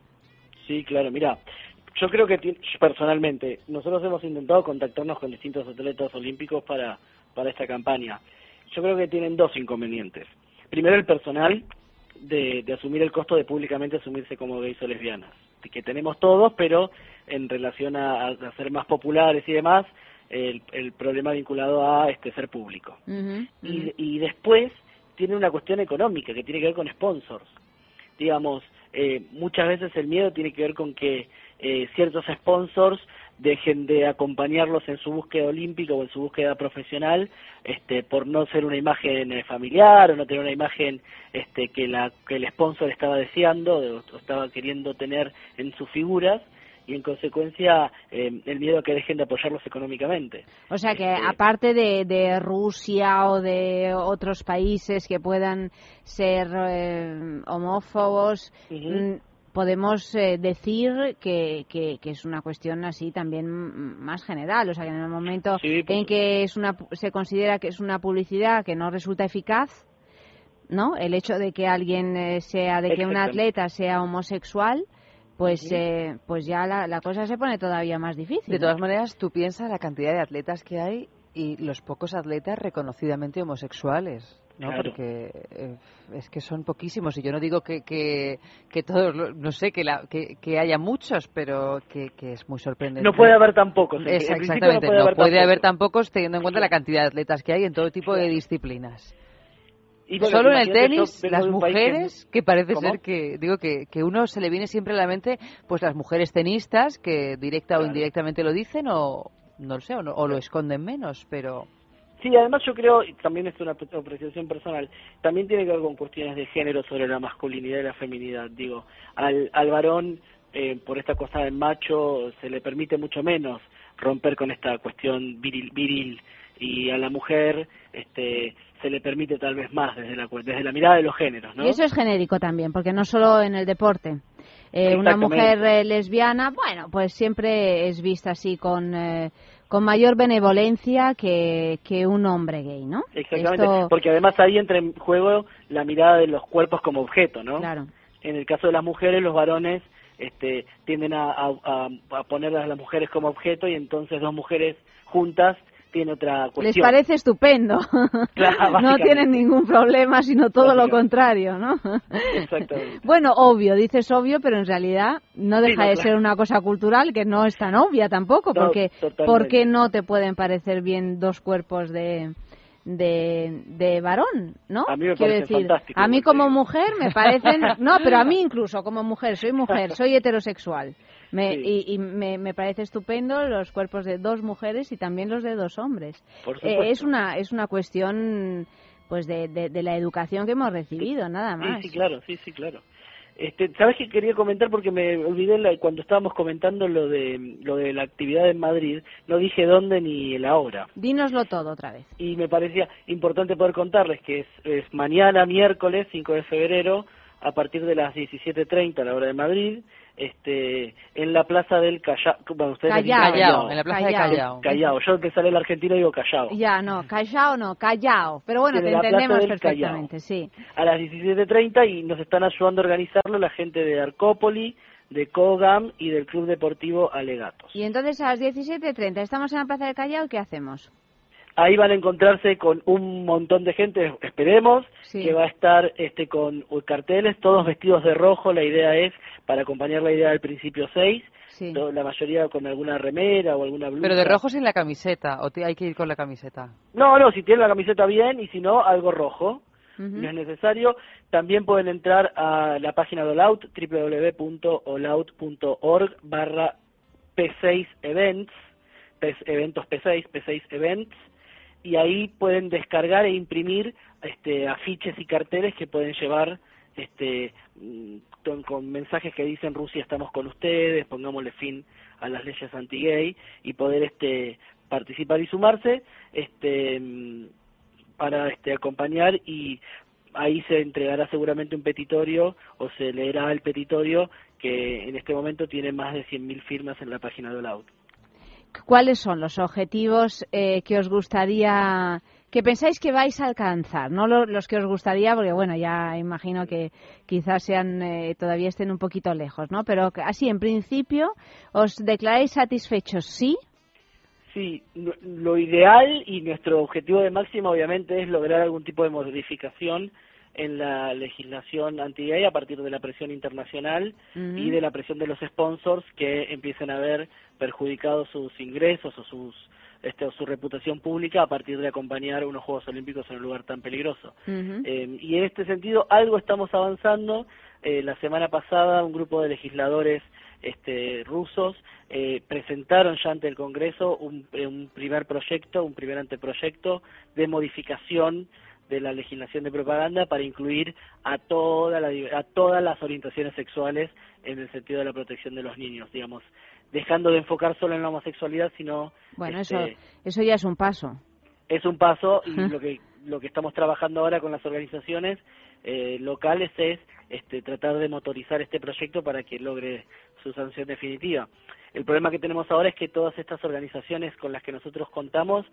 Sí, claro, mira, yo creo que personalmente, nosotros hemos intentado contactarnos con distintos atletas olímpicos para, para esta campaña. Yo creo que tienen dos inconvenientes. Primero, el personal de, de asumir el costo de públicamente asumirse como gays o lesbianas, que tenemos todos, pero en relación a, a ser más populares y demás, el, el problema vinculado a este ser público. Y, y después tiene una cuestión económica que tiene que ver con sponsors. Digamos, eh, muchas veces el miedo tiene que ver con que eh, ciertos sponsors dejen de acompañarlos en su búsqueda olímpica o en su búsqueda profesional este por no ser una imagen eh, familiar o no tener una imagen este que la que el sponsor estaba deseando o estaba queriendo tener en sus figuras y en consecuencia eh, el miedo a que dejen de apoyarlos económicamente. O sea que Este- aparte de, de Rusia o de otros países que puedan ser eh, homófobos, podemos eh, decir que, que, que es una cuestión así también mm, más general. O sea que en el momento Sí, por en que es una, pu- se considera que es una publicidad que no resulta eficaz, ¿no? El hecho de que alguien eh, sea, de que un atleta sea homosexual, pues, eh, pues ya la, la cosa se pone todavía más difícil. De todas maneras, tú piensas la cantidad de atletas que hay y los pocos atletas reconocidamente homosexuales. ¿No? Claro. Porque eh, es que son poquísimos y yo no digo que, que, que todos, no sé, que, la, que, que haya muchos, pero que, que es muy sorprendente. No puede haber tan pocos. exactamente, no puede haber, tan pocos teniendo en cuenta la cantidad de atletas que hay en todo tipo de disciplinas. Y bueno, Solo en el tenis, las mujeres, que parece ¿Cómo? ser que, digo que, que uno se le viene siempre a la mente, pues las mujeres tenistas, que directa o indirectamente lo dicen, o no lo sé, o, no- o lo esconden menos, pero Sí, además yo creo, y también es una apreciación personal, también tiene que ver con cuestiones de género sobre la masculinidad y la feminidad. Digo, al, al varón, eh, por esta cosa del macho, se le permite mucho menos romper con esta cuestión viril, viril y a la mujer este se le permite tal vez más desde la desde la mirada de los géneros, ¿no? Y eso es genérico también, porque no solo en el deporte. Eh, una mujer eh, lesbiana, bueno, pues siempre es vista así con, eh, con mayor benevolencia que, que un hombre gay, ¿no? Exactamente, Esto- porque además ahí entra en juego la mirada de los cuerpos como objeto, ¿no? Claro. En el caso de las mujeres, los varones este, tienden a- a poner a las mujeres como objeto y entonces dos mujeres juntas otra Les parece estupendo. (laughs) Claro, (laughs) no tienen ningún problema, sino todo lo contrario, ¿no? Exactamente. (laughs) Bueno, obvio, dices obvio, pero en realidad no Sí, deja no, de claro. ser una cosa cultural que no es tan obvia tampoco, No, porque. ¿por qué no te pueden parecer bien dos cuerpos de, de, de varón, ¿no? A mí me Quiero decir, a mí como mujer me parecen, no, pero a mí incluso como mujer, soy mujer, soy heterosexual. Me, Sí. y, y me, me parece estupendo los cuerpos de dos mujeres y también los de dos hombres. Por Eh, es una es una cuestión pues de, de, de la educación que hemos recibido, nada más. Sí, sí, claro, sí, sí, claro. Este, ¿Sabes qué quería comentar? Porque me olvidé la- cuando estábamos comentando lo de, lo de la actividad en Madrid, no dije dónde ni la hora. Dínoslo todo otra vez. Y me parecía importante poder contarles que es, es mañana, miércoles 5 de febrero, a partir de las 17.30 a la hora de Madrid, este, en la plaza del Callao. Bueno, ustedes dicen Callao. Callao, en la plaza de Callao. Callao. Yo que sale el argentino digo Callao. Ya, no, callao no, callao. Pero bueno, Sí, te entendemos perfectamente, sí. a las 17.30 y nos están ayudando a organizarlo la gente de Arcópoli, de Cogam y del Club Deportivo Alegatos. Y entonces a las 17.30 estamos en la Plaza del Callao, ¿qué hacemos? Ahí van a encontrarse con un montón de gente, esperemos, Sí. que va a estar este con carteles, todos vestidos de rojo, la idea es para acompañar la idea del principio 6, Sí. la mayoría con alguna remera o alguna blusa. Pero de rojo sin la camiseta, o te- hay que ir con la camiseta. No, no, si tienen la camiseta bien y si no, algo rojo. No es necesario. También pueden entrar a la página de Olaut, www.olaut.org barra P6 Events, P- eventos P6, P6 Events, y ahí pueden descargar e imprimir este, afiches y carteles que pueden llevar este, mm, con, con mensajes que dicen Rusia estamos con ustedes, pongámosle fin a las leyes anti-gay y poder este, participar y sumarse este, mm, para este, acompañar y ahí se entregará seguramente un petitorio o se leerá el petitorio que en este momento tiene más de 100.000 firmas en la página de Olaut. ¿Cuáles son los objetivos eh, que os gustaría, que pensáis que vais a alcanzar? No lo- los que os gustaría, porque bueno, ya imagino que quizás sean, eh, todavía estén un poquito lejos, ¿no? Pero así, en principio, ¿os declaráis satisfechos? ¿Sí? Sí, lo ideal y nuestro objetivo de máxima obviamente es lograr algún tipo de modificación en la legislación anti-gay a partir de la presión internacional y de la presión de los sponsors que empiecen a ver perjudicados sus ingresos o sus este, o su reputación pública a partir de acompañar unos Juegos Olímpicos en un lugar tan peligroso. Eh, y en este sentido algo estamos avanzando. Eh, la semana pasada un grupo de legisladores este, rusos eh, presentaron ya ante el Congreso un, un primer proyecto, un primer anteproyecto de modificación de la legislación de propaganda para incluir a toda la, a todas las orientaciones sexuales en el sentido de la protección de los niños, digamos, dejando de enfocar solo en la homosexualidad, sino Bueno, este, eso, eso ya es un paso. es un paso y lo que lo que estamos trabajando ahora con las organizaciones eh, locales es este, tratar de motorizar este proyecto para que logre su sanción definitiva. El problema que tenemos ahora es que todas estas organizaciones con las que nosotros contamos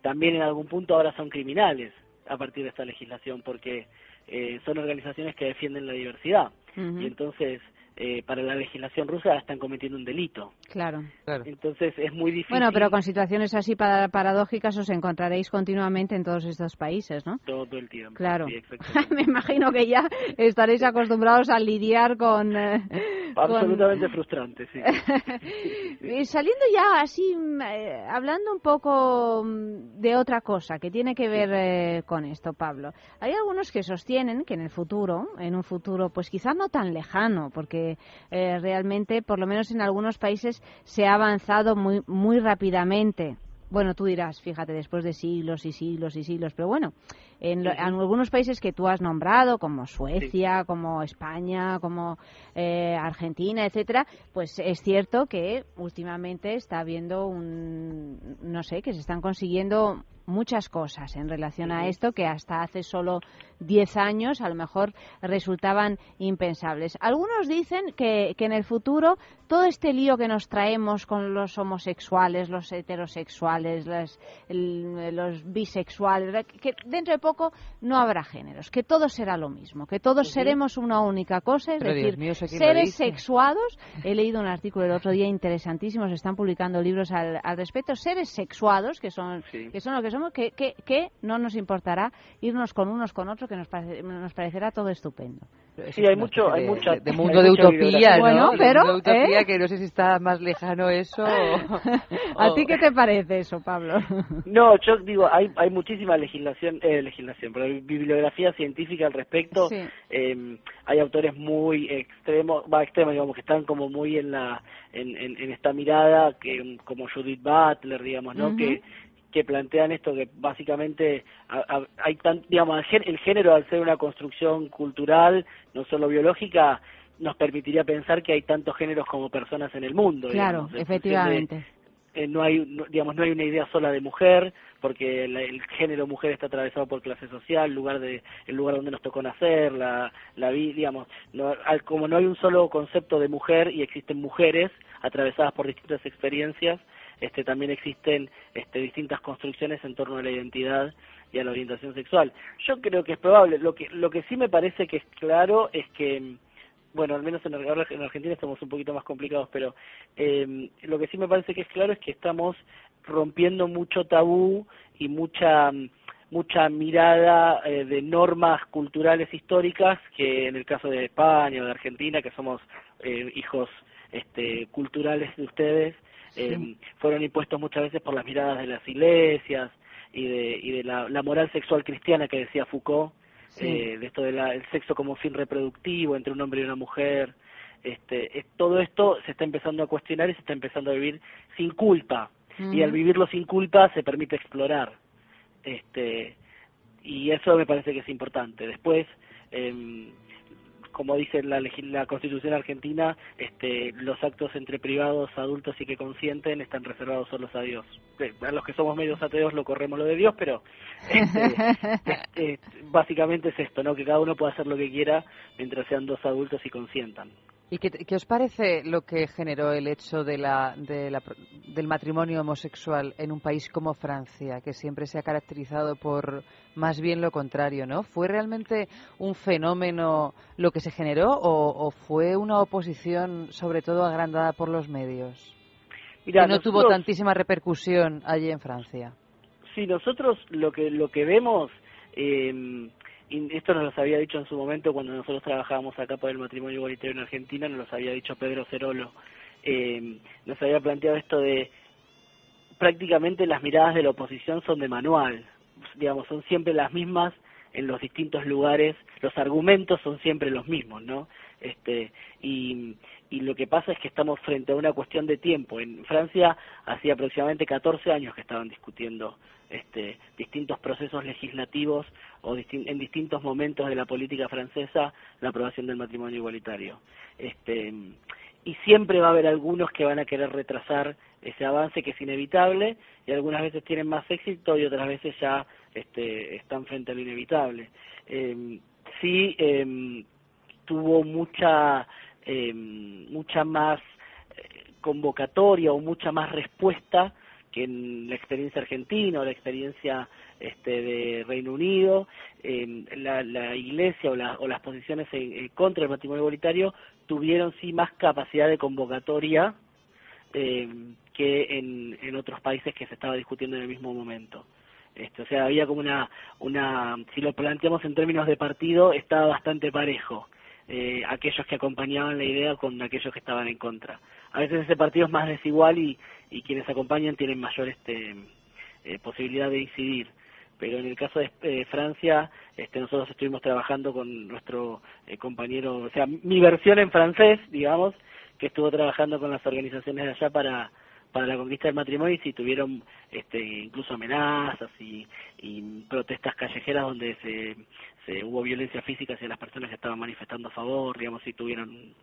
también en algún punto ahora son criminales a partir de esta legislación porque eh, son organizaciones que defienden la diversidad y entonces eh, para la legislación rusa están cometiendo un delito. Claro. Entonces es muy difícil. Bueno, pero con situaciones así para- paradójicas os encontraréis continuamente en todos estos países, ¿no? todo el tiempo. Claro. Sí. (laughs) Me imagino que ya estaréis acostumbrados a lidiar con... eh, con- Absolutamente frustrante, sí. (laughs) Saliendo ya así, mm, eh, hablando un poco mm, de otra cosa que tiene que ver eh, con esto, Pablo. Hay algunos que sostienen que en el futuro, en un futuro, pues quizás no tan lejano, porque eh, realmente, por lo menos en algunos países, se ha avanzado muy, muy rápidamente Bueno, tú dirás, fíjate, después de siglos y siglos y siglos, pero bueno, en, lo- en algunos países que tú has nombrado, como Suecia, como España, como eh, Argentina, etcétera, pues es cierto que últimamente está habiendo un, no sé, que se están consiguiendo muchas cosas en relación a esto que hasta hace solo 10 años a lo mejor resultaban impensables. Algunos dicen que, que en el futuro todo este lío que nos traemos con los homosexuales, los heterosexuales, las- el- los bisexuales, que dentro de poco no habrá géneros, que todo será lo mismo, que todos seremos una única cosa, es Pero, decir, mío, ¿eso quién lo seres sexuados. He leído un artículo el otro día interesantísimo, se están publicando libros al, al respecto, seres sexuados, que son, que son lo que somos, que, que, que no nos importará irnos con unos con otros, que nos, parece- nos parecerá todo estupendo. Sí, hay mucho, hay de, mucha, de- de hay mundo de utopía. ¿no? Bueno, De pero, mundo de utopía ¿eh? que no sé si está más lejano eso. o- (laughs) ¿A ti qué te parece eso, Pablo? (laughs) No, yo digo, hay, hay muchísima legislación, eh, legislación, pero hay bibliografía científica al respecto. Sí. Eh, hay autores muy extremos, va extremos, digamos, que están como muy en la, en, en, en esta mirada, que como Judith Butler, digamos, ¿no? Que que plantean esto que básicamente a- a- hay tan, digamos el gén- el género al ser una construcción cultural no solo biológica nos permitiría pensar que hay tantos géneros como personas en el mundo Claro, digamos, de- efectivamente. eh, no hay no- digamos no hay una idea sola de mujer porque la- el género mujer está atravesado por clase social lugar de el lugar donde nos tocó nacer la la digamos no, al- como no hay un solo concepto de mujer y existen mujeres atravesadas por distintas experiencias este también existen este distintas construcciones en torno a la identidad y a la orientación sexual. Yo creo que es probable. Lo que lo que sí me parece que es claro es que bueno, al menos en, en Argentina estamos un poquito más complicados, pero eh, lo que sí me parece que es claro es que estamos rompiendo mucho tabú y mucha mucha mirada eh, de normas culturales históricas que en el caso de España o de Argentina, que somos eh, hijos este, culturales de ustedes, eh, fueron impuestos muchas veces por las miradas de las iglesias y de, y de la, la moral sexual cristiana que decía Foucault, Sí. eh, de esto del sexo como fin reproductivo entre un hombre y una mujer. Este, es- todo esto se está empezando a cuestionar y se está empezando a vivir sin culpa. Y al vivirlo sin culpa se permite explorar. Este, y eso me parece que es importante. Después, em, como dice la, Constitución argentina, este, los actos entre privados, adultos y que consienten están reservados solos a Dios. Eh, A los que somos medios ateos lo corremos lo de Dios, pero este, (laughs) básicamente es esto, ¿no? Que cada uno pueda hacer lo que quiera mientras sean dos adultos y consientan. ¿Y qué, qué os parece lo que generó el hecho de la, de la del matrimonio homosexual en un país como Francia, que siempre se ha caracterizado por más bien lo contrario, ¿no? ¿Fue realmente un fenómeno lo que se generó o, o fue una oposición sobre todo agrandada por los medios? Mira, que no tuvo tantísima repercusión allí en Francia. Sí, nosotros lo que lo que vemos, eh, esto nos lo había dicho en su momento cuando nosotros trabajábamos acá por el matrimonio igualitario en Argentina, nos lo había dicho Pedro Cerolo, eh, nos había planteado esto de prácticamente las miradas de la oposición son de manual, digamos, son siempre las mismas en los distintos lugares, los argumentos son siempre los mismos, ¿no? Este, y, y lo que pasa es que estamos frente a una cuestión de tiempo. En Francia hacía aproximadamente 14 años que estaban discutiendo este, distintos procesos legislativos o en distintos momentos de la política francesa la aprobación del matrimonio igualitario. Este, y siempre va a haber algunos que van a querer retrasar ese avance que es inevitable y algunas veces tienen más éxito y otras veces ya este, están frente a lo inevitable. Eh, sí eh, tuvo mucha eh, mucha más eh, convocatoria o mucha más respuesta que la experiencia argentina o la experiencia este, de Reino Unido, eh, la, la iglesia o, la- o las posiciones en contra del matrimonio igualitario tuvieron sí más capacidad de convocatoria eh, que en, en otros países que se estaba discutiendo en el mismo momento. Este, o sea, había como una, una, si lo planteamos en términos de partido, estaba bastante parejo. Eh, aquellos que acompañaban la idea con aquellos que estaban en contra. A veces ese partido es más desigual y, y quienes acompañan tienen mayor este, eh, posibilidad de incidir. Pero en el caso de eh, Francia, este, nosotros estuvimos trabajando con nuestro eh, compañero, o sea, mi versión en francés, digamos, que estuvo trabajando con las organizaciones de allá para para la conquista del matrimonio y si tuvieron este, incluso amenazas y, y protestas callejeras donde se, se hubo violencia física hacia las personas que estaban manifestando a favor, digamos, si tuvieron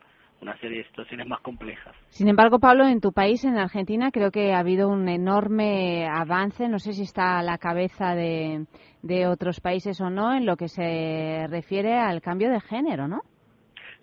una serie de situaciones más complejas. Sin embargo, Pablo, en tu país, en Argentina, creo que ha habido un enorme avance, no sé si está a la cabeza de, de otros países o no, en lo que se refiere al cambio de género, ¿no?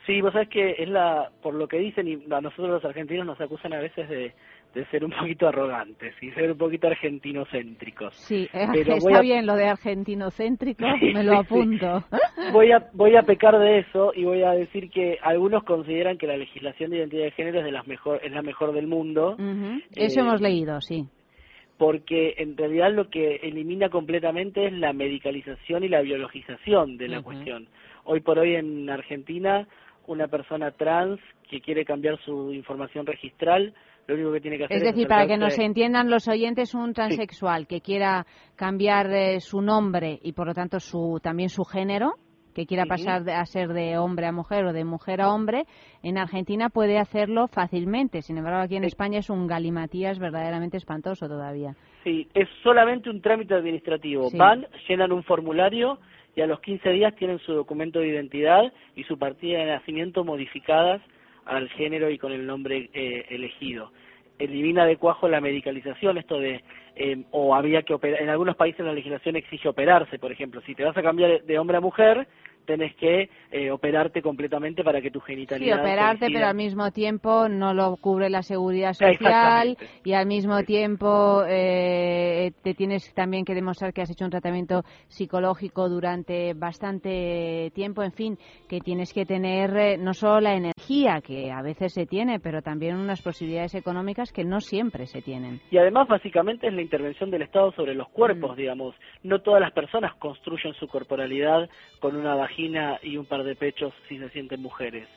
Sí, vos sabés que es la, por lo que dicen, y a nosotros los argentinos nos acusan a veces de, de ser un poquito arrogantes y ser un poquito argentinocéntricos. Sí, eh, Pero (laughs) está a- bien lo de argentinocéntrico, Sí, me lo sí, apunto. (laughs) Voy a, voy a pecar de eso y voy a decir que algunos consideran que la legislación de identidad de género es, de las mejor, es la mejor del mundo. Ujú, Eso Eh, hemos leído, sí. porque en realidad lo que elimina completamente es la medicalización y la biologización de la cuestión. Hoy por hoy en Argentina, una persona trans que quiere cambiar su información registral, lo único que tiene que hacer Es es, decir, para que nos entiendan los oyentes, un transexual que quiera cambiar eh, su nombre y por lo tanto su también su género, que quiera pasar de- a ser de hombre a mujer o de mujer a hombre, en Argentina puede hacerlo fácilmente. Sin embargo, aquí en España es un galimatías verdaderamente espantoso todavía. Sí, es solamente un trámite administrativo. Sí. Van, llenan un formulario y a los 15 días tienen su documento de identidad y su partida de nacimiento modificadas al género y con el nombre eh, elegido. Elimina de cuajo la medicalización, esto de, eh, o había que operar, en algunos países la legislación exige operarse, por ejemplo, si te vas a cambiar de hombre a mujer, tenés que eh, operarte completamente para que tu Sí, genitalidad operarte, coincida. pero al mismo tiempo no lo cubre la seguridad social y al mismo tiempo eh, te tienes también que demostrar que has hecho un tratamiento psicológico durante bastante tiempo, en fin, que tienes que tener eh, no solo la energía que a veces se tiene, pero también unas posibilidades económicas que no siempre se tienen. Y además, básicamente, es la intervención del Estado sobre los cuerpos, Mm. digamos. No todas las personas construyen su corporalidad con una vagina y un par de pechos si se sienten mujeres.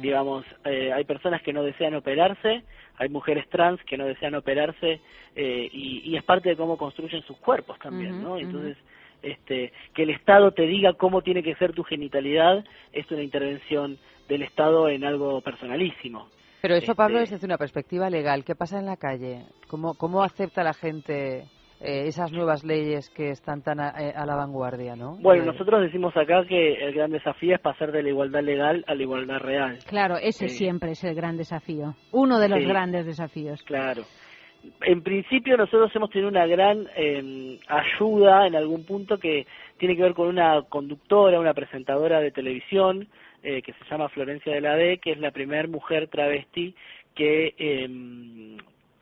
Digamos, eh, hay personas que no desean operarse, hay mujeres trans que no desean operarse eh, y, y es parte de cómo construyen sus cuerpos también, ¿no? Entonces, este, que el Estado te diga cómo tiene que ser tu genitalidad es una intervención del Estado en algo personalísimo. Pero eso, Pablo, Este- es desde una perspectiva legal. ¿Qué pasa en la calle? ¿Cómo, cómo acepta la gente eh, esas nuevas leyes que están tan a, eh, a la vanguardia, no? Bueno, Eh, nosotros decimos acá que el gran desafío es pasar de la igualdad legal a la igualdad real. Claro, ese Sí. siempre es el gran desafío, uno de los Sí. grandes desafíos. Claro. En principio nosotros hemos tenido una gran eh, ayuda en algún punto que tiene que ver con una conductora, una presentadora de televisión eh, que se llama Florencia de la D, que es la primera mujer travesti que eh,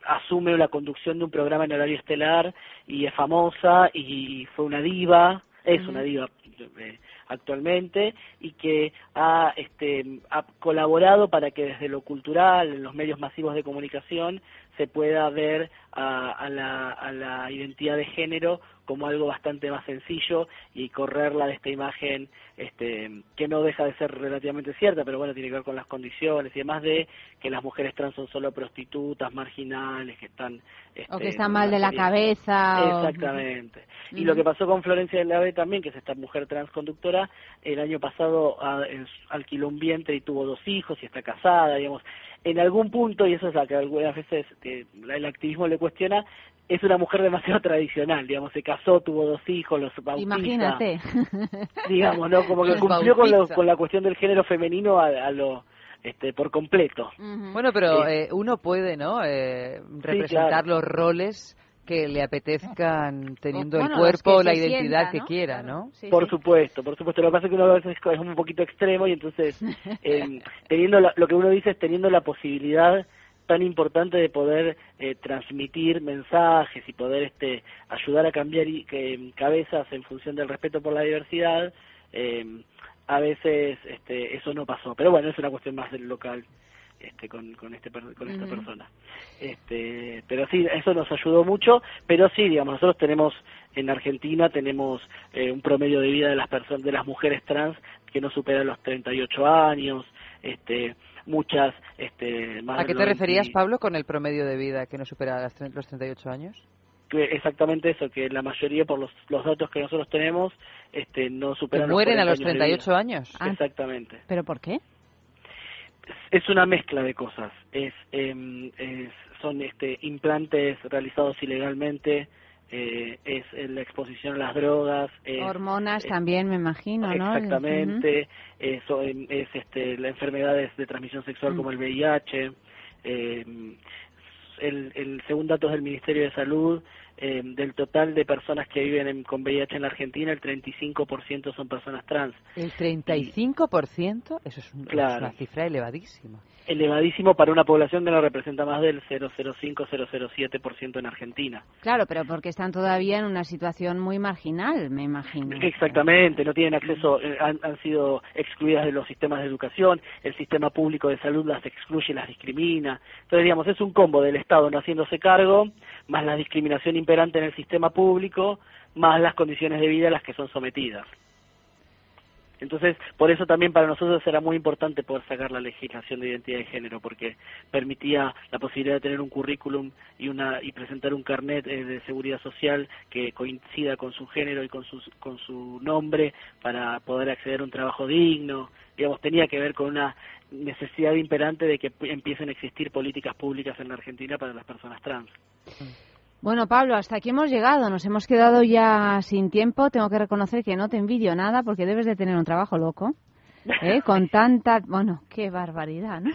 asume la conducción de un programa en horario estelar y es famosa y fue una diva, es una diva eh, actualmente y que ha, este, ha colaborado para que desde lo cultural, en los medios masivos de comunicación, se pueda ver a, a la, a la identidad de género como algo bastante más sencillo y correrla de esta imagen este, que no deja de ser relativamente cierta, pero bueno, tiene que ver con las condiciones y demás de que las mujeres trans son solo prostitutas, marginales, que están... O este, que están mal de la cabeza. o- Exactamente. Y lo que pasó con Florencia del Ave también, que es esta mujer transconductora, el año pasado ah, en- alquiló un vientre y tuvo dos hijos y está casada, digamos. En algún punto, y eso es lo que algunas veces que la- el activismo le cuestiona, es una mujer demasiado tradicional, digamos, se casó, tuvo dos hijos, los bautiza. Imagínate. Digamos, ¿no? Como que Los cumplió con, lo- con la cuestión del género femenino a, a lo, este, por completo. Bueno, pero Sí. eh, uno puede, ¿no? Eh, representar claro. los roles que le apetezcan teniendo bueno, el cuerpo la identidad sienta, que quiera, ¿no? por supuesto, por supuesto. Lo que pasa es que uno a veces es un poquito extremo y entonces, (laughs) eh, teniendo la- lo que uno dice es teniendo la posibilidad tan importante de poder eh, transmitir mensajes y poder este ayudar a cambiar y, que, cabezas en función del respeto por la diversidad, eh, a veces este, eso no pasó. Pero bueno, es una cuestión más del local este, con, con, este, per- con esta Ujú. persona. Este, pero sí, eso nos ayudó mucho, pero sí, digamos, nosotros tenemos en Argentina tenemos eh, un promedio de vida de las personas de las mujeres trans que no supera los 38 años, este muchas este más ¿A qué te 90 referías, Pablo, con el promedio de vida que no supera las tre- los 38 años? que exactamente eso, que la mayoría por los, los datos que nosotros tenemos este no ¿Que superan mueren a los 40 años de 38 vida. años? Ah. Exactamente. ¿Pero por qué? Es una mezcla de cosas. Es, em, es son este, implantes realizados ilegalmente, eh, es la exposición a las drogas. Es, Hormonas también, me imagino, ¿no? Exactamente, eso, es este, las enfermedades de transmisión sexual como el VIH. Eh, el, el según datos del Ministerio de Salud, eh, del total de personas que viven con VIH en la Argentina, el 35% son personas trans. ¿El 35%? Eso es, una cifra elevadísima. Elevadísimo para una población que no representa más del 0,05-0,07% en Argentina. Claro, pero porque están todavía en una situación muy marginal, me imagino. Exactamente, no tienen acceso, eh, han, han sido excluidas de los sistemas de educación, el sistema público de salud las excluye, las discrimina. Entonces, digamos, es un combo del Estado no haciéndose cargo, más la discriminación imperante en el sistema público, más las condiciones de vida a las que son sometidas. Entonces, por eso también para nosotros era muy importante poder sacar la legislación de identidad de género, porque permitía la posibilidad de tener un currículum y, una, y presentar un carnet eh, de seguridad social que coincida con su género y con su, con su nombre para poder acceder a un trabajo digno. Digamos, tenía que ver con una necesidad imperante de que empiecen a existir políticas públicas en la Argentina para las personas trans. Bueno, Pablo, hasta aquí hemos llegado. Nos hemos quedado ya sin tiempo. Tengo que reconocer que no te envidio nada porque debes de tener un trabajo loco. ¿eh? (laughs) Con tanta... Bueno, qué barbaridad, ¿no?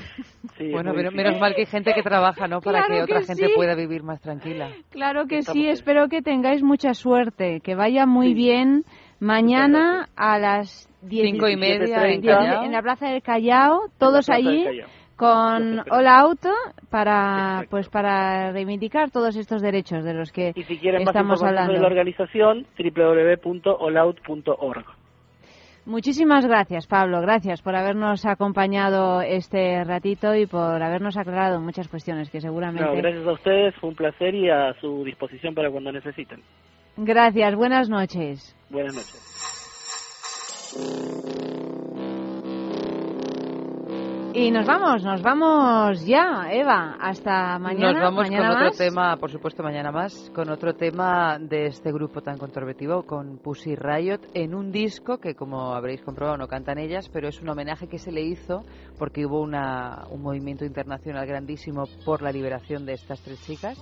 bueno, pero menos mal que hay gente que trabaja, ¿no? Para que, otra gente pueda vivir más tranquila. Claro que sí. Espero que tengáis mucha suerte. Que vaya muy bien. Mañana a las cinco y media en, la Plaza del Callao, todos allí con Hola Auto para pues para reivindicar todos estos derechos de los que y si quieren estamos más hablando de la organización www.olaut.org Muchísimas gracias, Pablo. Gracias por habernos acompañado este ratito y por habernos aclarado muchas cuestiones que seguramente. No, gracias a ustedes, fue un placer y a su disposición para cuando necesiten. Gracias, buenas noches. Buenas noches. Y nos vamos, nos vamos ya, Eva, hasta mañana. Nos vamos mañana con más. otro tema, por supuesto, mañana más, con otro tema de este grupo tan controvertido, con Pussy Riot, en un disco que, como habréis comprobado, no cantan ellas, pero es un homenaje que se le hizo porque hubo una, un movimiento internacional grandísimo por la liberación de estas tres chicas.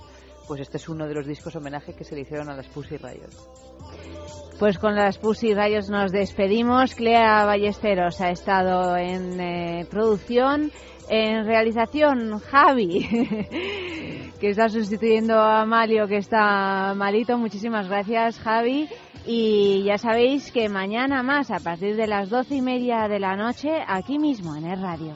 Pues este es uno de los discos homenaje que se le hicieron a las Pussy Riot. Pues con las Pussy Rayos nos despedimos. Clea Ballesteros ha estado en eh, producción, en realización Javi, (laughs) que está sustituyendo a Malio, que está malito. Muchísimas gracias, Javi. Y ya sabéis que mañana más, a partir de las doce y media de la noche, aquí mismo en el radio.